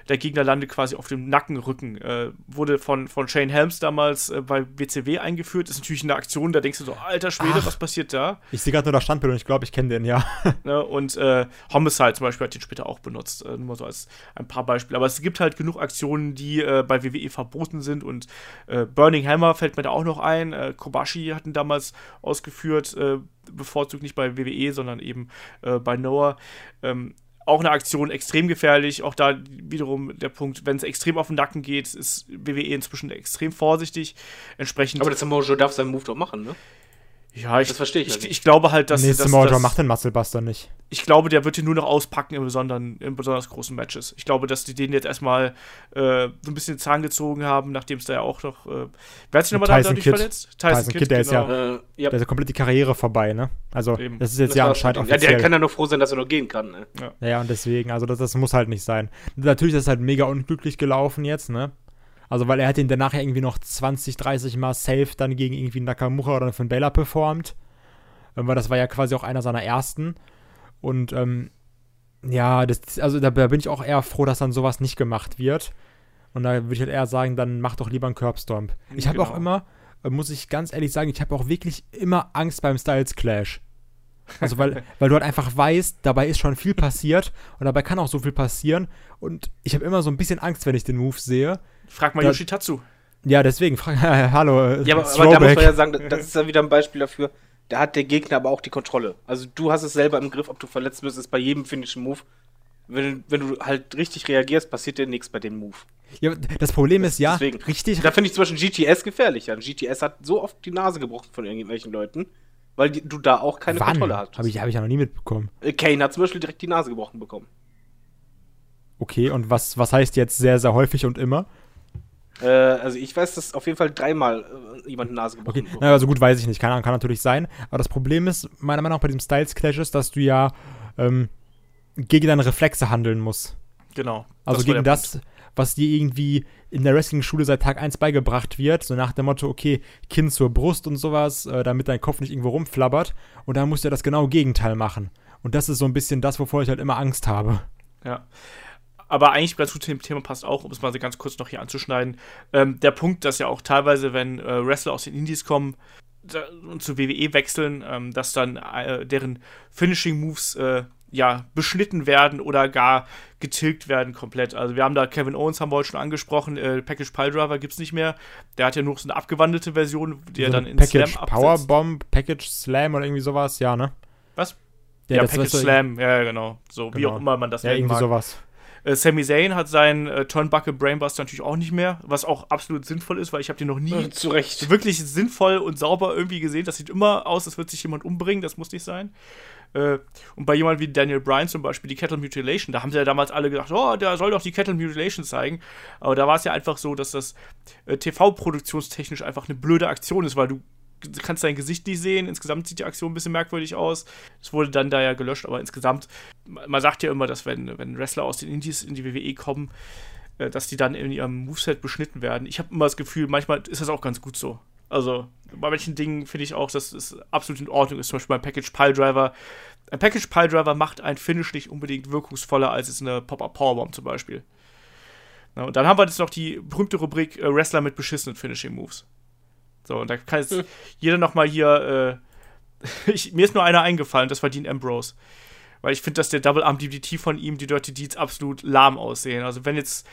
der Gegner landet quasi auf dem Nackenrücken. Äh, wurde von, von Shane Helms damals äh, bei WCW eingeführt. Ist natürlich eine Aktion, da denkst du so, alter Schwede, Ach. was passiert da? Ich sehe gerade nur das Standbild und ich glaube, ich kenne den, ja. Ne? Und äh, Homicide zum Beispiel hat den später auch benutzt. Äh, nur mal so als ein paar Beispiele. Aber es gibt halt genug Aktionen, die äh, bei WWE verboten sind. Und äh, Burning Hammer fällt mir da auch noch ein. Kobashi hatten damals ausgeführt, bevorzugt nicht bei WWE, sondern eben bei Noah. Ähm, auch eine Aktion extrem gefährlich. Auch da wiederum der Punkt, wenn es extrem auf den Nacken geht, ist WWE inzwischen extrem vorsichtig. Entsprechend. Aber der Samoa Joe darf seinen Move doch machen, ne? Ja, ich, das verstehe ich ich, halt nicht. ich glaube halt, dass, nee, dass, Samoa Joe macht den Musclebuster nicht. ich glaube, der wird ihn nur noch auspacken in, besonderen, in besonders großen Matches. Ich glaube, dass die den jetzt erstmal äh, so ein bisschen den Zahn gezogen haben, nachdem es da ja auch noch. Äh, wer hat sich nochmal da Tyson dadurch Kidd. verletzt? Tyson Kidd, der ist ja- Äh, ja. Da ist ja komplett die Karriere vorbei, ne? Also, Eben. das ist jetzt Das ja anscheinend dem. ja, offiziell. der kann ja nur froh sein, dass er noch gehen kann, ne? Ja, und deswegen, also das, das muss halt nicht sein. Natürlich ist das halt mega unglücklich gelaufen jetzt, ne? Also, weil er hat ihn danach irgendwie noch 20, 30 Mal safe dann gegen irgendwie Nakamura oder Finn Balor performt. Ähm, Weil das war ja quasi auch einer seiner ersten. Und, ähm, ja, das, also da, da bin ich auch eher froh, dass dann sowas nicht gemacht wird. Und da würde ich halt eher sagen, dann mach doch lieber einen Curbstomp. Ich habe auch Genau. immer, äh, muss ich ganz ehrlich sagen, ich habe auch wirklich immer Angst beim Styles Clash. Also weil, weil du halt einfach weißt, dabei ist schon viel passiert und dabei kann auch so viel passieren. Und ich habe immer so ein bisschen Angst, wenn ich den Move sehe. Frag mal Da- Yoshitatsu. Ja, deswegen, frag, hallo, äh, Ja, aber, aber da muss man ja sagen, das- ist ja wieder ein Beispiel dafür, da hat der Gegner aber auch die Kontrolle. Also du hast es selber im Griff, ob du verletzt wirst, ist bei jedem finnischen Move. Wenn, wenn du halt richtig reagierst, passiert dir nichts bei dem Move. ja, das Problem ist ja, Deswegen. richtig, Da finde ich zum Beispiel GTS gefährlich. Ein GTS hat so oft die Nase gebrochen von irgendwelchen Leuten, weil die, du da auch keine wann? Kontrolle hast. Habe ich, hab ich ja noch nie mitbekommen. Äh, Kane hat zum Beispiel direkt die Nase gebrochen bekommen. Okay, und was, was heißt jetzt sehr, sehr häufig und immer? Äh, also ich weiß, dass auf jeden Fall dreimal äh, jemand die Nase gebrochen Okay, na, also gut, weiß ich nicht, kann, kann natürlich sein. Aber das Problem ist, meiner Meinung nach bei diesem Styles Clash ist, dass du ja ähm, gegen deine Reflexe handeln musst. Genau. Also Das gegen das, was dir irgendwie in der Wrestling-Schule seit Tag 1 beigebracht wird, so nach dem Motto, okay, Kinn zur Brust und sowas, äh, damit dein Kopf nicht irgendwo rumflabbert. Und dann musst du ja das genaue Gegenteil machen. Und das ist so ein bisschen das, wovor ich halt immer Angst habe. Ja. Aber eigentlich ganz gut zu dem Thema passt auch, um es mal so ganz kurz noch hier anzuschneiden. Ähm, der Punkt, dass ja auch teilweise, wenn äh, Wrestler aus den Indies kommen und zu WWE wechseln, ähm, dass dann äh, deren Finishing Moves äh, ja beschnitten werden oder gar getilgt werden komplett. Also wir haben da Kevin Owens haben wir heute schon angesprochen, äh, Package Piledriver gibt es nicht mehr. Der hat ja nur so eine abgewandelte Version, die er so dann ein in Package Slam absetzt. Powerbomb, Package Slam oder irgendwie sowas, ja, ne? Was? Ja, das- Package Slam, ja, ja, genau. So, wie Genau. auch immer man das Ja, irgendwie mag. sowas. Äh, Sami Zayn hat seinen äh, Turnbuckle Brainbuster natürlich auch nicht mehr, was auch absolut sinnvoll ist, weil ich habe den noch nie Äh, Zu Recht. wirklich sinnvoll und sauber irgendwie gesehen. Das sieht immer aus, als würde sich jemand umbringen, das muss nicht sein. Äh, und bei jemandem wie Daniel Bryan zum Beispiel, die Kettle Mutilation, da haben sie ja damals alle gedacht, oh, der soll doch die Kettle Mutilation zeigen. Aber da war es ja einfach so, dass das äh, TV-produktionstechnisch einfach eine blöde Aktion ist, weil du kannst dein Gesicht nicht sehen. Insgesamt sieht die Aktion ein bisschen merkwürdig aus. Es wurde dann da ja gelöscht, aber insgesamt, man sagt ja immer, dass wenn, wenn Wrestler aus den Indies in die WWE kommen, äh, dass die dann in ihrem Moveset beschnitten werden. Ich habe immer das Gefühl, manchmal ist das auch ganz gut so. Also bei manchen Dingen finde ich auch, dass es absolut in Ordnung ist. Zum Beispiel beim Package Piledriver. Ein Package Piledriver macht ein Finish nicht unbedingt wirkungsvoller als es eine Pop-Up Powerbomb zum Beispiel. Na, und dann haben wir jetzt noch die berühmte Rubrik äh, Wrestler mit beschissenen Finishing Moves. So, und da kann jetzt jeder noch mal hier, äh, ich, mir ist nur einer eingefallen, das war Dean Ambrose. Weil ich finde, dass der Double Arm DDT von ihm, die Dirty Deeds, absolut lahm aussehen. Also wenn jetzt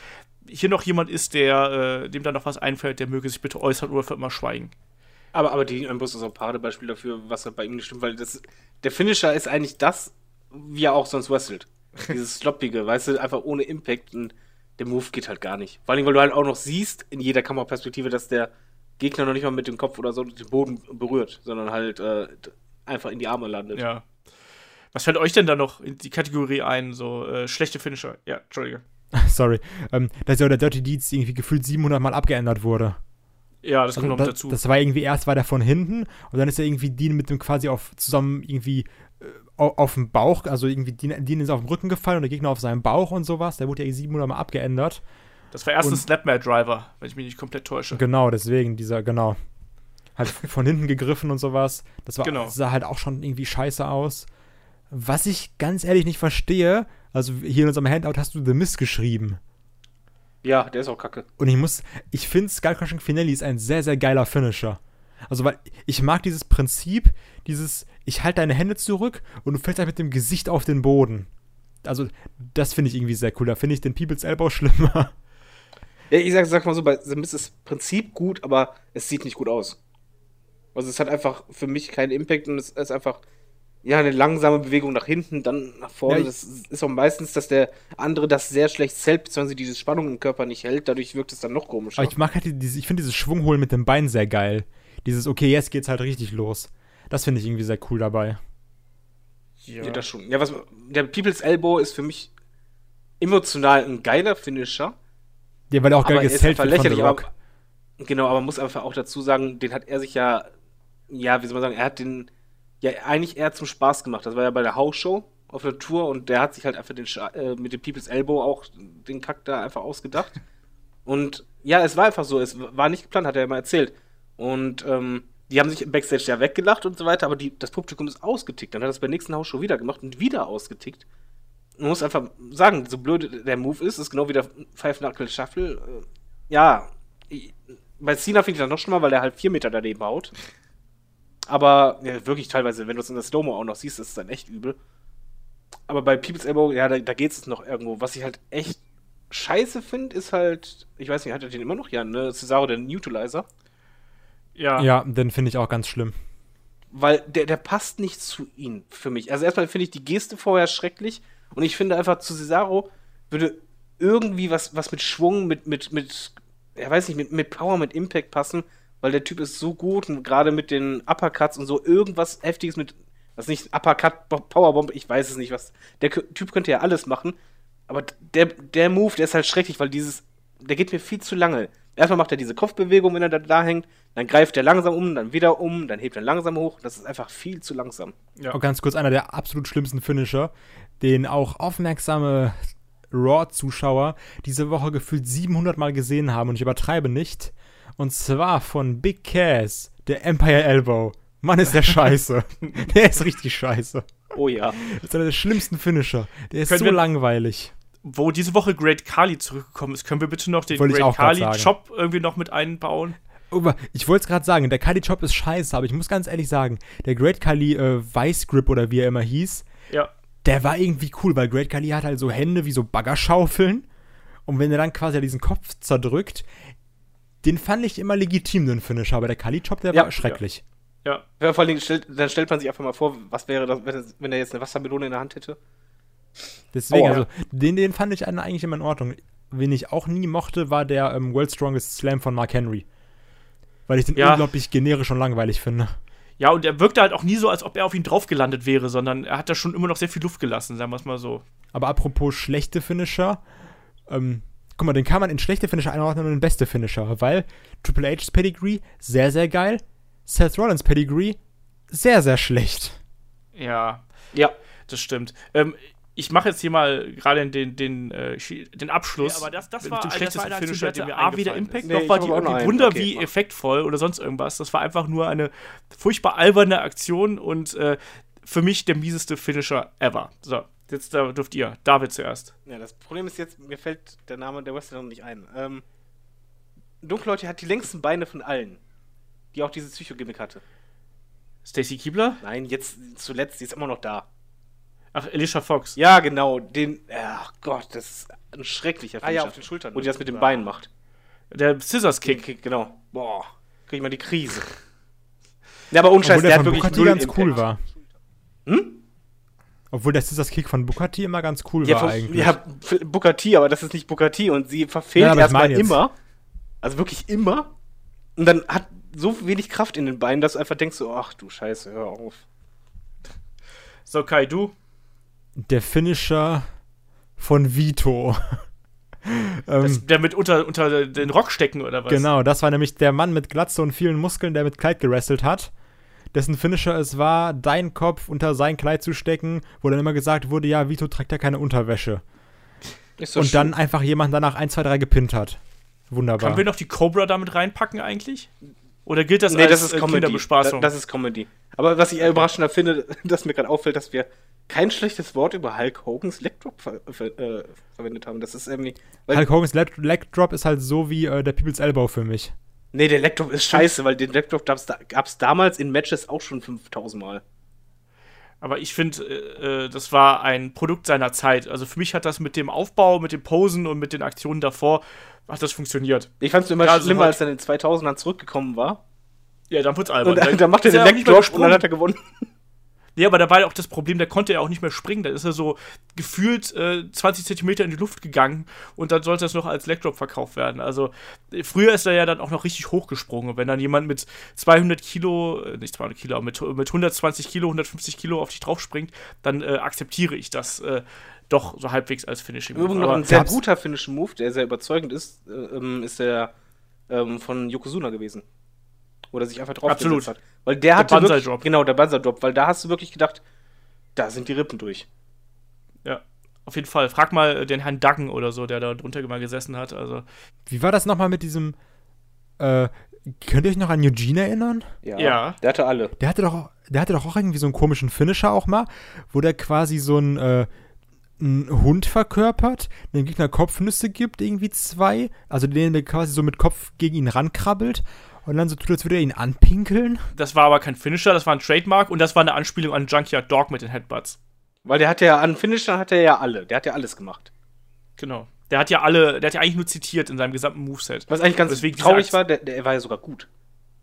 hier noch jemand ist, der, äh, dem da noch was einfällt, der möge sich bitte äußern oder für immer schweigen. Aber, aber die Ambrose ist auch ein Paradebeispiel dafür, was halt bei ihm nicht stimmt, weil das, der Finisher ist eigentlich das, wie er auch sonst wrestelt. Dieses Sloppige, weißt du, einfach ohne Impact und der Move geht halt gar nicht. Vor allem, weil du halt auch noch siehst, in jeder Kameraperspektive, dass der Gegner noch nicht mal mit dem Kopf oder so den Boden berührt, sondern halt äh, einfach in die Arme landet. Ja. Was fällt euch denn da noch in die Kategorie ein, so äh, schlechte Finisher? Ja, Entschuldige. Sorry. Ähm, dass ja auch der Dirty Deeds irgendwie gefühlt 700 Mal abgeändert wurde. Ja, das kommt Also noch mit das, dazu. das war irgendwie erst war der von hinten und dann ist er irgendwie Dean mit dem quasi auf zusammen irgendwie äh, au- auf dem Bauch, also irgendwie Dean, Dean ist auf den Rücken gefallen und der Gegner auf seinem Bauch und sowas. Der wurde ja 700 Mal abgeändert. Das war erst ein und- Snapmare Driver, wenn ich mich nicht komplett täusche. Genau, deswegen dieser, genau. Halt von hinten gegriffen und sowas. Das war, Genau. sah halt auch schon irgendwie scheiße aus. Was ich ganz ehrlich nicht verstehe, also hier in unserem Handout hast du The Mist geschrieben. Ja, der ist auch kacke. Und ich muss, ich finde Skull Crushing Finale ist ein sehr, sehr geiler Finisher. Also, weil ich mag dieses Prinzip, dieses, ich halte deine Hände zurück und du fällst halt mit dem Gesicht auf den Boden. Also, das finde ich irgendwie sehr cool. Da finde ich den People's Elbow schlimmer. Ja, ich sag, sag mal so, bei The Mist ist Prinzip gut, aber es sieht nicht gut aus. Also es hat einfach für mich keinen Impact und es ist einfach ja eine langsame Bewegung nach hinten, dann nach vorne. Ja, das ist auch meistens, dass der andere das sehr schlecht zählt, beziehungsweise diese Spannung im Körper nicht hält. Dadurch wirkt es dann noch komischer. Aber ich mag halt diese, ich finde dieses Schwungholen mit dem Bein sehr geil. Dieses, okay, jetzt geht's halt richtig los. Das finde ich irgendwie sehr cool dabei. Ja. ja, das schon. Ja, was, der People's Elbow ist für mich emotional ein geiler Finisher. Ja, weil er auch aber er ist gesellt wird von The lächerlich. Rock. Aber, genau, aber man muss einfach auch dazu sagen, den hat er sich ja, ja, wie soll man sagen, er hat den ja eigentlich eher zum Spaß gemacht. Das war ja bei der House-Show auf der Tour und der hat sich halt einfach den, äh, mit dem People's Elbow auch den Kack da einfach ausgedacht. Und ja, es war einfach so, es war nicht geplant, hat er ja mal erzählt. Und ähm, die haben sich im Backstage ja weggelacht und so weiter, aber die, das Publikum ist ausgetickt. Dann hat er es bei der nächsten House-Show wieder gemacht und wieder ausgetickt. Man muss einfach sagen, so blöd der Move ist, ist genau wie der Five Knuckle Shuffle. Äh, ja, bei Cena finde ich das noch schlimmer, weil der halt vier Meter daneben haut. Aber ja, wirklich teilweise, wenn du es in der Slow-Mo auch noch siehst, ist es dann echt übel. Aber bei People's Elbow, ja, da, da geht es noch irgendwo. Was ich halt echt scheiße finde, ist halt, ich weiß nicht, hat er den immer noch? Ja, ne? Cesaro, der Neutralizer. Ja. Ja, den finde ich auch ganz schlimm. Weil der, der passt nicht zu ihm für mich. Also erstmal finde ich die Geste vorher schrecklich und ich finde einfach zu Cesaro würde irgendwie was, was mit Schwung, mit, mit, mit, ja weiß nicht, mit, mit Power, mit Impact passen, weil der Typ ist so gut und gerade mit den Uppercuts und so irgendwas Heftiges mit, was nicht, Uppercut, Bo- Powerbomb, ich weiß es nicht, was, der Typ könnte ja alles machen, aber der, der Move, der ist halt schrecklich, weil dieses, der geht mir viel zu lange. Erstmal macht er diese Kopfbewegung, wenn er da, da hängt, dann greift er langsam um, dann wieder um, dann hebt er langsam hoch. Das ist einfach viel zu langsam. Ja. Auch ganz kurz einer der absolut schlimmsten Finisher, den auch aufmerksame Raw-Zuschauer diese Woche gefühlt 700 Mal gesehen haben und ich übertreibe nicht. Und zwar von Big Cass, der Empire Elbow. Mann, ist der scheiße. der ist richtig scheiße. Oh ja. Das ist einer der schlimmsten Finisher. Der ist Können so wir- langweilig. Wo diese Woche Great Kali zurückgekommen ist, können wir bitte noch den Wollte Great auch grad Kali sagen. Chop irgendwie noch mit einbauen? Ich wollte es gerade sagen, der Kali Chop ist scheiße, aber ich muss ganz ehrlich sagen, der Great Kali äh, Vice Grip oder wie er immer hieß, Ja. Der war irgendwie cool, weil Great Kali hat halt so Hände wie so Baggerschaufeln. Und wenn er dann quasi diesen Kopf zerdrückt, den fand ich immer legitim, den Finisher. Aber der Kali Chop, der Ja, war schrecklich. Ja. ja. Vor stellt, dann stellt man sich einfach mal vor, was wäre das, wenn er, jetzt eine Wassermelone in der Hand hätte. Deswegen, Aua. also, den, den fand ich eigentlich immer in Ordnung. Wen ich auch nie mochte, war der ähm, World Strongest Slam von Mark Henry. Weil ich den Ja. unglaublich generisch und langweilig finde. Ja, und er wirkte halt auch nie so, als ob er auf ihn drauf gelandet wäre, sondern er hat da schon immer noch sehr viel Luft gelassen, sagen wir es mal so. Aber apropos schlechte Finisher, ähm, guck mal, den kann man in schlechte Finisher einordnen und in beste Finisher, weil Triple H's Pedigree sehr, sehr geil, Seth Rollins Pedigree sehr, sehr schlecht. Ja, Ja. das stimmt. Ähm, ich mache jetzt hier mal gerade den, den, äh, Schi- den Abschluss. Nee, aber das- das mit war- dem das schlechtesten war einer, Finisher, der mir A, weder eingefallen Impact. Nee, noch war die einen. Wunder Okay, wie mach. effektvoll oder sonst irgendwas. Das war einfach nur eine furchtbar alberne Aktion und äh, für mich der mieseste Finisher ever. So, jetzt da dürft ihr. David zuerst. Ja, das Problem ist jetzt, mir fällt der Name der Wrestler noch nicht ein. Ähm, Dunkelhäutige hat die längsten Beine von allen, die auch dieses Psycho-Gimmick hatte. Stacy Kiebler? Nein, jetzt zuletzt, die ist immer noch da. Ach, Alicia Fox. Ja, genau, den, ach Gott, das ist ein schrecklicher Ah ja, Finisher. auf den Schultern. Wo die das mit den Ja. Beinen macht. Der Scissors Kick. Kick, genau. Boah, krieg ich mal die Krise. Ja, aber unscheiß, Obwohl der der hat von wirklich Bukati null ganz Impact. cool war. Hm? Obwohl der Scissors Kick von Bukati immer ganz cool Ja, war von, eigentlich. ja, T, aber das ist nicht T und sie verfehlt Ja, erstmal immer. Also wirklich immer. Und dann hat so wenig Kraft in den Beinen, dass du einfach denkst, so, ach du Scheiße, hör auf. So, Kai, du. Der Finisher von Vito. ähm, Das, der mit unter, unter den Rock stecken oder was? Genau, das war nämlich der Mann mit Glatze und vielen Muskeln, der mit Kleid gerestelt hat. Dessen Finisher es war, deinen Kopf unter sein Kleid zu stecken, wo dann immer gesagt wurde, ja, Vito trägt ja keine Unterwäsche. Ist so und schön. dann einfach jemand danach 1, 2, 3 gepinnt hat. Wunderbar. Können wir noch die Cobra damit reinpacken eigentlich? Oder gilt das nee, als das ist äh, Comedy. Kinderbespaßung? Das, das ist Comedy. Aber was ich eher überraschender finde, dass mir gerade auffällt, dass wir kein schlechtes Wort über Hulk Hogans Leg Drop ver ver äh, verwendet haben. Das ist irgendwie. Weil, Hulk Hogan's Leg, Leg Drop ist halt so wie äh, der People's Elbow für mich. nee, der Leg Drop ist scheiße, weil den Leg Drop gab's, da, gab's damals in Matches auch schon 5000 Mal. Aber ich finde, äh, äh, das war ein Produkt seiner Zeit. Also für mich hat das mit dem Aufbau, mit dem Posen und mit den Aktionen davor, hat das funktioniert. Ich fand's immer Ja, also schlimmer, als er in den 2000ern zurückgekommen war. Ja, dann wird's albern. Und dann, dann macht er den Leg Drop und dann hat er gewonnen. Ja, aber da war ja auch das Problem, da konnte er auch nicht mehr springen. Da ist er so gefühlt äh, 20 Zentimeter in die Luft gegangen und dann sollte das noch als Leg Drop verkauft werden. Also äh, früher ist er ja dann auch noch richtig hochgesprungen. Und wenn dann jemand mit 200 Kilo, äh, nicht 200 Kilo, aber mit, mit 120 Kilo, 150 Kilo auf dich drauf springt, dann äh, akzeptiere ich das äh, doch so halbwegs als Finishing. Move. noch Aber ein sehr guter Finishing Move, der sehr überzeugend ist, äh, ähm, ist der ähm, von Yokozuna gewesen. Wo er sich einfach drauf Absolut. hat. Weil der hatte Banzai wirklich, Drop. Genau, der Banzai Drop, weil da hast du wirklich gedacht, da sind die Rippen durch. Ja, auf jeden Fall. Frag mal äh, den Herrn Duggan oder so, der da drunter mal gesessen hat. Also, Wie war das nochmal mit diesem. Äh, könnt ihr euch noch an Eugene erinnern? Ja. Der hatte alle. Der hatte doch, der hatte doch auch irgendwie so einen komischen Finisher auch mal, wo der quasi so einen, äh, einen Hund verkörpert, dem Gegner Kopfnüsse gibt, irgendwie zwei, also den der quasi so mit Kopf gegen ihn rankrabbelt und dann so tut, als würde er ihn anpinkeln. das war aber kein Finisher, das war ein Trademark und das war eine Anspielung an Junkyard Dog mit den Headbutts. Weil der hat ja an Finisher hat er ja alle. Der hat ja alles gemacht. Genau. Der hat ja alle, der hat ja eigentlich nur zitiert in seinem gesamten Moveset. Was eigentlich ganz Deswegen traurig war, der, der war ja sogar gut.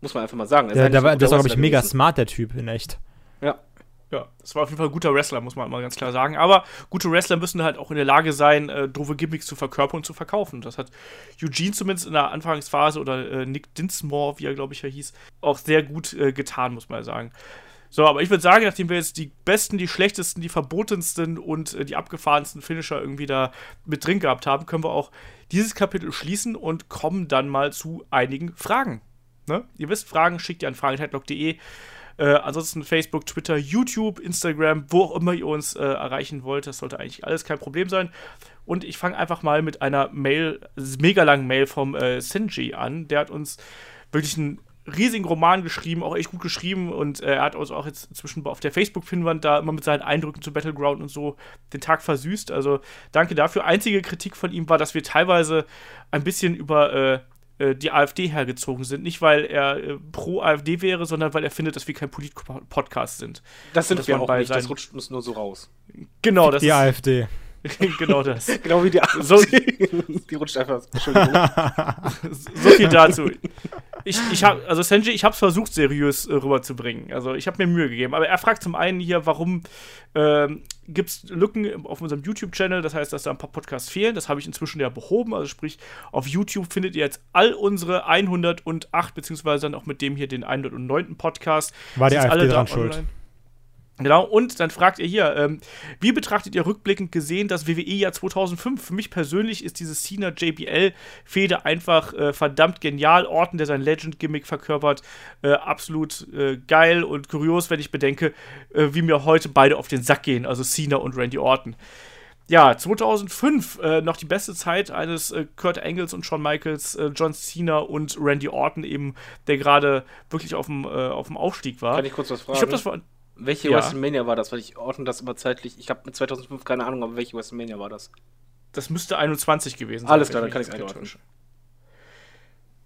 Muss man einfach mal sagen. Er Der, der, war, guter auch, glaube ich, mega gewesen. smart, der Typ, in echt. Ja. Das war auf jeden Fall ein guter Wrestler, muss man mal ganz klar sagen. Aber gute Wrestler müssen halt auch in der Lage sein, äh, doofe Gimmicks zu verkörpern und zu verkaufen. Das hat Eugene zumindest in der Anfangsphase oder äh, Nick Dinsmore, wie er glaube ich ja hieß, auch sehr gut äh, getan, muss man sagen. So, aber ich würde sagen, nachdem wir jetzt die besten, die schlechtesten, die verbotensten und äh, die abgefahrensten Finisher irgendwie da mit drin gehabt haben, können wir auch dieses Kapitel schließen und kommen dann mal zu einigen Fragen. Ne? Ihr wisst, Fragen schickt ihr an fragen.headlock.de. Äh, ansonsten Facebook, Twitter, YouTube, Instagram, wo auch immer ihr uns äh, erreichen wollt. Das sollte eigentlich alles kein Problem sein. Und ich fange einfach mal mit einer Mail, mega langen Mail vom äh, Senji an. Der hat uns wirklich einen riesigen Roman geschrieben, auch echt gut geschrieben. Und äh, er hat uns auch jetzt inzwischen auf der Facebook-Pinwand da immer mit seinen Eindrücken zu Battleground und so den Tag versüßt. Also danke dafür. Einzige Kritik von ihm war, dass wir teilweise ein bisschen über äh, die AfD hergezogen sind. Nicht, weil er äh, pro AfD wäre, sondern weil er findet, dass wir kein Polit-Podcast sind. Das sind Dass wir auch nicht. Das rutscht uns nur so raus. Genau, das Die AfD. genau das. Genau wie die So- Die rutscht einfach. Entschuldigung. So viel dazu. Ich, ich habe, also Senji, ich habe es versucht, seriös äh, rüberzubringen. Also ich habe mir Mühe gegeben. Aber er fragt zum einen hier, warum ähm, gibt es Lücken auf unserem YouTube-Channel? Das heißt, dass da ein paar Podcasts fehlen. Das habe ich inzwischen ja behoben. Also sprich, auf YouTube findet ihr jetzt all unsere 108, beziehungsweise dann auch mit dem hier den 109. Podcast. War die AfD alle dran schuld? online. Genau, und dann fragt ihr hier, ähm, wie betrachtet ihr rückblickend gesehen das WWE-Jahr 2005? Für mich persönlich ist diese Cena-JBL-Fehde einfach äh, verdammt genial. Orton, der sein Legend-Gimmick verkörpert, äh, absolut äh, geil und kurios, wenn ich bedenke, äh, wie mir heute beide auf den Sack gehen, also Cena und Randy Orton. Ja, 2005 äh, noch die beste Zeit eines äh, Kurt Angles und Shawn Michaels, John Cena und Randy Orton eben, der gerade wirklich auf dem, auf dem Aufstieg war. Kann ich kurz was fragen? Ich glaube, das war welche Ja. WrestleMania war das? Weil ich ordne das immer zeitlich. Ich habe mit 2005 keine Ahnung, aber welche WrestleMania war das? Das müsste 21 gewesen sein. Alles klar, ich dann kann nicht ich's täusche.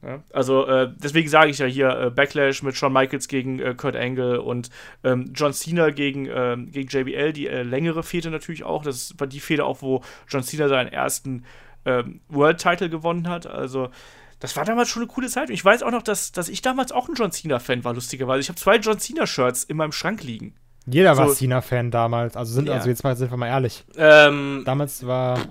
Ja, also äh, deswegen sage ich ja hier äh, Backlash mit Shawn Michaels gegen äh, Kurt Angle und ähm, John Cena gegen, ähm, gegen JBL, die äh, längere Fehde natürlich auch. Das war die Fehde auch, wo John Cena seinen ersten ähm, World Title gewonnen hat. Also das war damals schon eine coole Zeit. Und ich weiß auch noch, dass, dass ich damals auch ein John Cena-Fan war, lustigerweise. Ich habe zwei John Cena-Shirts in meinem Schrank liegen. Jeder war So- Cena-Fan damals. Also, sind, Ja. also jetzt mal, sind wir mal ehrlich. Ähm, Damals war. äh,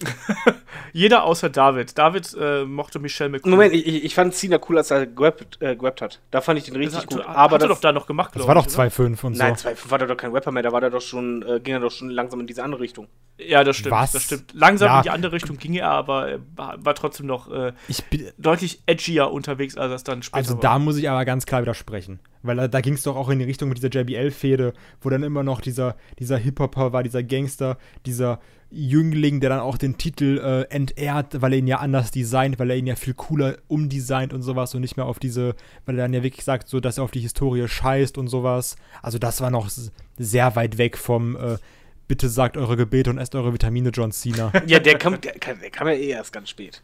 Jeder außer David. David äh, mochte Michelle McCool. Moment, ich, ich ich fand Cena cool, als er grabbed, äh, grabbed hat. Da fand ich den das richtig hat, gut. hat Aber er das, doch da noch gemacht, Das glaub war doch ich, oder? 2,5 und so. Nein, 2 war er doch kein Rapper mehr, da war er doch schon, äh, ging er doch schon langsam in diese andere Richtung. Ja, das stimmt. Was? Das stimmt. Langsam Ja. in die andere Richtung ging er, aber er war trotzdem noch äh, Ich bin, deutlich edgier unterwegs, als es dann später Also war. da muss ich aber ganz klar widersprechen. Weil da, da ging es doch auch in die Richtung mit dieser JBL-Fehde, wo dann immer noch dieser, dieser Hip-Hopper war, dieser Gangster, dieser Jüngling, der dann auch den Titel äh, entehrt, weil er ihn ja anders designt, weil er ihn ja viel cooler umdesignt und sowas und nicht mehr auf diese, weil er dann ja wirklich sagt, so dass er auf die Historie scheißt und sowas. Also das war noch, sehr weit weg vom äh, Bitte sagt eure Gebete und esst eure Vitamine, John Cena. Ja, der kam, der, der kam ja eh erst ganz spät.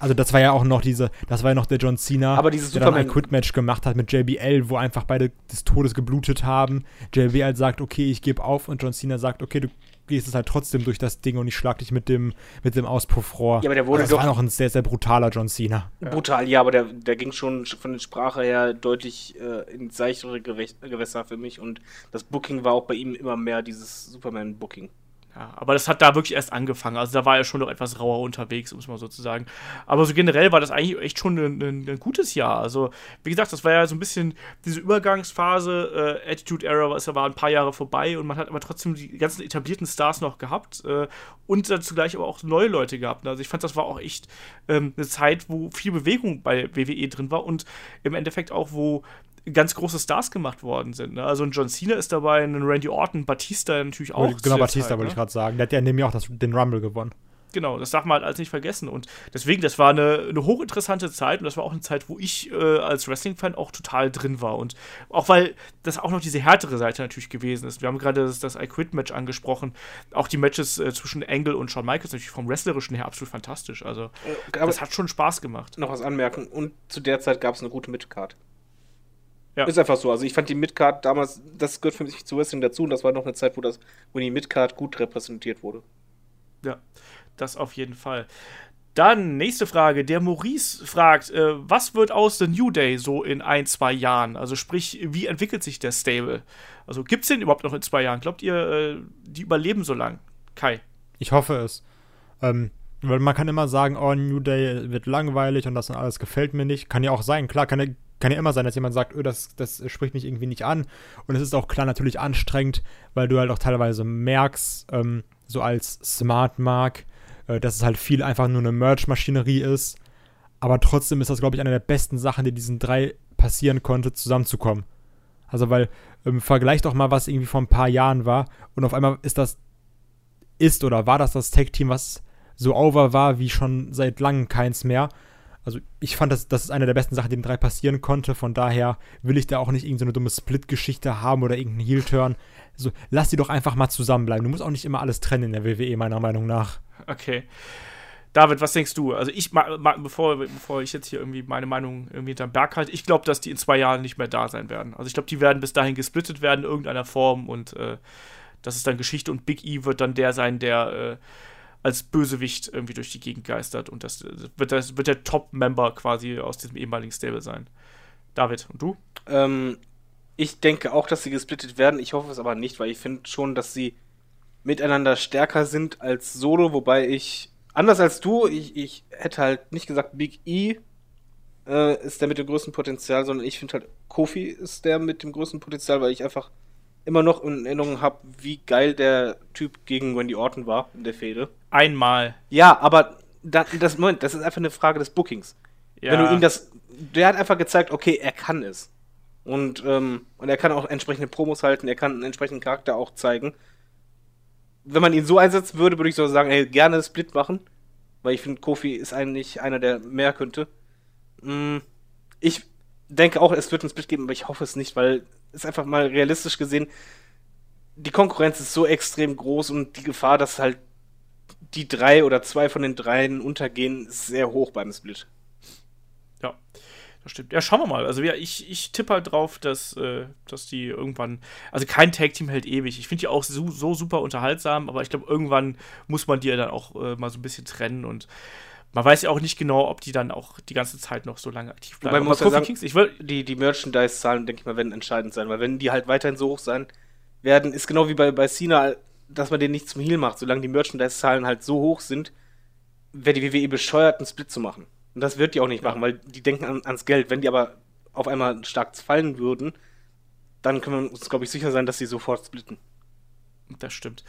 Also das war ja auch noch diese, das war ja noch der John Cena, Aber dieses der dann ein Superman- Quit-Match gemacht hat mit JBL, wo einfach beide des Todes geblutet haben. JBL sagt, okay, ich gebe auf und John Cena sagt, okay, du gehst es halt trotzdem durch das Ding und ich schlag dich mit dem, mit dem Auspuffrohr. Ja, aber der wurde Also das doch- war noch ein sehr, sehr brutaler John Cena. Brutal, ja, aber der, der ging schon von der Sprache her deutlich äh, ins seichtere Gewässer für mich und das Booking war auch bei ihm immer mehr dieses Superman-Booking. Ja, aber das hat da wirklich erst angefangen. Also da war er schon noch etwas rauer unterwegs, um es mal so zu sagen. Aber so generell war das eigentlich echt schon ein, ein, ein gutes Jahr. Also, wie gesagt, das war ja so ein bisschen diese Übergangsphase, äh, Attitude Era, es war ein paar Jahre vorbei und man hat aber trotzdem die ganzen etablierten Stars noch gehabt äh, und dann zugleich aber auch neue Leute gehabt. Also ich fand, das war auch echt ähm, eine Zeit, wo viel Bewegung bei WWE drin war und im Endeffekt auch, wo ganz große Stars gemacht worden sind. Ne? Also ein John Cena ist dabei, ein Randy Orton, Batista natürlich auch. genau, Batista wollte ne? ich gerade sagen. Der hat ja nämlich auch das, den Rumble gewonnen. Genau, das darf man halt alles nicht vergessen. Und deswegen, das war eine, eine hochinteressante Zeit und das war auch eine Zeit, wo ich äh, als Wrestling-Fan auch total drin war. Und auch weil das auch noch diese härtere Seite natürlich gewesen ist. Wir haben gerade das, das I Quit-Match angesprochen. Auch die Matches äh, zwischen Angle und Shawn Michaels natürlich vom Wrestlerischen her absolut fantastisch. Also, Aber das hat schon Spaß gemacht. noch was anmerken und zu der Zeit gab es eine gute Midcard. Ja. Ist einfach so. Also ich fand die Midcard damals, das gehört für mich zu Wrestling dazu und das war noch eine Zeit, wo das, wo die Midcard gut repräsentiert wurde. Ja, das auf jeden Fall. Dann nächste Frage. Der Maurice fragt, äh, was wird aus The New Day so in ein, zwei Jahren? Also sprich, wie entwickelt sich der Stable? Also gibt es den überhaupt noch in zwei Jahren? Glaubt ihr, äh, die überleben so lang? Kai. Ich hoffe es. Ähm, weil man kann immer sagen, oh, New Day wird langweilig und das und alles gefällt mir nicht. Kann ja auch sein, klar, kann ja, kann ja immer sein, dass jemand sagt, oh, das, das spricht mich irgendwie nicht an. Und es ist auch klar natürlich anstrengend, weil du halt auch teilweise merkst, ähm, so als Smart Mark, äh, dass es halt viel einfach nur eine Merch-Maschinerie ist. Aber trotzdem ist das, glaube ich, eine der besten Sachen, die diesen drei passieren konnte, zusammenzukommen. Also, weil, ähm, vergleich doch mal, was irgendwie vor ein paar Jahren war und auf einmal ist das ist oder war das das Tag-Team, was so over war wie schon seit langem keins mehr. Also ich fand, das, das ist eine der besten Sachen, die den drei passieren konnte. Von daher will ich da auch nicht irgendeine so dumme Split-Geschichte haben oder irgendeinen Heel-Turn. Also lass die doch einfach mal zusammenbleiben. Du musst auch nicht immer alles trennen in der WWE, meiner Meinung nach. Okay. David, was denkst du? Also ich, ma, ma, bevor, bevor ich jetzt hier irgendwie meine Meinung irgendwie hinterm Berg halte, ich glaube, dass die in zwei Jahren nicht mehr da sein werden. Also ich glaube, die werden bis dahin gesplittet werden in irgendeiner Form und äh, das ist dann Geschichte und Big E wird dann der sein, der äh, als Bösewicht irgendwie durch die Gegend geistert und das wird, das wird der Top-Member quasi aus diesem ehemaligen Stable sein. David, und du? Ähm, ich denke auch, dass sie gesplittet werden. Ich hoffe es aber nicht, weil ich finde schon, dass sie miteinander stärker sind als Solo, wobei ich, anders als du, ich, ich hätte halt nicht gesagt, Big E äh, ist der mit dem größten Potenzial, sondern ich finde halt, Kofi ist der mit dem größten Potenzial, weil ich einfach immer noch in Erinnerung habe, wie geil der Typ gegen Randy Orton war in der Fehde. Einmal. Ja, aber da, das, Moment, das ist einfach eine Frage des Bookings. Ja. Wenn du ihm das. Der hat einfach gezeigt, okay, er kann es. Und, ähm, und er kann auch entsprechende Promos halten, er kann einen entsprechenden Charakter auch zeigen. Wenn man ihn so einsetzen würde, würde ich so sagen, ey, gerne Split machen. Weil ich finde, Kofi ist eigentlich einer, der mehr könnte. Mm, ich denke auch, es wird einen Split geben, aber ich hoffe es nicht, weil es einfach mal realistisch gesehen, die Konkurrenz ist so extrem groß und die Gefahr, dass halt die drei oder zwei von den dreien untergehen, ist sehr hoch beim Split. Ja, das stimmt. Ja, schauen wir mal. Also ja, ich, ich tippe halt drauf, dass, äh, dass die irgendwann. Also kein Tag-Team hält ewig. Ich finde die auch so, so super unterhaltsam, aber ich glaube, irgendwann muss man die ja dann auch äh, mal so ein bisschen trennen und man weiß ja auch nicht genau, ob die dann auch die ganze Zeit noch so lange aktiv bleiben. Wobei man muss ja sagen- Kingston, ich will, Die, die Merchandise-Zahlen, denke ich mal, werden entscheidend sein, weil wenn die halt weiterhin so hoch sein werden, ist genau wie bei, bei Cena, dass man den nicht zum Heal macht. Solange die Merchandise-Zahlen halt so hoch sind, wäre die WWE bescheuert, einen Split zu machen. Und das wird die auch nicht machen, weil die denken an, ans Geld. Wenn die aber auf einmal stark fallen würden, dann können wir uns, glaube ich, sicher sein, dass sie sofort splitten. Das stimmt.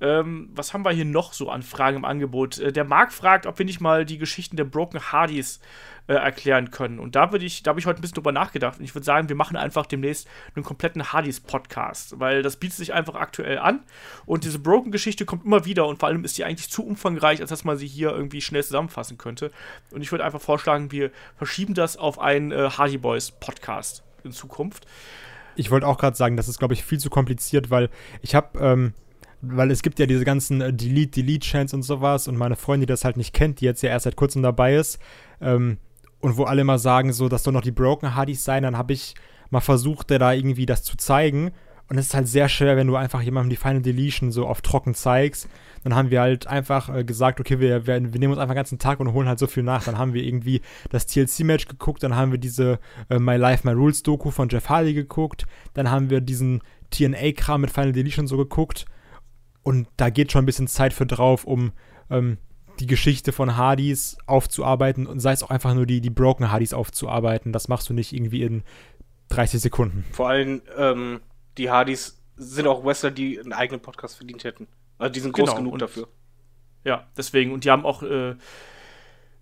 Ähm, was haben wir hier noch so an Fragen im Angebot? Äh, der Marc fragt, ob wir nicht mal die Geschichten der Broken Hardys äh, erklären können. Und da würde ich, da habe ich heute ein bisschen drüber nachgedacht. Und ich würde sagen, wir machen einfach demnächst einen kompletten Hardys-Podcast, weil das bietet sich einfach aktuell an. Und diese Broken-Geschichte kommt immer wieder und vor allem ist die eigentlich zu umfangreich, als dass man sie hier irgendwie schnell zusammenfassen könnte. Und ich würde einfach vorschlagen, wir verschieben das auf einen äh, Hardy Boys Podcast in Zukunft. ich wollte auch gerade sagen, das ist, glaube ich, viel zu kompliziert, weil ich habe, ähm, weil es gibt ja diese ganzen äh, Delete, Delete-Chants und sowas und meine Freundin, die das halt nicht kennt, die jetzt ja erst seit kurzem dabei ist, ähm, und wo alle immer sagen, so, dass doch noch die Broken Hardys sein, dann habe ich mal versucht, da irgendwie das zu zeigen. Und es ist halt sehr schwer, wenn du einfach jemandem die Final Deletion so auf trocken zeigst. Dann haben wir halt einfach äh, gesagt, okay, wir, wir, wir, nehmen uns einfach den ganzen Tag und holen halt so viel nach. Dann haben wir irgendwie das TLC-Match geguckt, dann haben wir diese äh, My Life, My Rules-Doku von Jeff Hardy geguckt, dann haben wir diesen TNA-Kram mit Final Deletion so geguckt. Und da geht schon ein bisschen Zeit für drauf, um ähm, die Geschichte von Hardys aufzuarbeiten und sei es auch einfach nur die, die Broken Hardys aufzuarbeiten. Das machst du nicht irgendwie in 30 Sekunden. Vor allem, ähm, die Hardys sind auch Wrestler, die einen eigenen Podcast verdient hätten. Also die sind groß Genau, genug und- dafür. Ja, deswegen. Und die haben auch äh,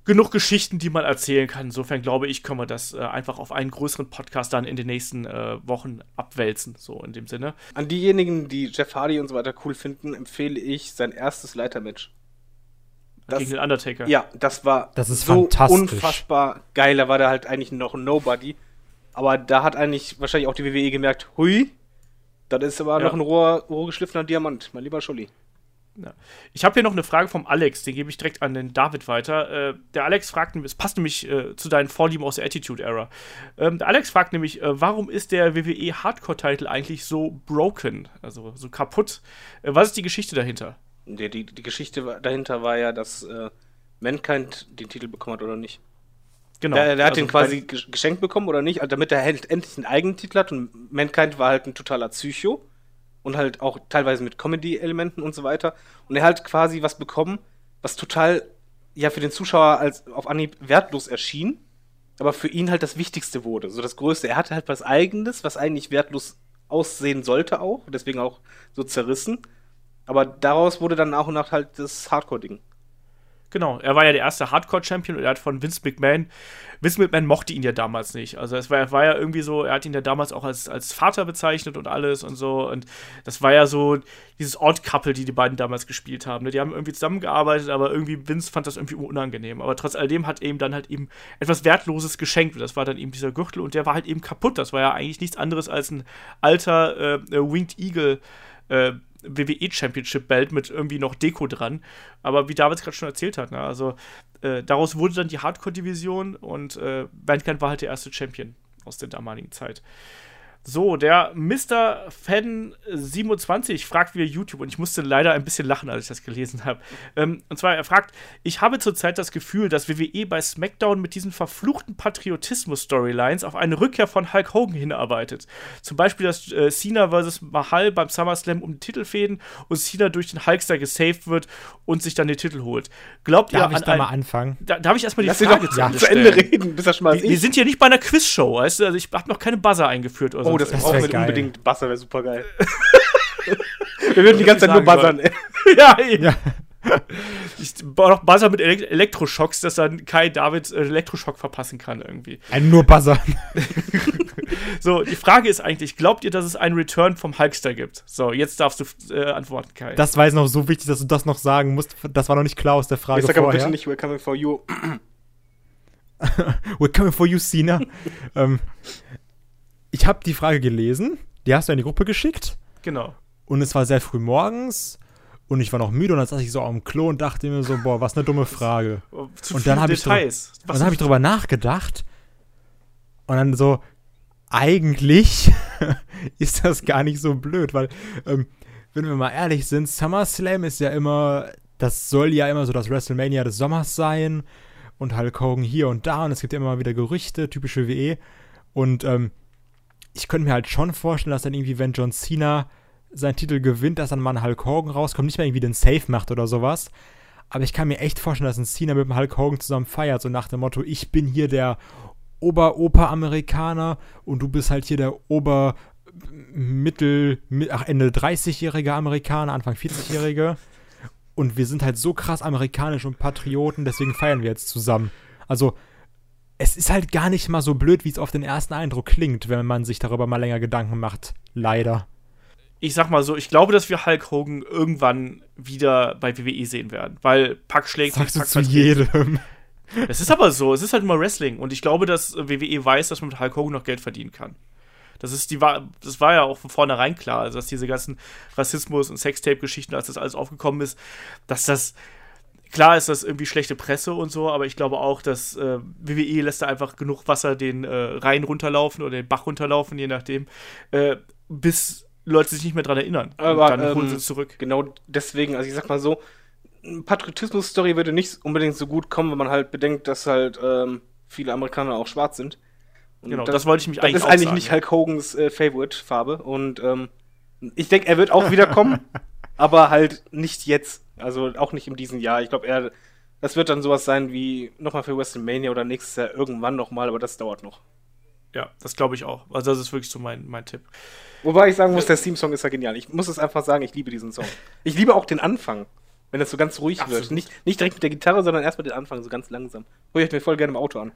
genug Geschichten, die man erzählen kann. Insofern glaube ich, können wir das äh, einfach auf einen größeren Podcast dann in den nächsten äh, Wochen abwälzen. So in dem Sinne. An diejenigen, die Jeff Hardy und so weiter cool finden, empfehle ich sein erstes Leitermatch. Das- gegen den Undertaker. Ja, das war Das ist so fantastisch. unfassbar geil. Da war der halt eigentlich noch ein Nobody. Aber da hat eigentlich wahrscheinlich auch die WWE gemerkt, hui, das ist aber Ja. noch ein roh, roh geschliffener Diamant, mein lieber Scholli. Ich habe hier noch eine Frage vom Alex, den gebe ich direkt an den David weiter. Äh, der Alex fragt, es passt nämlich äh, zu deinen Vorlieben aus der Attitude Era. Ähm, der Alex fragt nämlich, äh, warum ist der WWE Hardcore-Titel eigentlich so broken, also so kaputt? Äh, was ist die Geschichte dahinter? Die, die, die Geschichte dahinter war ja, dass äh, Mankind den Titel bekommen hat oder nicht. Genau. Der, der hat also den quasi gesch- geschenkt bekommen oder nicht, also damit er halt endlich einen eigenen Titel hat und Mankind war halt ein totaler Psycho und halt auch teilweise mit Comedy-Elementen und so weiter. Und er hat quasi was bekommen, was total ja für den Zuschauer als auf Anhieb wertlos erschien, aber für ihn halt das Wichtigste wurde, so das Größte. Er hatte halt was Eigenes, was eigentlich wertlos aussehen sollte auch, deswegen auch so zerrissen. Aber daraus wurde dann nach und nach halt das Hardcore-Ding. Genau, er war ja der erste Hardcore-Champion und er hat von Vince McMahon, Vince McMahon mochte ihn ja damals nicht. Also es war, war ja irgendwie so, er hat ihn ja damals auch als, als Vater bezeichnet und alles und so. Und das war ja so dieses Odd-Couple, die die beiden damals gespielt haben. Ne? Die haben irgendwie zusammengearbeitet, aber irgendwie Vince fand das irgendwie unangenehm. Aber trotz alledem hat er ihm dann halt eben etwas Wertloses geschenkt. Und das war dann eben dieser Gürtel und der war halt eben kaputt. Das war ja eigentlich nichts anderes als ein alter äh, äh, Winged Eagle äh, WWE Championship Belt mit irgendwie noch Deko dran. Aber wie David gerade schon erzählt hat, ne, also äh, daraus wurde dann die Hardcore-Division und äh, Mankind war halt der erste Champion aus der damaligen Zeit. So, der Mr. Fan27 fragt via YouTube und ich musste leider ein bisschen lachen, als ich das gelesen habe. Ähm, und zwar, er fragt: Ich habe zurzeit das Gefühl, dass WWE bei SmackDown mit diesen verfluchten Patriotismus-Storylines auf eine Rückkehr von Hulk Hogan hinarbeitet. Zum Beispiel, dass äh, Cena vs. Mahal beim SummerSlam um den Titel fäden und Cena durch den Hulkster gesaved wird und sich dann den Titel holt. Glaubt ihr Darf ich an da ein- mal anfangen? Da, darf ich erstmal die Lass Frage doch zu, ja, Ende zu Ende reden, bis er schon mal Wir, wir sind hier nicht bei einer Quizshow, weißt du? Also ich habe noch keine Buzzer eingeführt oder Oh, sonst das, Das brauchen wir geil. unbedingt. Buzzer wäre super geil. wir würden die ganze Zeit nur buzzern. ja. Ja. Ich noch Buzzer mit Elekt Elektroschocks, dass dann Kai David äh, Elektroschock verpassen kann irgendwie. Ein nur Buzzer. So, die Frage ist eigentlich, glaubt ihr, dass es einen Return vom Hulkster gibt? So, jetzt darfst du äh, antworten, Kai. Das war jetzt noch so wichtig, dass du das noch sagen musst. Das war noch nicht klar aus der Frage Ich sag aber vorher. bitte nicht, we're coming for you. We're coming for you, Cena. ähm, ich habe die Frage gelesen. Die hast du in die Gruppe geschickt. genau. Und es war sehr früh morgens. Und ich war noch müde. Und dann saß ich so am Klo und dachte mir so, boah, was eine dumme Frage. Zu Und dann hab ich. Und dann habe ich drüber nachgedacht. Und dann so, eigentlich ist das gar nicht so blöd, weil, ähm, wenn wir mal ehrlich sind, SummerSlam ist ja immer, das soll ja immer so das WrestleMania des Sommers sein. Und Hulk Hogan hier und da. Und es gibt ja immer mal wieder Gerüchte, typische WE. Und ähm, ich könnte mir halt schon vorstellen, dass dann irgendwie, wenn John Cena seinen Titel gewinnt, dass dann mal ein Hulk Hogan rauskommt, nicht mal irgendwie den Safe macht oder sowas. Aber ich kann mir echt vorstellen, dass ein Cena mit dem Hulk Hogan zusammen feiert, so nach dem Motto, ich bin hier der Ober-Oper-Amerikaner und du bist halt hier der Ober- Mittel, mi- ach, Ende 30-jährige Amerikaner, Anfang 40-jährige. Und wir sind halt so krass amerikanisch und Patrioten, deswegen feiern wir jetzt zusammen. Also, es ist halt gar nicht mal so blöd, wie es auf den ersten Eindruck klingt, wenn man sich darüber mal länger Gedanken macht. Leider. ich sag mal so, ich glaube, dass wir Hulk Hogan irgendwann wieder bei WWE sehen werden. Weil Pack schlägt Sagst du Pack zu verträgt. jedem. Es ist aber so, es ist halt immer Wrestling. Und ich glaube, dass WWE weiß, dass man mit Hulk Hogan noch Geld verdienen kann. Das ist die das war ja auch von vornherein klar, also dass diese ganzen Rassismus und Sextape-Geschichten, als das alles aufgekommen ist, dass das klar ist das irgendwie schlechte Presse und so, aber ich glaube auch, dass äh, WWE lässt da einfach genug Wasser den äh, Rhein runterlaufen oder den Bach runterlaufen, je nachdem, äh, bis Leute sich nicht mehr dran erinnern. Aber, und dann holen ähm, sie es zurück. Genau deswegen, also ich sag mal so, eine Patriotismus-Story würde nicht unbedingt so gut kommen, wenn man halt bedenkt, dass halt ähm, viele Amerikaner auch schwarz sind. Und Genau, das wollte ich mich das eigentlich ist auch eigentlich sagen. nicht Hulk Hogans äh, Favorite-Farbe. Und ähm, ich denke, er wird auch wiederkommen, aber halt nicht jetzt. Also auch nicht in diesem Jahr. Ich glaube, er, das wird dann sowas sein wie nochmal für WrestleMania oder nächstes Jahr irgendwann nochmal, aber das dauert noch. Ja, das glaube ich auch. Also das ist wirklich so mein, mein Tipp. Wobei ich sagen muss, der Theme-Song ist ja genial. Ich muss es einfach sagen, ich liebe diesen Song. Ich liebe auch den Anfang, wenn es so ganz ruhig Absolut. wird. Nicht, nicht direkt mit der Gitarre, sondern erstmal den Anfang, so ganz langsam. Höre ich mir voll gerne im Auto an.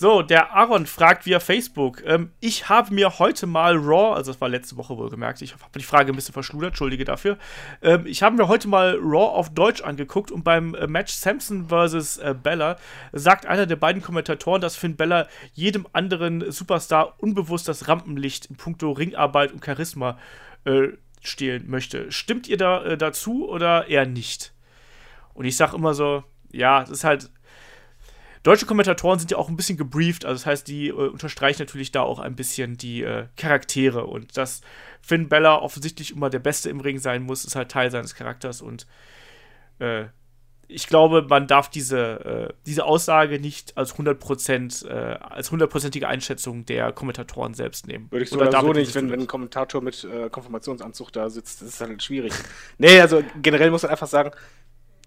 So, der Aaron fragt via Facebook. Ähm, ich habe mir heute mal Raw, also das war letzte Woche wohlgemerkt, ich habe die Frage ein bisschen verschludert, entschuldige dafür. Ähm, ich habe mir heute mal Raw auf Deutsch angeguckt und beim äh, Match Samson vs. Äh, Bella sagt einer der beiden Kommentatoren, dass Finn Bella jedem anderen Superstar unbewusst das Rampenlicht in puncto Ringarbeit und Charisma äh, stehlen möchte. Stimmt ihr da äh, dazu oder eher nicht? Und ich sage immer so, ja, das ist halt Deutsche Kommentatoren sind ja auch ein bisschen gebrieft, also das heißt, die äh, unterstreichen natürlich da auch ein bisschen die äh, Charaktere und dass Finn Bella offensichtlich immer der Beste im Ring sein muss, ist halt Teil seines Charakters und äh, ich glaube, man darf diese, äh, diese Aussage nicht als 100%, äh, als hundertprozentige Einschätzung der Kommentatoren selbst nehmen. Würde ich so Oder oder so nicht, wenn, wenn ein? Kommentator mit äh, Konfirmationsanzug da sitzt. Das ist halt schwierig. nee, also generell muss man einfach sagen,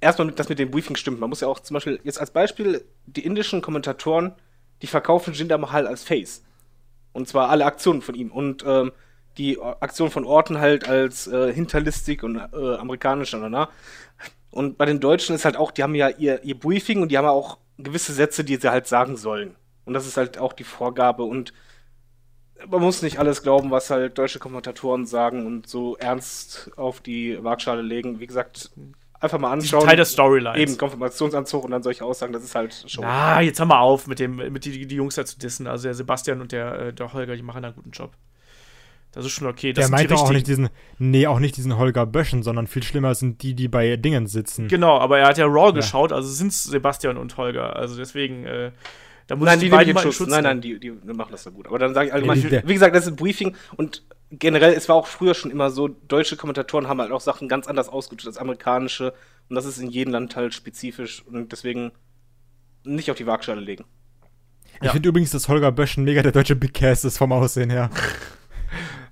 erstmal das mit dem Briefing stimmt. Man muss ja auch zum Beispiel, jetzt als Beispiel, die indischen Kommentatoren, die verkaufen Jinder Mahal als Face. Und zwar alle Aktionen von ihm. Und ähm, die Aktion von Orton halt als äh, hinterlistig und äh, amerikanisch. Na. Und bei den Deutschen ist halt auch, die haben ja ihr, ihr Briefing und die haben ja auch gewisse Sätze, die sie halt sagen sollen. Und das ist halt auch die Vorgabe. Und man muss nicht alles glauben, was halt deutsche Kommentatoren sagen und so ernst auf die Waagschale legen. Wie gesagt, einfach mal anschauen. Teil der Storylines. Eben, Konfirmationsanzug und dann solche Aussagen, das ist halt schon. Ah, jetzt haben wir auf, mit, dem, mit die, die Jungs da zu dissen. Also der Sebastian und der, äh, der Holger, die machen da einen guten Job. Das ist schon okay. Das Der meint auch nicht diesen, nee, auch nicht diesen Holger Böschen, sondern viel schlimmer sind die, die bei Dingen sitzen. Genau, aber er hat ja Raw geschaut, also sind es Sebastian und Holger. Also deswegen, äh, da muss Nein, ich die die beiden den mal in Schutz. Schutz Nein, nein, die, die machen das so gut. Aber dann sage ich allgemein, Nee, der- wie gesagt, das ist ein Briefing und generell, es war auch früher schon immer so, deutsche Kommentatoren haben halt auch Sachen ganz anders ausgedrückt als amerikanische und das ist in jedem Land halt spezifisch und deswegen nicht auf die Waagschale legen. Ich Ja. finde übrigens, dass Holger Böschen mega der deutsche Big Cass ist vom Aussehen her.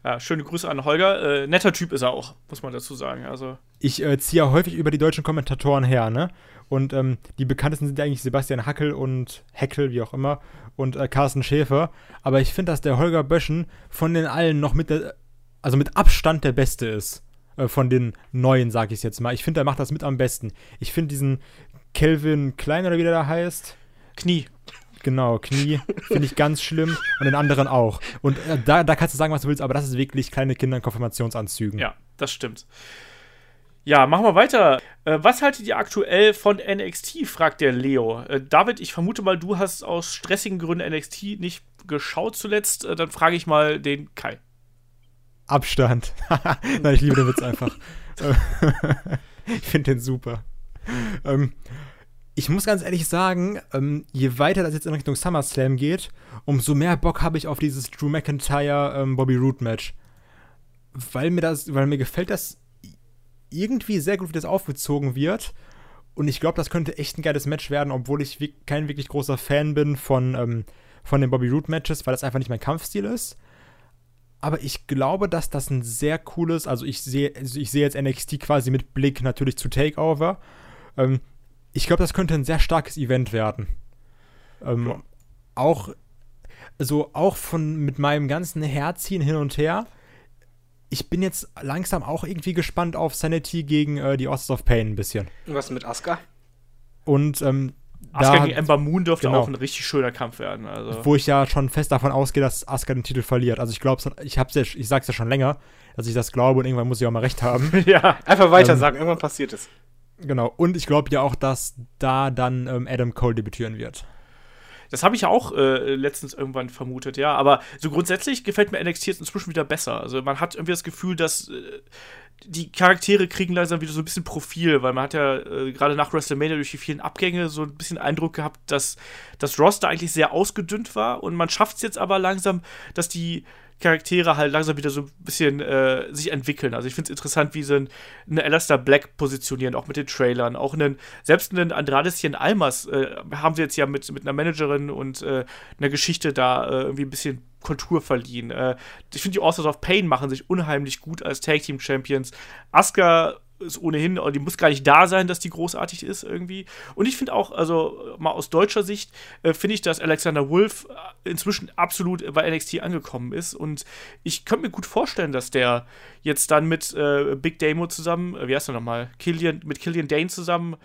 Ja, schöne Grüße an Holger. Äh, netter Typ ist er auch, muss man dazu sagen. Also, Ich äh, ziehe ja häufig über die deutschen Kommentatoren her, ne? Und ähm, die bekanntesten sind ja eigentlich Sebastian Hackel und Heckel, wie auch immer, und äh, Carsten Schäfer. Aber ich finde, dass der Holger Böschen von den allen noch mit der, also mit Abstand der Beste ist. Äh, von den neuen, sag ich jetzt mal. Ich finde, er macht das mit am besten. Ich finde diesen Kelvin Klein oder wie der da heißt. Knie. Genau, Knie finde ich ganz schlimm und den anderen auch. Und äh, da, da kannst du sagen, was du willst, aber das ist wirklich kleine Kinder in Konfirmationsanzügen. Ja, das stimmt. Ja, machen wir weiter. Äh, was haltet ihr aktuell von NXT? fragt der Leo. Äh, David, ich vermute mal, du hast aus stressigen Gründen NXT nicht geschaut zuletzt. Äh, dann frage ich mal den Kai. Abstand. Nein, ich liebe den Witz einfach. Ich finde den super. Ähm, ich muss ganz ehrlich sagen, ähm, je weiter das jetzt in Richtung SummerSlam geht, umso mehr Bock habe ich auf dieses Drew McIntyre ähm, Bobby Roode Match. Weil mir das, weil mir gefällt das irgendwie sehr gut, wie das aufgezogen wird. Und ich glaube, das könnte echt ein geiles Match werden, obwohl ich wi- kein wirklich großer Fan bin von, ähm, von den Bobby Roode Matches, weil das einfach nicht mein Kampfstil ist. Aber ich glaube, dass das ein sehr cooles, also ich sehe, also ich sehe jetzt NXT quasi mit Blick natürlich zu Takeover. Ähm, ich glaube, das könnte ein sehr starkes Event werden. Ähm, Ja. Auch, also auch von mit meinem ganzen Herziehen hin und her. Ich bin jetzt langsam auch irgendwie gespannt auf Sanity gegen äh, die Authors of Pain ein bisschen. Was mit Asuka? Und ähm, Asuka da- gegen Ember Moon dürfte genau. auch ein richtig schöner Kampf werden. Also. wo ich ja schon fest davon ausgehe, dass Asuka den Titel verliert. Also ich glaube, ich hab's ja, ich sag's ja schon länger, dass ich das glaube und irgendwann muss ich auch mal recht haben. ja. Einfach weiter Ähm, sagen, irgendwann passiert es. Genau. Und ich glaube ja auch, dass da dann ähm, Adam Cole debütieren wird. Das habe ich ja auch äh, letztens irgendwann vermutet, ja. Aber so grundsätzlich gefällt mir NXT jetzt inzwischen wieder besser. Also man hat irgendwie das Gefühl, dass äh, die Charaktere kriegen langsam wieder so ein bisschen Profil, weil man hat ja äh, gerade nach WrestleMania durch die vielen Abgänge so ein bisschen Eindruck gehabt, dass das Roster eigentlich sehr ausgedünnt war und man schafft es jetzt aber langsam, dass die Charaktere halt langsam wieder so ein bisschen äh, sich entwickeln. Also ich finde es interessant, wie sie einen, einen Alistair Black positionieren, auch mit den Trailern. Auch einen, selbst einen Andradeschen Almas äh, haben sie jetzt ja mit, mit einer Managerin und äh, einer Geschichte da äh, irgendwie ein bisschen Kontur verliehen. Äh, ich finde, die Authors of Pain machen sich unheimlich gut als Tag Team Champions. Asuka ist ohnehin, die muss gar nicht da sein, dass die großartig ist irgendwie. Und ich finde auch, also mal aus deutscher Sicht, äh, finde ich, dass Alexander Wolf äh, inzwischen absolut bei NXT angekommen ist. Und ich könnte mir gut vorstellen, dass der jetzt dann mit äh, Big Damo zusammen, äh, wie heißt er nochmal, Killian, mit Killian Dane zusammen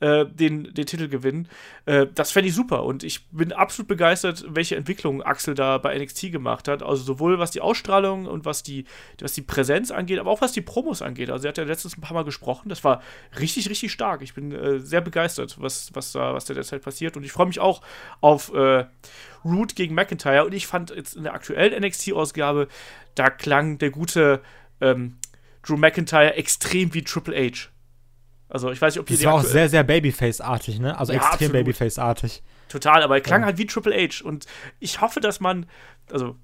äh, den, den Titel gewinnen. Äh, das fände ich super und ich bin absolut begeistert, welche Entwicklung Axel da bei NXT gemacht hat. Also sowohl was die Ausstrahlung und was die, was die Präsenz angeht, aber auch was die Promos angeht. Also er hat ja letztens ein paar Mal gesprochen. Das war richtig, richtig stark. Ich bin äh, sehr begeistert, was, was da, was da derzeit passiert. Und ich freue mich auch auf äh, Root gegen McIntyre. Und ich fand jetzt in der aktuellen NXT-Ausgabe, da klang der gute ähm, Drew McIntyre extrem wie Triple H. Also ich weiß nicht, ob ihr Das war auch sehr, sehr Babyface-artig, ne? Also ja, extrem Babyface-artig. Total, aber er klang ja. halt wie Triple H. Und ich hoffe, dass man, also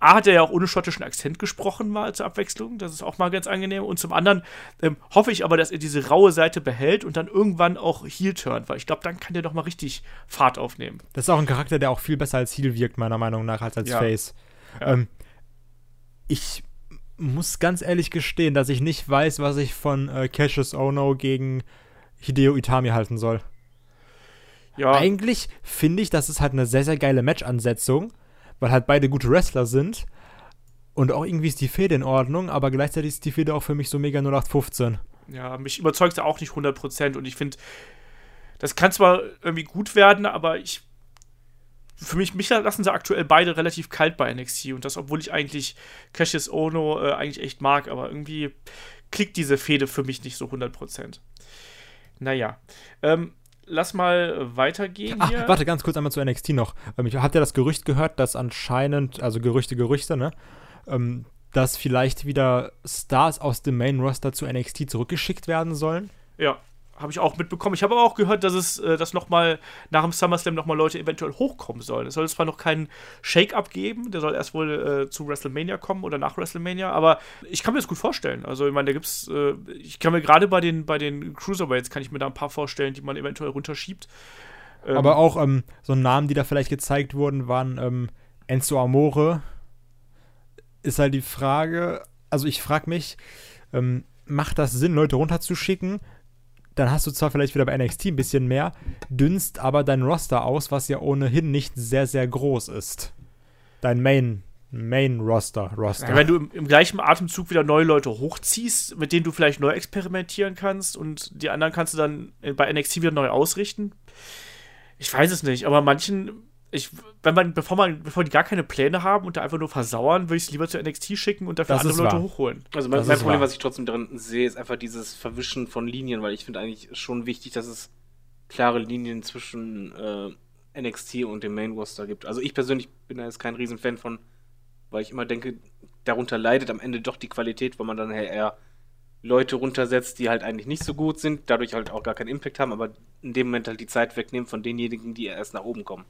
A hat er ja auch ohne schottischen Akzent gesprochen, mal zur Abwechslung. Das ist auch mal ganz angenehm. Und zum anderen ähm, hoffe ich aber, dass er diese raue Seite behält und dann irgendwann auch Heel turnt, weil ich glaube, dann kann der doch mal richtig Fahrt aufnehmen. Das ist auch ein Charakter, der auch viel besser als Heel wirkt, meiner Meinung nach, als als ja. Face. Ja. Ähm, ich muss ganz ehrlich gestehen, dass ich nicht weiß, was ich von äh, Cassius Ono gegen Hideo Itami halten soll. Ja. Eigentlich finde ich, das ist halt eine sehr, sehr geile Match-Ansetzung, weil halt beide gute Wrestler sind. Und auch irgendwie ist die Fehde in Ordnung, aber gleichzeitig ist die Fehde auch für mich so mega 0815. Ja, mich überzeugt es auch nicht 100% und ich finde, das kann zwar irgendwie gut werden, aber ich für mich, mich lassen sie aktuell beide relativ kalt bei NXT und das, obwohl ich eigentlich Cassius Ono äh, eigentlich echt mag, aber irgendwie klickt diese Fehde für mich nicht so 100%. Naja, ähm, lass mal weitergehen Ach, hier. Warte, ganz kurz einmal zu NXT noch. Ähm, ich habe ja das Gerücht gehört, dass anscheinend, also Gerüchte, Gerüchte, ne, ähm, dass vielleicht wieder Stars aus dem Main Roster zu NXT zurückgeschickt werden sollen. Ja, habe ich auch mitbekommen. Ich habe aber auch gehört, dass es, äh, dass nochmal nach dem SummerSlam nochmal Leute eventuell hochkommen sollen. Es soll zwar noch keinen Shake-up geben, der soll erst wohl äh, zu WrestleMania kommen oder nach WrestleMania, aber ich kann mir das gut vorstellen. Also, ich meine, da gibt's, äh, ich kann mir gerade bei den, bei den Cruiserweights, kann ich mir da ein paar vorstellen, die man eventuell runterschiebt. Ähm, aber auch ähm, so Namen, die da vielleicht gezeigt wurden, waren ähm, Enzo Amore. Ist halt die Frage, also ich frage mich, ähm, macht das Sinn, Leute runterzuschicken? Dann hast du zwar vielleicht wieder bei NXT ein bisschen mehr, dünnst aber dein Roster aus, was ja ohnehin nicht sehr, sehr groß ist. Dein Main, Main Roster, Roster. Wenn du im, im, gleichen Atemzug wieder neue Leute hochziehst, mit denen du vielleicht neu experimentieren kannst und die anderen kannst du dann bei NXT wieder neu ausrichten. Ich weiß es nicht, aber manchen ich, wenn man, bevor man, bevor die gar keine Pläne haben und da einfach nur versauern, würde ich es lieber zu NXT schicken und dafür das andere Leute wahr. hochholen. Also mein, mein Problem, wahr. was ich trotzdem darin sehe, ist einfach dieses Verwischen von Linien, weil ich finde eigentlich schon wichtig, dass es klare Linien zwischen äh, NXT und dem Main Roster gibt. Also ich persönlich bin da jetzt kein Riesenfan von, weil ich immer denke, darunter leidet am Ende doch die Qualität, weil man dann eher Leute runtersetzt, die halt eigentlich nicht so gut sind, dadurch halt auch gar keinen Impact haben, aber in dem Moment halt die Zeit wegnehmen von denjenigen, die erst nach oben kommen.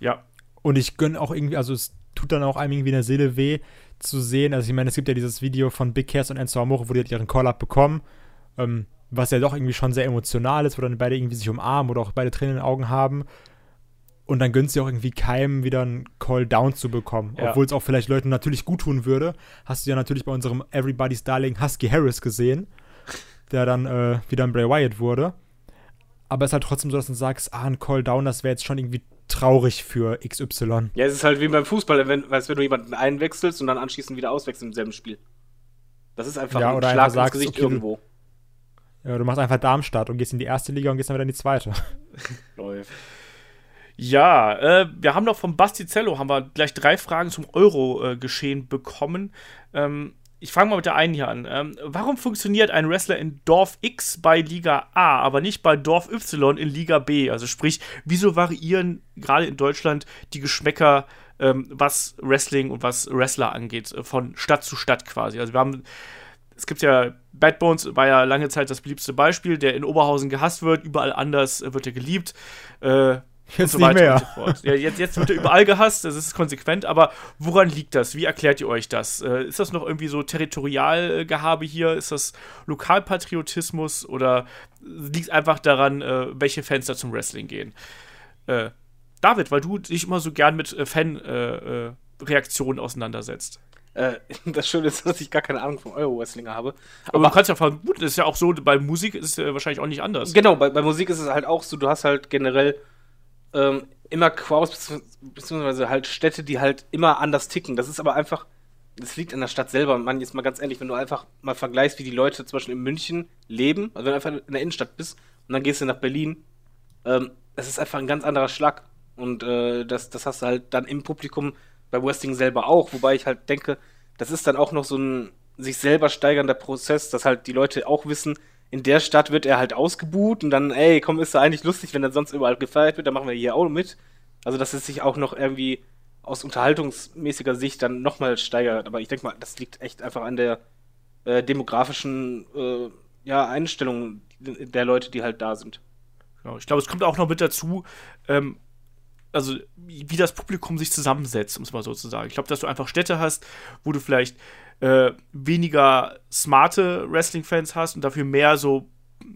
Ja. Und ich gönne auch irgendwie, also es tut dann auch einem irgendwie in der Seele weh zu sehen. Also ich meine, es gibt ja dieses Video von Big Cass und Enzo Amore, wo die halt ihren Call-Up bekommen, ähm, was ja doch irgendwie schon sehr emotional ist, wo dann beide irgendwie sich umarmen oder auch beide Tränen in den Augen haben. Und dann gönnt sie auch irgendwie keinem wieder einen Call-Down zu bekommen. Ja. Obwohl es auch vielleicht Leuten natürlich gut tun würde. Hast du ja natürlich bei unserem Everybody's Darling Husky Harris gesehen, der dann äh, wieder ein Bray Wyatt wurde. Aber es ist halt trotzdem so, dass du sagst, ah, ein Call-Down, das wäre jetzt schon irgendwie traurig für XY. Ja, es ist halt wie beim Fußball, wenn, als wenn du jemanden einwechselst und dann anschließend wieder auswechselst im selben Spiel. Das ist einfach ja, ein Schlag ins sagst, Gesicht okay, irgendwo. Du, ja, du machst einfach Darmstadt und gehst in die erste Liga und gehst dann wieder in die zweite. Läuft. Ja, äh, wir haben noch vom Bastizello haben wir gleich drei Fragen zum Euro-Geschehen äh, bekommen. Ähm, ich fange mal mit der einen hier an. Ähm, warum funktioniert ein Wrestler in Dorf X bei Liga A, aber nicht bei Dorf Y in Liga B? Also sprich, wieso variieren gerade in Deutschland die Geschmäcker, ähm, was Wrestling und was Wrestler angeht, äh, von Stadt zu Stadt quasi? Also wir haben, es gibt ja, Bad Bones war ja lange Zeit das beliebteste Beispiel, der in Oberhausen gehasst wird, überall anders äh, wird er geliebt. Äh, Jetzt so nicht weiter mehr. und so fort. Ja, jetzt, jetzt wird er überall gehasst, das ist konsequent, aber woran liegt das? Wie erklärt ihr euch das? Äh, ist das noch irgendwie so Territorialgehabe hier? Ist das Lokalpatriotismus oder liegt es einfach daran, äh, welche Fans da zum Wrestling gehen? Äh, David, weil du dich immer so gern mit äh, Fan-Reaktionen auseinandersetzt. Äh, das Schöne ist, dass ich gar keine Ahnung vom Euro-Wrestling habe. Aber, du kannst ja vermuten, das ist ja auch so, bei Musik ist es äh, wahrscheinlich auch nicht anders. Genau, bei, bei Musik ist es halt auch so, du hast halt generell ähm, immer Crowds, bezieh- beziehungsweise halt Städte, die halt immer anders ticken. Das ist aber einfach, das liegt an der Stadt selber. Man, jetzt mal ganz ehrlich, wenn du einfach mal vergleichst, wie die Leute zum Beispiel in München leben, also wenn du einfach in der Innenstadt bist und dann gehst du nach Berlin, ähm, das ist einfach ein ganz anderer Schlag. Und äh, das, das hast du halt dann im Publikum bei Wrestling selber auch, wobei ich halt denke, das ist dann auch noch so ein sich selber steigernder Prozess, dass halt die Leute auch wissen, in der Stadt wird er halt ausgebuht und dann, ey, komm, ist da eigentlich lustig, wenn er sonst überall gefeiert wird, dann machen wir hier auch mit. Also, dass es sich auch noch irgendwie aus unterhaltungsmäßiger Sicht dann nochmal steigert. Aber ich denke mal, das liegt echt einfach an der äh, demografischen äh, ja, Einstellung der Leute, die halt da sind. Genau. Ich glaube, es kommt auch noch mit dazu, ähm, also wie das Publikum sich zusammensetzt, um es mal so zu sagen. Ich glaube, dass du einfach Städte hast, wo du vielleicht äh, weniger smarte Wrestling-Fans hast und dafür mehr so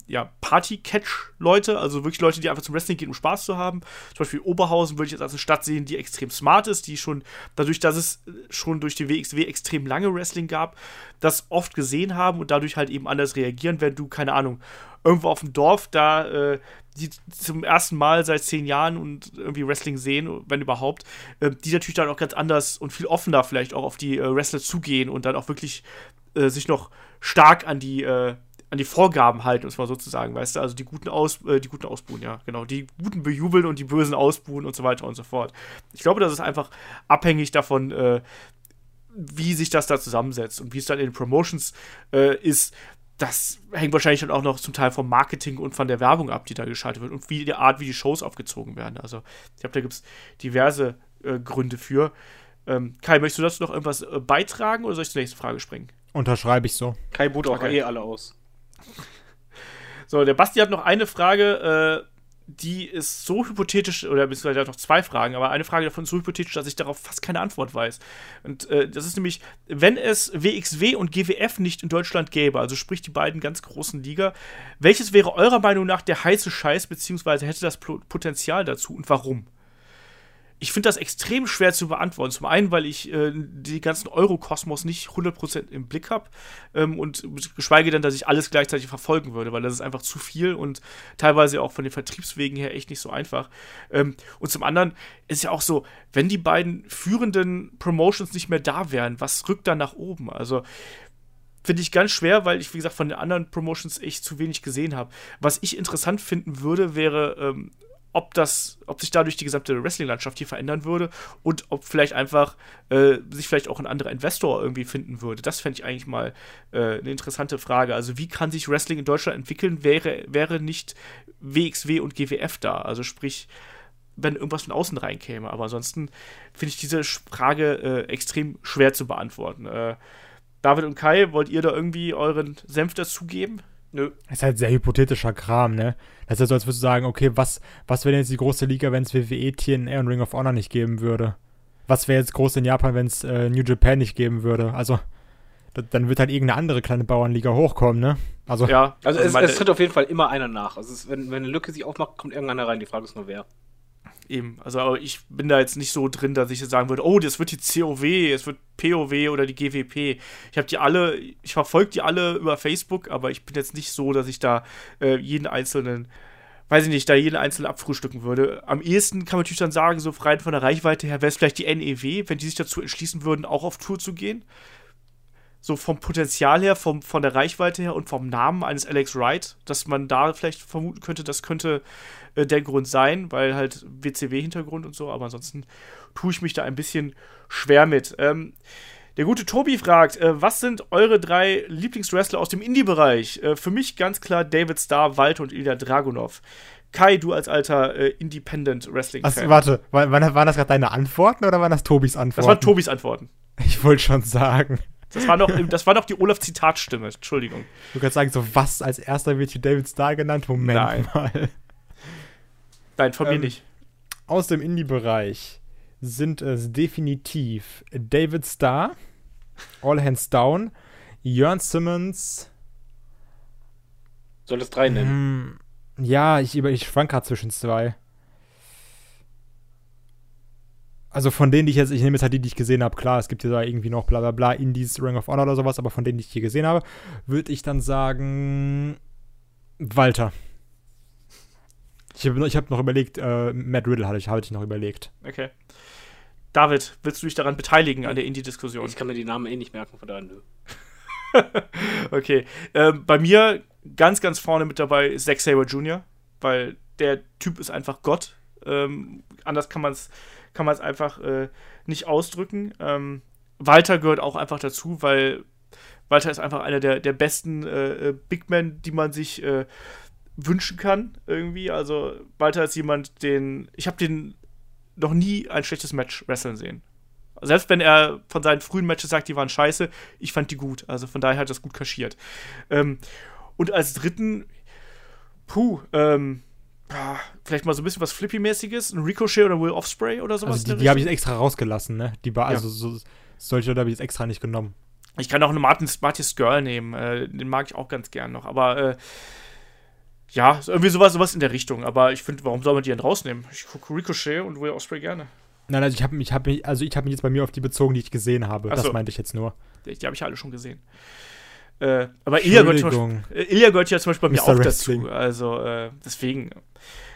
ja, Party-Catch-Leute, also wirklich Leute, die einfach zum Wrestling gehen, um Spaß zu haben. Zum Beispiel Oberhausen würde ich jetzt als eine Stadt sehen, die extrem smart ist, die schon, dadurch, dass es schon durch die WXW extrem lange Wrestling gab, das oft gesehen haben und dadurch halt eben anders reagieren, wenn du, keine Ahnung, irgendwo auf dem Dorf da äh, die zum ersten Mal seit zehn Jahren und irgendwie Wrestling sehen, wenn überhaupt, äh, die natürlich dann auch ganz anders und viel offener vielleicht auch auf die äh, Wrestler zugehen und dann auch wirklich äh, sich noch stark an die äh, an die Vorgaben halten, um es mal so zu sagen, weißt du, also die guten aus äh, die guten ausbuhen, ja, genau, die guten bejubeln und die bösen ausbuhen und so weiter und so fort. Ich glaube, das ist einfach abhängig davon, äh, wie sich das da zusammensetzt und wie es dann in den Promotions äh, ist, das hängt wahrscheinlich dann auch noch zum Teil vom Marketing und von der Werbung ab, die da geschaltet wird und wie die Art, wie die Shows aufgezogen werden. Also, ich glaube, da gibt es diverse äh, Gründe für. Ähm, Kai, möchtest du dazu noch irgendwas äh, beitragen oder soll ich zur nächsten Frage springen? Unterschreibe ich so. Kai boot auch Okay. eh alle aus. So, der Basti hat noch eine Frage, äh, die ist so hypothetisch, oder beziehungsweise hat noch zwei Fragen, aber eine Frage davon ist so hypothetisch, dass ich darauf fast keine Antwort weiß. Und äh, das ist nämlich, wenn es WXW und GWF nicht in Deutschland gäbe, also sprich die beiden ganz großen Liga, welches wäre eurer Meinung nach der heiße Scheiß, beziehungsweise hätte das Potenzial dazu und warum? Ich finde das extrem schwer zu beantworten. Zum einen, weil ich äh, die ganzen Eurokosmos nicht 100% im Blick habe ähm, und geschweige denn, dass ich alles gleichzeitig verfolgen würde, weil das ist einfach zu viel und teilweise auch von den Vertriebswegen her echt nicht so einfach. Ähm, und zum anderen ist ja auch so, wenn die beiden führenden Promotions nicht mehr da wären, was rückt dann nach oben? Also finde ich ganz schwer, weil ich, wie gesagt, von den anderen Promotions echt zu wenig gesehen habe. Was ich interessant finden würde, wäre, ähm, ob das, ob sich dadurch die gesamte Wrestling-Landschaft hier verändern würde und ob vielleicht einfach äh, sich vielleicht auch ein anderer Investor irgendwie finden würde. Das fände ich eigentlich mal äh, eine interessante Frage. Also wie kann sich Wrestling in Deutschland entwickeln, wäre, wäre nicht WXW und GWF da? Also sprich, wenn irgendwas von außen reinkäme. Aber ansonsten finde ich diese Frage äh, extrem schwer zu beantworten. Äh, David und Kai, wollt ihr da irgendwie euren Senf dazugeben? Nö. Das ist halt sehr hypothetischer Kram, ne? Das ist ja so, als würdest du sagen, okay, was, was wäre denn jetzt die große Liga, wenn es WWE, TNA und Ring of Honor nicht geben würde? Was wäre jetzt groß in Japan, wenn es äh, New Japan nicht geben würde? Also, da, dann wird halt irgendeine andere kleine Bauernliga hochkommen, ne? Also, Ja, Also, es, meine- es tritt auf jeden Fall immer einer nach. Also es, wenn, wenn eine Lücke sich aufmacht, kommt irgendeiner rein. Die Frage ist nur wer. Eben, also aber ich bin da jetzt nicht so drin, dass ich jetzt sagen würde, oh, das wird die COW, es wird POW oder die GWP. Ich habe die alle, ich verfolge die alle über Facebook, aber ich bin jetzt nicht so, dass ich da äh, jeden einzelnen, weiß ich nicht, da jeden einzelnen abfrühstücken würde. Am ehesten kann man natürlich dann sagen, so rein von der Reichweite her wäre es vielleicht die NEW, wenn die sich dazu entschließen würden, auch auf Tour zu gehen. So vom Potenzial her, vom, von der Reichweite her und vom Namen eines Alex Wright, dass man da vielleicht vermuten könnte, das könnte äh, der Grund sein, weil halt WCW-Hintergrund und so, aber ansonsten tue ich mich da ein bisschen schwer mit. Ähm, Der gute Tobi fragt, äh, was sind eure drei Lieblingswrestler aus dem Indie-Bereich? Äh, für mich ganz klar David Starr, Walter und Ilya Dragunov. Kai, du als alter äh, Independent Wrestling-Fan. Also, warte, war, waren das gerade deine Antworten oder waren das Tobis Antworten? Das waren Tobis Antworten. Ich wollte schon sagen. Das war noch, das war noch die Olaf-Zitatstimme, Entschuldigung. Du kannst sagen, so was als erster wird hier David Starr genannt? Moment Nein. mal. Nein, von mir Ähm, nicht. Aus dem Indie-Bereich sind es definitiv David Starr, All Hands Down, Jörn Simmons. Soll es drei nennen? Hm, ja, ich, ich schwank gerade zwischen zwei. Also von denen, die ich jetzt, ich nehme jetzt halt die, die ich gesehen habe, klar, es gibt ja da irgendwie noch bla bla bla, Indies, Ring of Honor oder sowas, aber von denen, die ich hier gesehen habe, würde ich dann sagen, Walter. Ich habe ich hab noch überlegt, äh, Matt Riddle hatte ich, hatte ich noch überlegt. Okay. David, willst du dich daran beteiligen an der Indie-Diskussion? Ich kann mir die Namen eh nicht merken, von daher nö. Okay. Ähm, bei mir ganz, ganz vorne mit dabei ist Zack Saber Jr., weil der Typ ist einfach Gott. Ähm, anders kann man es kann man's einfach äh, nicht ausdrücken. Ähm, Walter gehört auch einfach dazu, weil Walter ist einfach einer der, der besten äh, äh, Big Men, die man sich äh, wünschen kann, irgendwie. Also, Walter ist jemand, den. Ich habe den noch nie ein schlechtes Match wresteln sehen. Selbst wenn er von seinen frühen Matches sagt, die waren scheiße, ich fand die gut. Also von daher hat er das gut kaschiert. Ähm, und als dritten, puh, ähm, ah, vielleicht mal so ein bisschen was Flippy-mäßiges, ein Ricochet oder Will Offspray oder sowas. Also die, die habe ich extra rausgelassen, ne? Die war, also so, solche habe ich jetzt extra nicht genommen. Ich kann auch eine Martin, Martis Girl nehmen, äh, den mag ich auch ganz gern noch. Aber äh, ja, irgendwie sowas, sowas in der Richtung. Aber ich finde, warum soll man die denn rausnehmen? Ich gucke Ricochet und Will Offspray gerne. Nein, also ich habe mich, hab mich, also ich habe mich jetzt bei mir auf die bezogen, die ich gesehen habe. Ach Das so. meinte ich jetzt nur. Die, die habe ich ja alle schon gesehen. Äh, aber Ilya gehört. Beispiel, äh, Ilya gehört ja zum Beispiel bei mir Mr. auch Wrestling. dazu. Also äh, deswegen.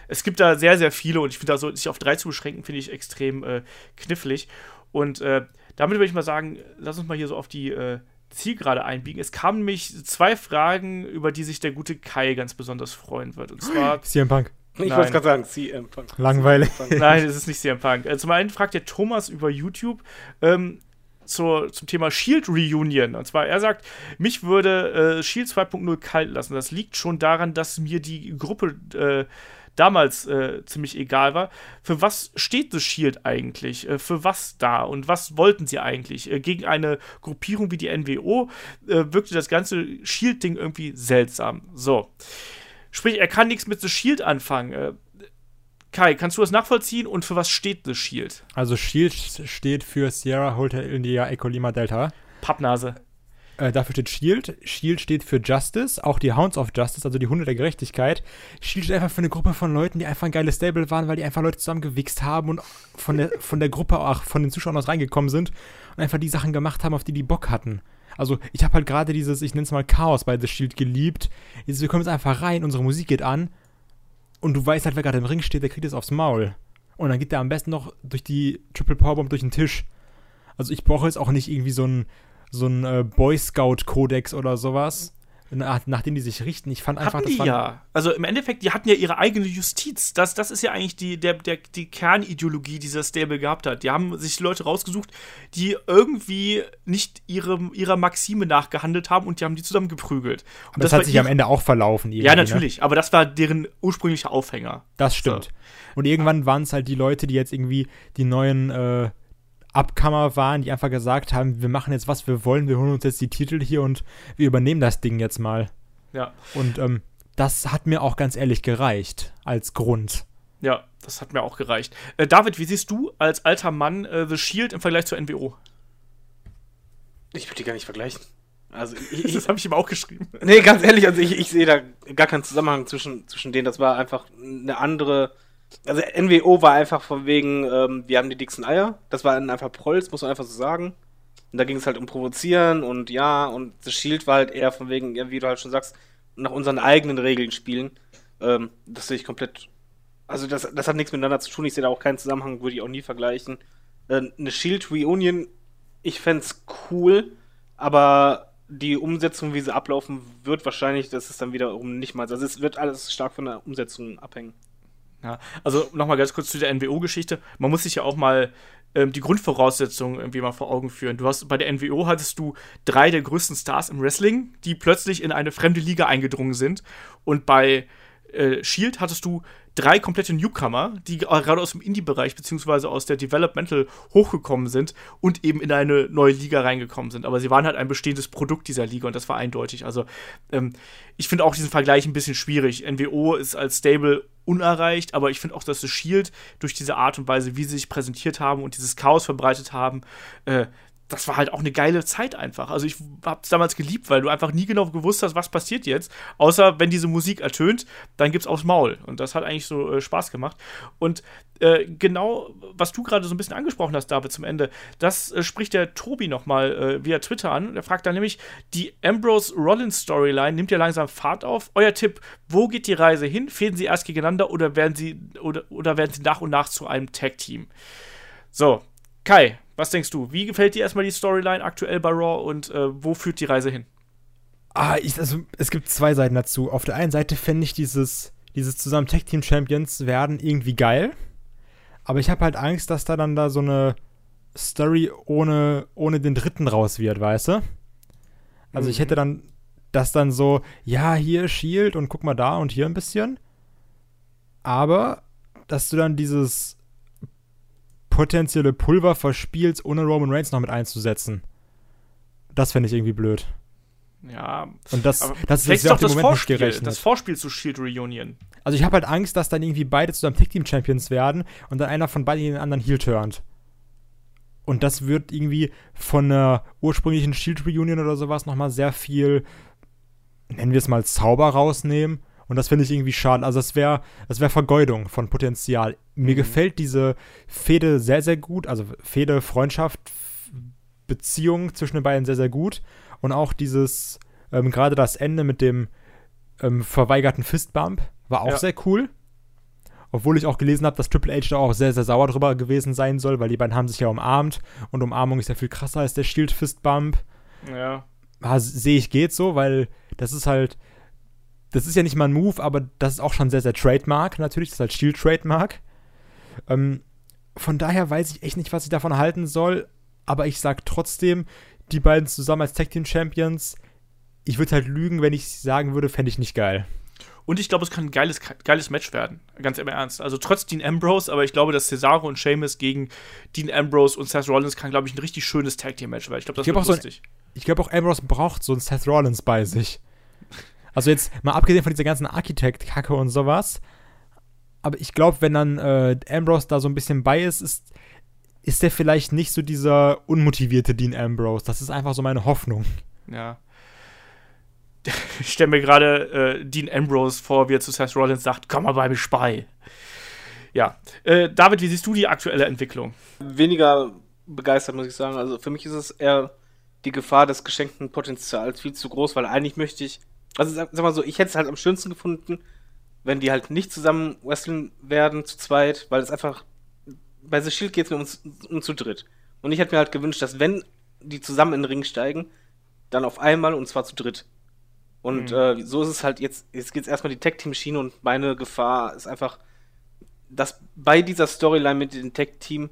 Es gibt da sehr, sehr viele und ich finde da so, sich auf drei zu beschränken, finde ich extrem äh, knifflig. Und äh, damit würde ich mal sagen, lass uns mal hier so auf die äh, Zielgerade einbiegen. Es kamen nämlich zwei Fragen, über die sich der gute Kai ganz besonders freuen wird. Und zwar CM Punk. Ich wollte gerade sagen, CM Punk. Langweilig. Nein, es ist nicht CM Punk. Äh, zum einen fragt der Thomas über YouTube ähm, zur, zum Thema Shield Reunion. Und zwar, er sagt, mich würde äh, Shield 2.0 kalt lassen. Das liegt schon daran, dass mir die Gruppe äh, damals äh, ziemlich egal war. Für was steht The Shield eigentlich? Äh, für was da? Und was wollten sie eigentlich? Äh, gegen eine Gruppierung wie die NWO äh, wirkte das ganze Shield-Ding irgendwie seltsam. So. Sprich, er kann nichts mit The Shield anfangen. Äh, Kai, kannst du das nachvollziehen und für was steht The Shield? Also Shield steht für Sierra Hotel India Echo Lima Delta. Pappnase. Äh, dafür steht Shield. Shield steht für Justice, auch die Hounds of Justice, also die Hunde der Gerechtigkeit. Shield steht einfach für eine Gruppe von Leuten, die einfach ein geiles Stable waren, weil die einfach Leute zusammengewichst haben und von der, von der Gruppe auch von den Zuschauern aus reingekommen sind und einfach die Sachen gemacht haben, auf die die Bock hatten. Also ich habe halt gerade dieses, ich nenne es mal Chaos bei The Shield geliebt. Dieses, wir kommen jetzt einfach rein, unsere Musik geht an und du weißt halt, wer gerade im Ring steht, der kriegt es aufs Maul. Und dann geht der am besten noch durch die Triple Powerbomb durch den Tisch. Also ich brauche jetzt auch nicht irgendwie so ein so ein äh, Boy Scout Kodex oder sowas, nach, nach dem die sich richten. Ich fand einfach, Hatten das die ja. Also im Endeffekt, die hatten ja ihre eigene Justiz. Das, das ist ja eigentlich die, der, der, die Kernideologie, die das Stable gehabt hat. Die haben sich Leute rausgesucht, die irgendwie nicht ihrem, ihrer Maxime nachgehandelt haben und die haben die zusammen geprügelt. Und aber das, hat sich am Ende auch verlaufen. Ja, Ne? natürlich. Aber das war deren ursprünglicher Aufhänger. Das stimmt. Und irgendwann waren es halt die Leute, die jetzt irgendwie die neuen äh, Abkammer waren, die einfach gesagt haben, wir machen jetzt was wir wollen, wir holen uns jetzt die Titel hier und wir übernehmen das Ding jetzt mal. Ja. Und ähm, das hat mir auch ganz ehrlich gereicht als Grund. Ja, das hat mir auch gereicht. Äh, David, wie siehst du als alter Mann äh, The Shield im Vergleich zur NWO? Ich würde die gar nicht vergleichen. Also, ich, ich, Das habe ich ihm auch geschrieben. nee, ganz ehrlich, also ich, ich sehe da gar keinen Zusammenhang zwischen, zwischen denen. Das war einfach eine andere. Also, NWO war einfach von wegen, ähm, wir haben die dicksten Eier. Das war einfach Prolls, muss man einfach so sagen. Und da ging es halt um Provozieren und ja, und The Shield war halt eher von wegen, wie du halt schon sagst, nach unseren eigenen Regeln spielen. Ähm, das sehe ich komplett. Also, das, das hat nichts miteinander zu tun. Ich sehe da auch keinen Zusammenhang, würde ich auch nie vergleichen. Äh, eine Shield Reunion, ich fänd's cool, aber die Umsetzung, wie sie ablaufen wird, wahrscheinlich, das ist dann wiederum nicht mal. Also, es wird alles stark von der Umsetzung abhängen. Ja, also nochmal ganz kurz zu der NWO-Geschichte. Man muss sich ja auch mal ähm, die Grundvoraussetzungen irgendwie mal vor Augen führen. Du hast bei der NWO hattest du drei der größten Stars im Wrestling, die plötzlich in eine fremde Liga eingedrungen sind. Und bei äh, Shield hattest du drei komplette Newcomer, die gerade aus dem Indie-Bereich beziehungsweise aus der Developmental hochgekommen sind und eben in eine neue Liga reingekommen sind. Aber sie waren halt ein bestehendes Produkt dieser Liga und das war eindeutig. Also ähm, ich finde auch diesen Vergleich ein bisschen schwierig. NWO ist als Stable unerreicht, aber ich finde auch, dass das Shield durch diese Art und Weise, wie sie sich präsentiert haben und dieses Chaos verbreitet haben, äh, das war halt auch eine geile Zeit einfach. Also ich habe es damals geliebt, weil du einfach nie genau gewusst hast, was passiert jetzt. Außer wenn diese Musik ertönt, dann gibt's aufs Maul. Und das hat eigentlich so äh, Spaß gemacht. Und äh, genau, was du gerade so ein bisschen angesprochen hast, David, zum Ende, das äh, spricht der Tobi nochmal äh, via Twitter an. Er fragt dann nämlich, die Ambrose Rollins Storyline nimmt ja langsam Fahrt auf. Euer Tipp, wo geht die Reise hin? Fehlen sie erst gegeneinander oder werden sie oder, oder werden sie nach und nach zu einem Tag-Team? So, Kai, was denkst du? Wie gefällt dir erstmal die Storyline aktuell bei Raw und äh, wo führt die Reise hin? Ah, ich, also, es gibt zwei Seiten dazu. Auf der einen Seite fände ich dieses, dieses zusammen Tag Team Champions werden irgendwie geil. Aber ich habe halt Angst, dass da dann da so eine Story ohne, ohne den dritten raus wird, weißt du? Also, mhm. ich hätte dann das dann so, ja, hier Shield und guck mal da und hier ein bisschen. Aber, dass du dann dieses potenzielle Pulver verspielst, ohne Roman Reigns noch mit einzusetzen. Das fände ich irgendwie blöd. Ja, und das, das ist ja auch das Moment Vorspiel, gerechnet. Das Vorspiel zu Shield Reunion. Also ich habe halt Angst, dass dann irgendwie beide zusammen Tag Team Champions werden und dann einer von beiden den anderen Heel turnt. Und das wird irgendwie von einer ursprünglichen Shield Reunion oder sowas nochmal sehr viel, nennen wir es mal Zauber rausnehmen und das finde ich irgendwie schade. Also das wäre das wär Vergeudung von Potenzial. Mir mhm. gefällt diese Fehde sehr, sehr gut. Also Fehde, Freundschaft, Beziehung zwischen den beiden sehr, sehr gut. Und auch dieses, ähm, gerade das Ende mit dem ähm, verweigerten Fistbump war auch ja. sehr cool. Obwohl ich auch gelesen habe, dass Triple H da auch sehr, sehr sauer drüber gewesen sein soll, weil die beiden haben sich ja umarmt und Umarmung ist ja viel krasser als der Shield Fistbump. Ja. Sehe ich geht so, weil das ist halt, das ist ja nicht mal ein Move, aber das ist auch schon sehr, sehr Trademark natürlich. Das ist halt Shield-Trademark. Ähm, von daher weiß ich echt nicht, was ich davon halten soll. Aber ich sag trotzdem, die beiden zusammen als Tag Team Champions, ich würde halt lügen, wenn ich sagen würde, fände ich nicht geil. Und ich glaube, es kann ein geiles, geiles Match werden. Ganz im Ernst. Also trotz Dean Ambrose, aber ich glaube, dass Cesaro und Sheamus gegen Dean Ambrose und Seth Rollins kann, glaube ich, ein richtig schönes Tag Team Match werden. Ich glaube, das ich wird lustig. So ein, ich glaube auch Ambrose braucht so einen Seth Rollins bei sich. Also jetzt mal abgesehen von dieser ganzen Architekt-Kacke und sowas. Aber ich glaube, wenn dann äh, Ambrose da so ein bisschen bei ist, ist, ist der vielleicht nicht so dieser unmotivierte Dean Ambrose. Das ist einfach so meine Hoffnung. Ja. Ich stelle mir gerade äh, Dean Ambrose vor, wie er zu Seth Rollins sagt: Komm mal bei mir bei. Ja. Äh, David, wie siehst du die aktuelle Entwicklung? Weniger begeistert, muss ich sagen. Also für mich ist es eher die Gefahr des geschenkten Potenzials viel zu groß, weil eigentlich möchte ich also sag, sag mal so, ich hätte es halt am schönsten gefunden, wenn die halt nicht zusammen wrestlen werden, zu zweit, weil es einfach. Bei The Shield geht es mir um, um zu dritt. Und ich hätte mir halt gewünscht, dass wenn die zusammen in den Ring steigen, dann auf einmal und zwar zu dritt. Und mhm. äh, so ist es halt jetzt, jetzt geht es erstmal die Tag-Team-Schiene und meine Gefahr ist einfach, dass bei dieser Storyline mit dem Tag-Team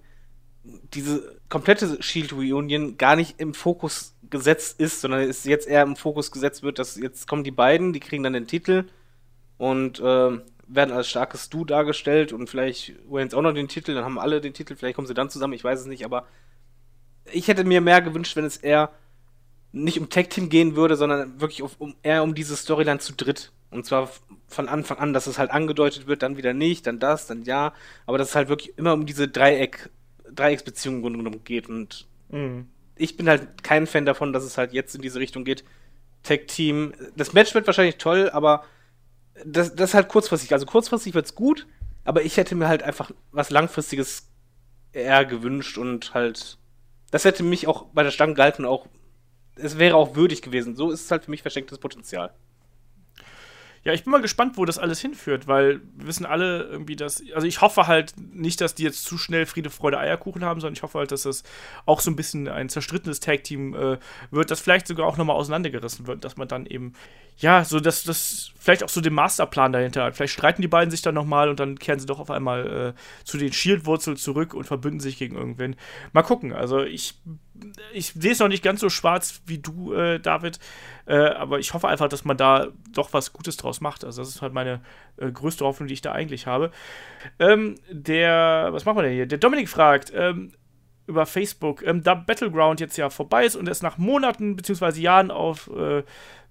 diese komplette Shield Reunion gar nicht im Fokus gesetzt ist, sondern es jetzt eher im Fokus gesetzt wird, dass jetzt kommen die beiden, die kriegen dann den Titel und äh, werden als starkes Du dargestellt und vielleicht Waynes auch noch den Titel, dann haben alle den Titel, vielleicht kommen sie dann zusammen, ich weiß es nicht, aber ich hätte mir mehr gewünscht, wenn es eher nicht um Tag Team gehen würde, sondern wirklich auf, um, eher um diese Storyline zu dritt. Und zwar von Anfang an, dass es halt angedeutet wird, dann wieder nicht, dann das, dann ja. Aber dass es halt wirklich immer um diese Dreieck Dreiecksbeziehung geht. Und mhm. Ich bin halt kein Fan davon, dass es halt jetzt in diese Richtung geht. Tech-Team. Das Match wird wahrscheinlich toll, aber das, das ist halt kurzfristig. Also kurzfristig wird es gut, aber ich hätte mir halt einfach was Langfristiges eher gewünscht und halt. Das hätte mich auch bei der Stange gehalten, auch. Es wäre auch würdig gewesen. So ist es halt für mich verschenktes Potenzial. Ja, ich bin mal gespannt, wo das alles hinführt, weil wir wissen alle irgendwie, dass. Also ich hoffe halt nicht, dass die jetzt zu schnell Friede, Freude, Eierkuchen haben, sondern ich hoffe halt, dass das auch so ein bisschen ein zerstrittenes Tag-Team äh, wird, das vielleicht sogar auch nochmal auseinandergerissen wird, dass man dann eben, ja, so dass das vielleicht auch so den Masterplan dahinter hat. Vielleicht streiten die beiden sich dann nochmal und dann kehren sie doch auf einmal äh, zu den Shield-Wurzeln zurück und verbünden sich gegen irgendwen. Mal gucken. Also ich ich sehe es noch nicht ganz so schwarz wie du, äh, David, äh, aber ich hoffe einfach, dass man da doch was Gutes draus macht. Also, das ist halt meine äh, größte Hoffnung, die ich da eigentlich habe. Ähm, der, was machen wir denn hier? Der Dominik fragt, ähm, über Facebook, ähm, da Battleground jetzt ja vorbei ist und es nach Monaten bzw. Jahren auf, äh,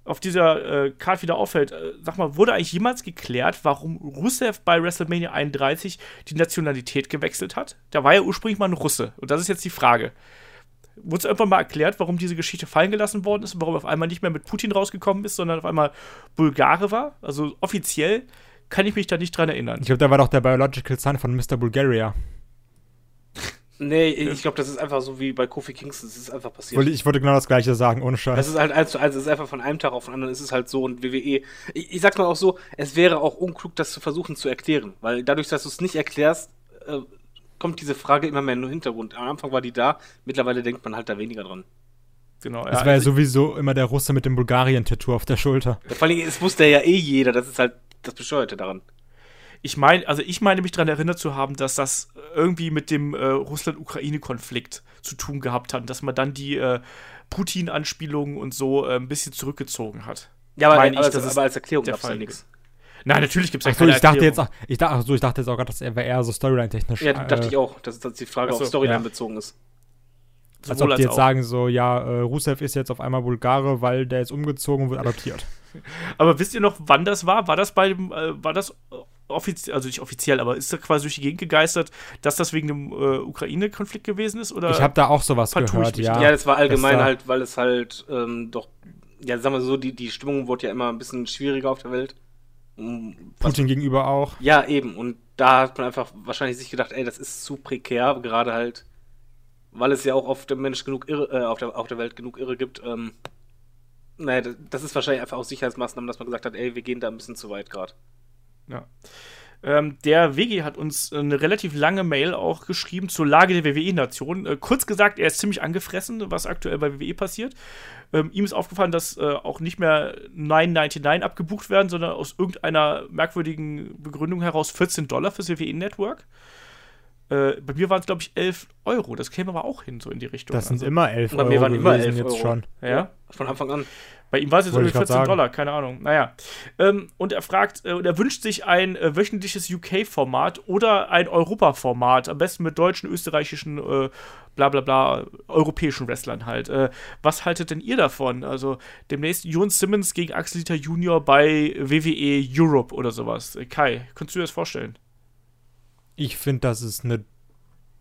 auf dieser äh, Card wieder auffällt, äh, sag mal, wurde eigentlich jemals geklärt, warum Rusev bei WrestleMania 31 die Nationalität gewechselt hat? Da war ja ursprünglich mal ein Russe und das ist jetzt die Frage. Wurde es irgendwann mal erklärt, warum diese Geschichte fallen gelassen worden ist und warum er auf einmal nicht mehr mit Putin rausgekommen ist, sondern auf einmal Bulgare war? Also offiziell kann ich mich da nicht dran erinnern. Ich glaube, da war doch der Biological Son von Mr. Bulgaria. Nee, ich glaube, das ist einfach so wie bei Kofi Kingston. Das ist einfach passiert. Ich wollte genau das Gleiche sagen, ohne Scheiß. Das ist halt eins zu eins. Es ist einfach von einem Tag auf den anderen. Es ist halt so. Und WWE, ich, ich sag's mal auch so, es wäre auch unklug, das zu versuchen zu erklären. Weil dadurch, dass du es nicht erklärst, äh, kommt diese Frage immer mehr in den Hintergrund. Am Anfang war die da, mittlerweile denkt man halt da weniger dran. Genau, das ja, war ja also sowieso immer der Russe mit dem Bulgarien-Tattoo auf der Schulter. Ja, vor allem, es wusste ja eh jeder, das ist halt das Bescheuerte daran. Ich meine, also ich meine mich daran erinnert zu haben, dass das irgendwie mit dem äh, Russland-Ukraine-Konflikt zu tun gehabt hat, dass man dann die äh, Putin-Anspielungen und so äh, ein bisschen zurückgezogen hat. Ja, aber, aber, ich, aber als Erklärung gab es ja nichts. Nein, natürlich gibt es ja so, ich dachte jetzt auch, ich dachte, ach so, ich dachte jetzt auch gerade, dass er eher so Storyline-technisch. Ja, dachte äh, ich auch, dass, dass die Frage so, auf Storyline ja. bezogen ist. Als ob die jetzt auch. sagen so, ja, äh, Rusev ist jetzt auf einmal Bulgare, weil der ist umgezogen und wird adoptiert. aber wisst ihr noch, wann das war? War das bei dem, äh, war das offiziell, also nicht offiziell, aber ist da quasi durch die Gegend gegeistert, dass das wegen dem äh, Ukraine-Konflikt gewesen ist? Oder ich habe da auch sowas gehört, ja. Ja, das war allgemein halt, weil es halt ähm, doch, ja, sagen wir so, die, die Stimmung wurde ja immer ein bisschen schwieriger auf der Welt. Putin gegenüber auch. Ja, eben. Und da hat man einfach wahrscheinlich sich gedacht, ey, das ist zu prekär, gerade halt, weil es ja auch auf der Mensch genug irre, äh, auf, der, auf der Welt genug Irre gibt. Ähm, naja, das ist wahrscheinlich einfach aus Sicherheitsmaßnahmen, dass man gesagt hat, ey, wir gehen da ein bisschen zu weit gerade. Ja. Ähm, der WG hat uns eine relativ lange Mail auch geschrieben zur Lage der WWE-Nation. Äh, kurz gesagt, er ist ziemlich angefressen, was aktuell bei WWE passiert. Ähm, ihm ist aufgefallen, dass äh, auch nicht mehr 9,99 abgebucht werden, sondern aus irgendeiner merkwürdigen Begründung heraus 14 Dollar fürs WWE-Network. Äh, bei mir waren es, glaube ich, 11 Euro. Das käme aber auch hin, so in die Richtung. Das sind also, immer 11 Euro. Bei mir waren immer 11 jetzt Euro. schon. Ja? ja? Von Anfang an. Bei ihm war es jetzt irgendwie 14 sagen. Dollar, keine Ahnung. Naja. Ähm, und er fragt, äh, er wünscht sich ein äh, wöchentliches UK-Format oder ein Europa-Format. Am besten mit deutschen, österreichischen, äh, bla bla bla, europäischen Wrestlern halt. Äh, was haltet denn ihr davon? Also demnächst Jon Simmons gegen Axel Dieter Junior bei WWE Europe oder sowas. Äh, Kai, könntest du dir das vorstellen? Ich finde, das ist eine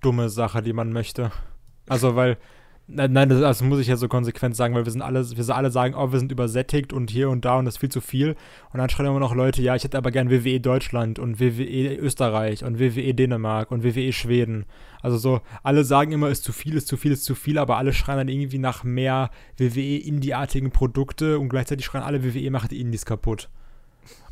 dumme Sache, die man möchte. Also, weil Nein, nein, das, das, muss ich ja so konsequent sagen, weil wir sind alle, wir alle sagen, oh, wir sind übersättigt und hier und da und das ist viel zu viel. Und dann schreien immer noch Leute, ja, ich hätte aber gern WWE Deutschland und WWE Österreich und WWE Dänemark und WWE Schweden. Also so, alle sagen immer, ist zu viel, ist zu viel, ist zu viel, aber alle schreien dann irgendwie nach mehr WWE Indie-artigen Produkte und gleichzeitig schreien alle, WWE macht die Indies kaputt.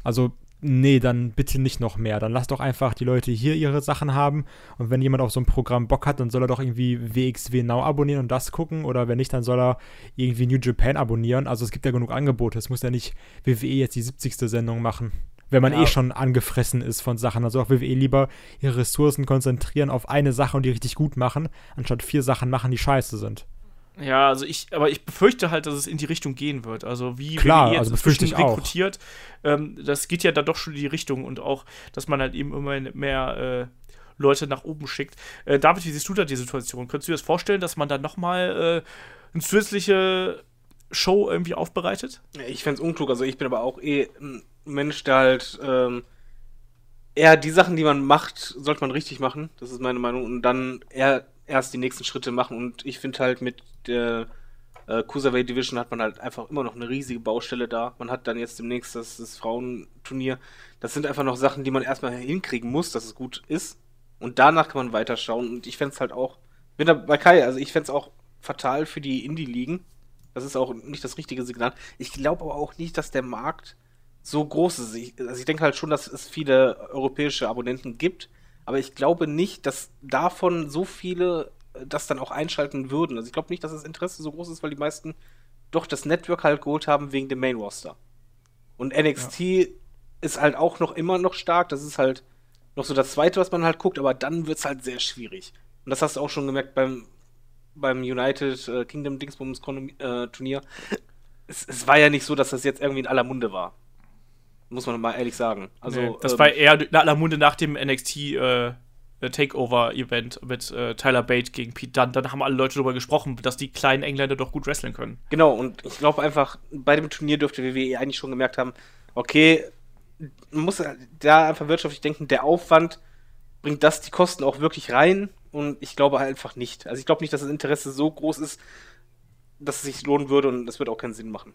Also nee, dann bitte nicht noch mehr. Dann lass doch einfach die Leute hier ihre Sachen haben. Und wenn jemand auf so ein Programm Bock hat, dann soll er doch irgendwie WXW Now abonnieren und das gucken. Oder wenn nicht, dann soll er irgendwie New Japan abonnieren. Also es gibt ja genug Angebote. Es muss ja nicht WWE jetzt die 70. Sendung machen. Wenn man ja. eh schon angefressen ist von Sachen. Also auch WWE lieber ihre Ressourcen konzentrieren auf eine Sache und die richtig gut machen, anstatt vier Sachen machen, die scheiße sind. Ja, also ich, aber ich befürchte halt, dass es in die Richtung gehen wird. Also wie Klar, WWE jetzt also befürchte ich rekrutiert, ähm, das geht ja da doch schon in die Richtung und auch, dass man halt eben immer mehr äh, Leute nach oben schickt. Äh, David, wie siehst du da die Situation? Könntest du dir das vorstellen, dass man da nochmal äh, eine zusätzliche Show irgendwie aufbereitet? Ich fände es unklug. Also ich bin aber auch eh ein Mensch, der halt ähm, eher die Sachen, die man macht, sollte man richtig machen. Das ist meine Meinung. Und dann eher erst die nächsten Schritte machen. Und ich finde halt mit der äh, Cruiserweight Division hat man halt einfach immer noch eine riesige Baustelle da. Man hat dann jetzt demnächst das, das Frauenturnier. Das sind einfach noch Sachen, die man erstmal hinkriegen muss, dass es gut ist. Und danach kann man weiterschauen. Und ich fände es halt auch, bin da bei Kai, also ich fände es auch fatal für die Indie-Ligen. Das ist auch nicht das richtige Signal. Ich glaube aber auch nicht, dass der Markt so groß ist. Ich, also ich denke halt schon, dass es viele europäische Abonnenten gibt, aber ich glaube nicht, dass davon so viele äh, das dann auch einschalten würden. Also ich glaube nicht, dass das Interesse so groß ist, weil die meisten doch das Network halt geholt haben wegen dem Main Roster. Und NXT ja. ist halt auch noch immer noch stark. Das ist halt noch so das zweite, was man halt guckt, aber dann wird es halt sehr schwierig. Und das hast du auch schon gemerkt beim, beim United äh, Kingdom Dingsbums äh, Turnier. Es, es, war ja nicht so, dass das jetzt irgendwie in aller Munde war. Muss man mal ehrlich sagen. Also, nee, das ähm, war eher in aller Munde nach dem NXT äh, Takeover-Event mit äh, Tyler Bate gegen Pete Dunne. Dann haben alle Leute darüber gesprochen, dass die kleinen Engländer doch gut wresteln können. Genau, und ich glaube einfach, bei dem Turnier dürfte WWE eigentlich schon gemerkt haben, okay, man muss da einfach wirtschaftlich denken, der Aufwand bringt das die Kosten auch wirklich rein und ich glaube einfach nicht. Also ich glaube nicht, dass das Interesse so groß ist, dass es sich lohnen würde und das wird auch keinen Sinn machen.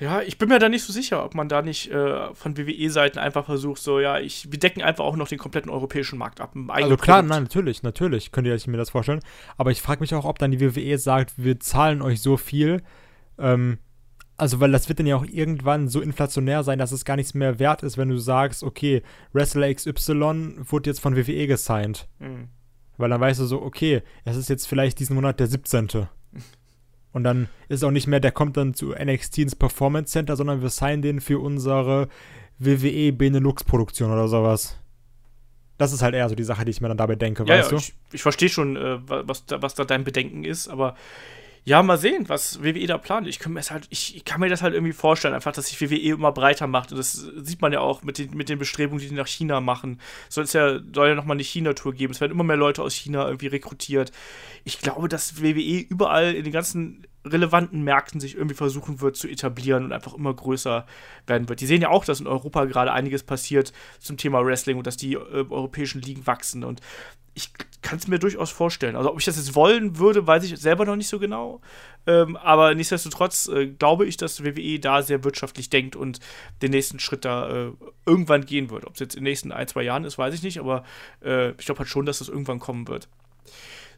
Ja, ich bin mir da nicht so sicher, ob man da nicht äh, von WWE-Seiten einfach versucht, so, ja, ich, wir decken einfach auch noch den kompletten europäischen Markt ab. Also klar, nein, natürlich, natürlich, könnt ihr euch mir das vorstellen. Aber ich frage mich auch, ob dann die WWE sagt, wir zahlen euch so viel, ähm, also, weil das wird dann ja auch irgendwann so inflationär sein, dass es gar nichts mehr wert ist, wenn du sagst, okay, Wrestler XY wurde jetzt von WWE gesigned. Mhm. Weil dann weißt du so, okay, es ist jetzt vielleicht diesen Monat der 17. Und dann ist auch nicht mehr, der kommt dann zu NXT ins Performance Center, sondern wir signen den für unsere WWE Benelux-Produktion oder sowas. Das ist halt eher so die Sache, die ich mir dann dabei denke, ja, weißt ja, du? Ich, ich verstehe schon, äh, was, da, was da dein Bedenken ist, aber ja, mal sehen, was WWE da plant. Ich kann, mir das halt, ich, kann mir das halt irgendwie vorstellen, einfach, dass sich WWE immer breiter macht. Und das sieht man ja auch mit den, mit den Bestrebungen, die die nach China machen. Soll es ja, soll ja nochmal eine China-Tour geben. Es werden immer mehr Leute aus China irgendwie rekrutiert. Ich glaube, dass WWE überall in den ganzen relevanten Märkten sich irgendwie versuchen wird zu etablieren und einfach immer größer werden wird. Die sehen ja auch, dass in Europa gerade einiges passiert zum Thema Wrestling und dass die äh, europäischen Ligen wachsen. Und ich kann es mir durchaus vorstellen. Also, ob ich das jetzt wollen würde, weiß ich selber noch nicht so genau. Ähm, aber nichtsdestotrotz äh, glaube ich, dass WWE da sehr wirtschaftlich denkt und den nächsten Schritt da äh, irgendwann gehen wird. Ob es jetzt in den nächsten ein, zwei Jahren ist, weiß ich nicht, aber äh, ich glaube halt schon, dass das irgendwann kommen wird.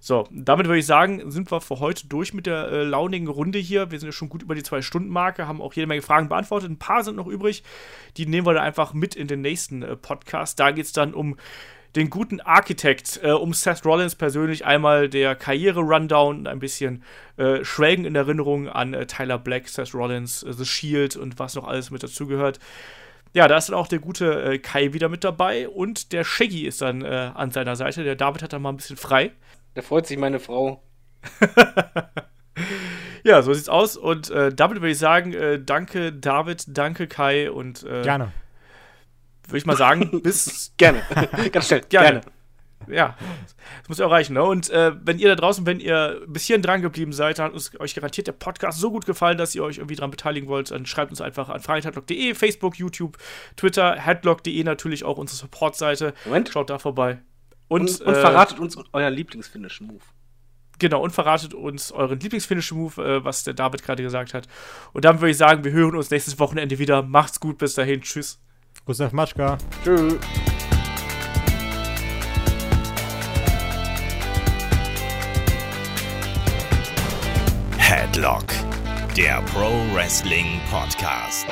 So, damit würde ich sagen, sind wir für heute durch mit der äh, launigen Runde hier. Wir sind ja schon gut über die Zwei-Stunden-Marke, haben auch jede Menge Fragen beantwortet. Ein paar sind noch übrig. Die nehmen wir dann einfach mit in den nächsten äh, Podcast. Da geht es dann um den guten Architekt, äh, um Seth Rollins persönlich einmal der Karriere-Rundown und ein bisschen äh, Schwelgen in Erinnerung an äh, Tyler Black, Seth Rollins, äh, The Shield und was noch alles mit dazugehört. Ja, da ist dann auch der gute Kai wieder mit dabei und der Shaggy ist dann an seiner Seite. Der David hat dann mal ein bisschen frei. Da freut sich meine Frau. ja, so sieht's aus. Und äh, damit würde ich sagen, äh, danke David, danke Kai und äh, gerne. Würde ich mal sagen, bis gerne. Ganz schnell. Gerne. gerne. Ja, das muss ja auch reichen. Ne? Und äh, wenn ihr da draußen, wenn ihr bis hierhin dran geblieben seid, dann hat uns, euch garantiert der Podcast so gut gefallen, dass ihr euch irgendwie dran beteiligen wollt, dann schreibt uns einfach an fragenheadlock.de, Facebook, YouTube, Twitter, headlock.de natürlich auch unsere Supportseite. Moment. Schaut da vorbei. Und, und, und äh, verratet uns euren Lieblingsfinischen Move. Genau, und verratet uns euren Lieblingsfinischen Move, äh, was der David gerade gesagt hat. Und dann würde ich sagen, wir hören uns nächstes Wochenende wieder. Macht's gut, bis dahin. Tschüss. Gustav Matschka. Tschüss. Headlock, der Pro Wrestling Podcast.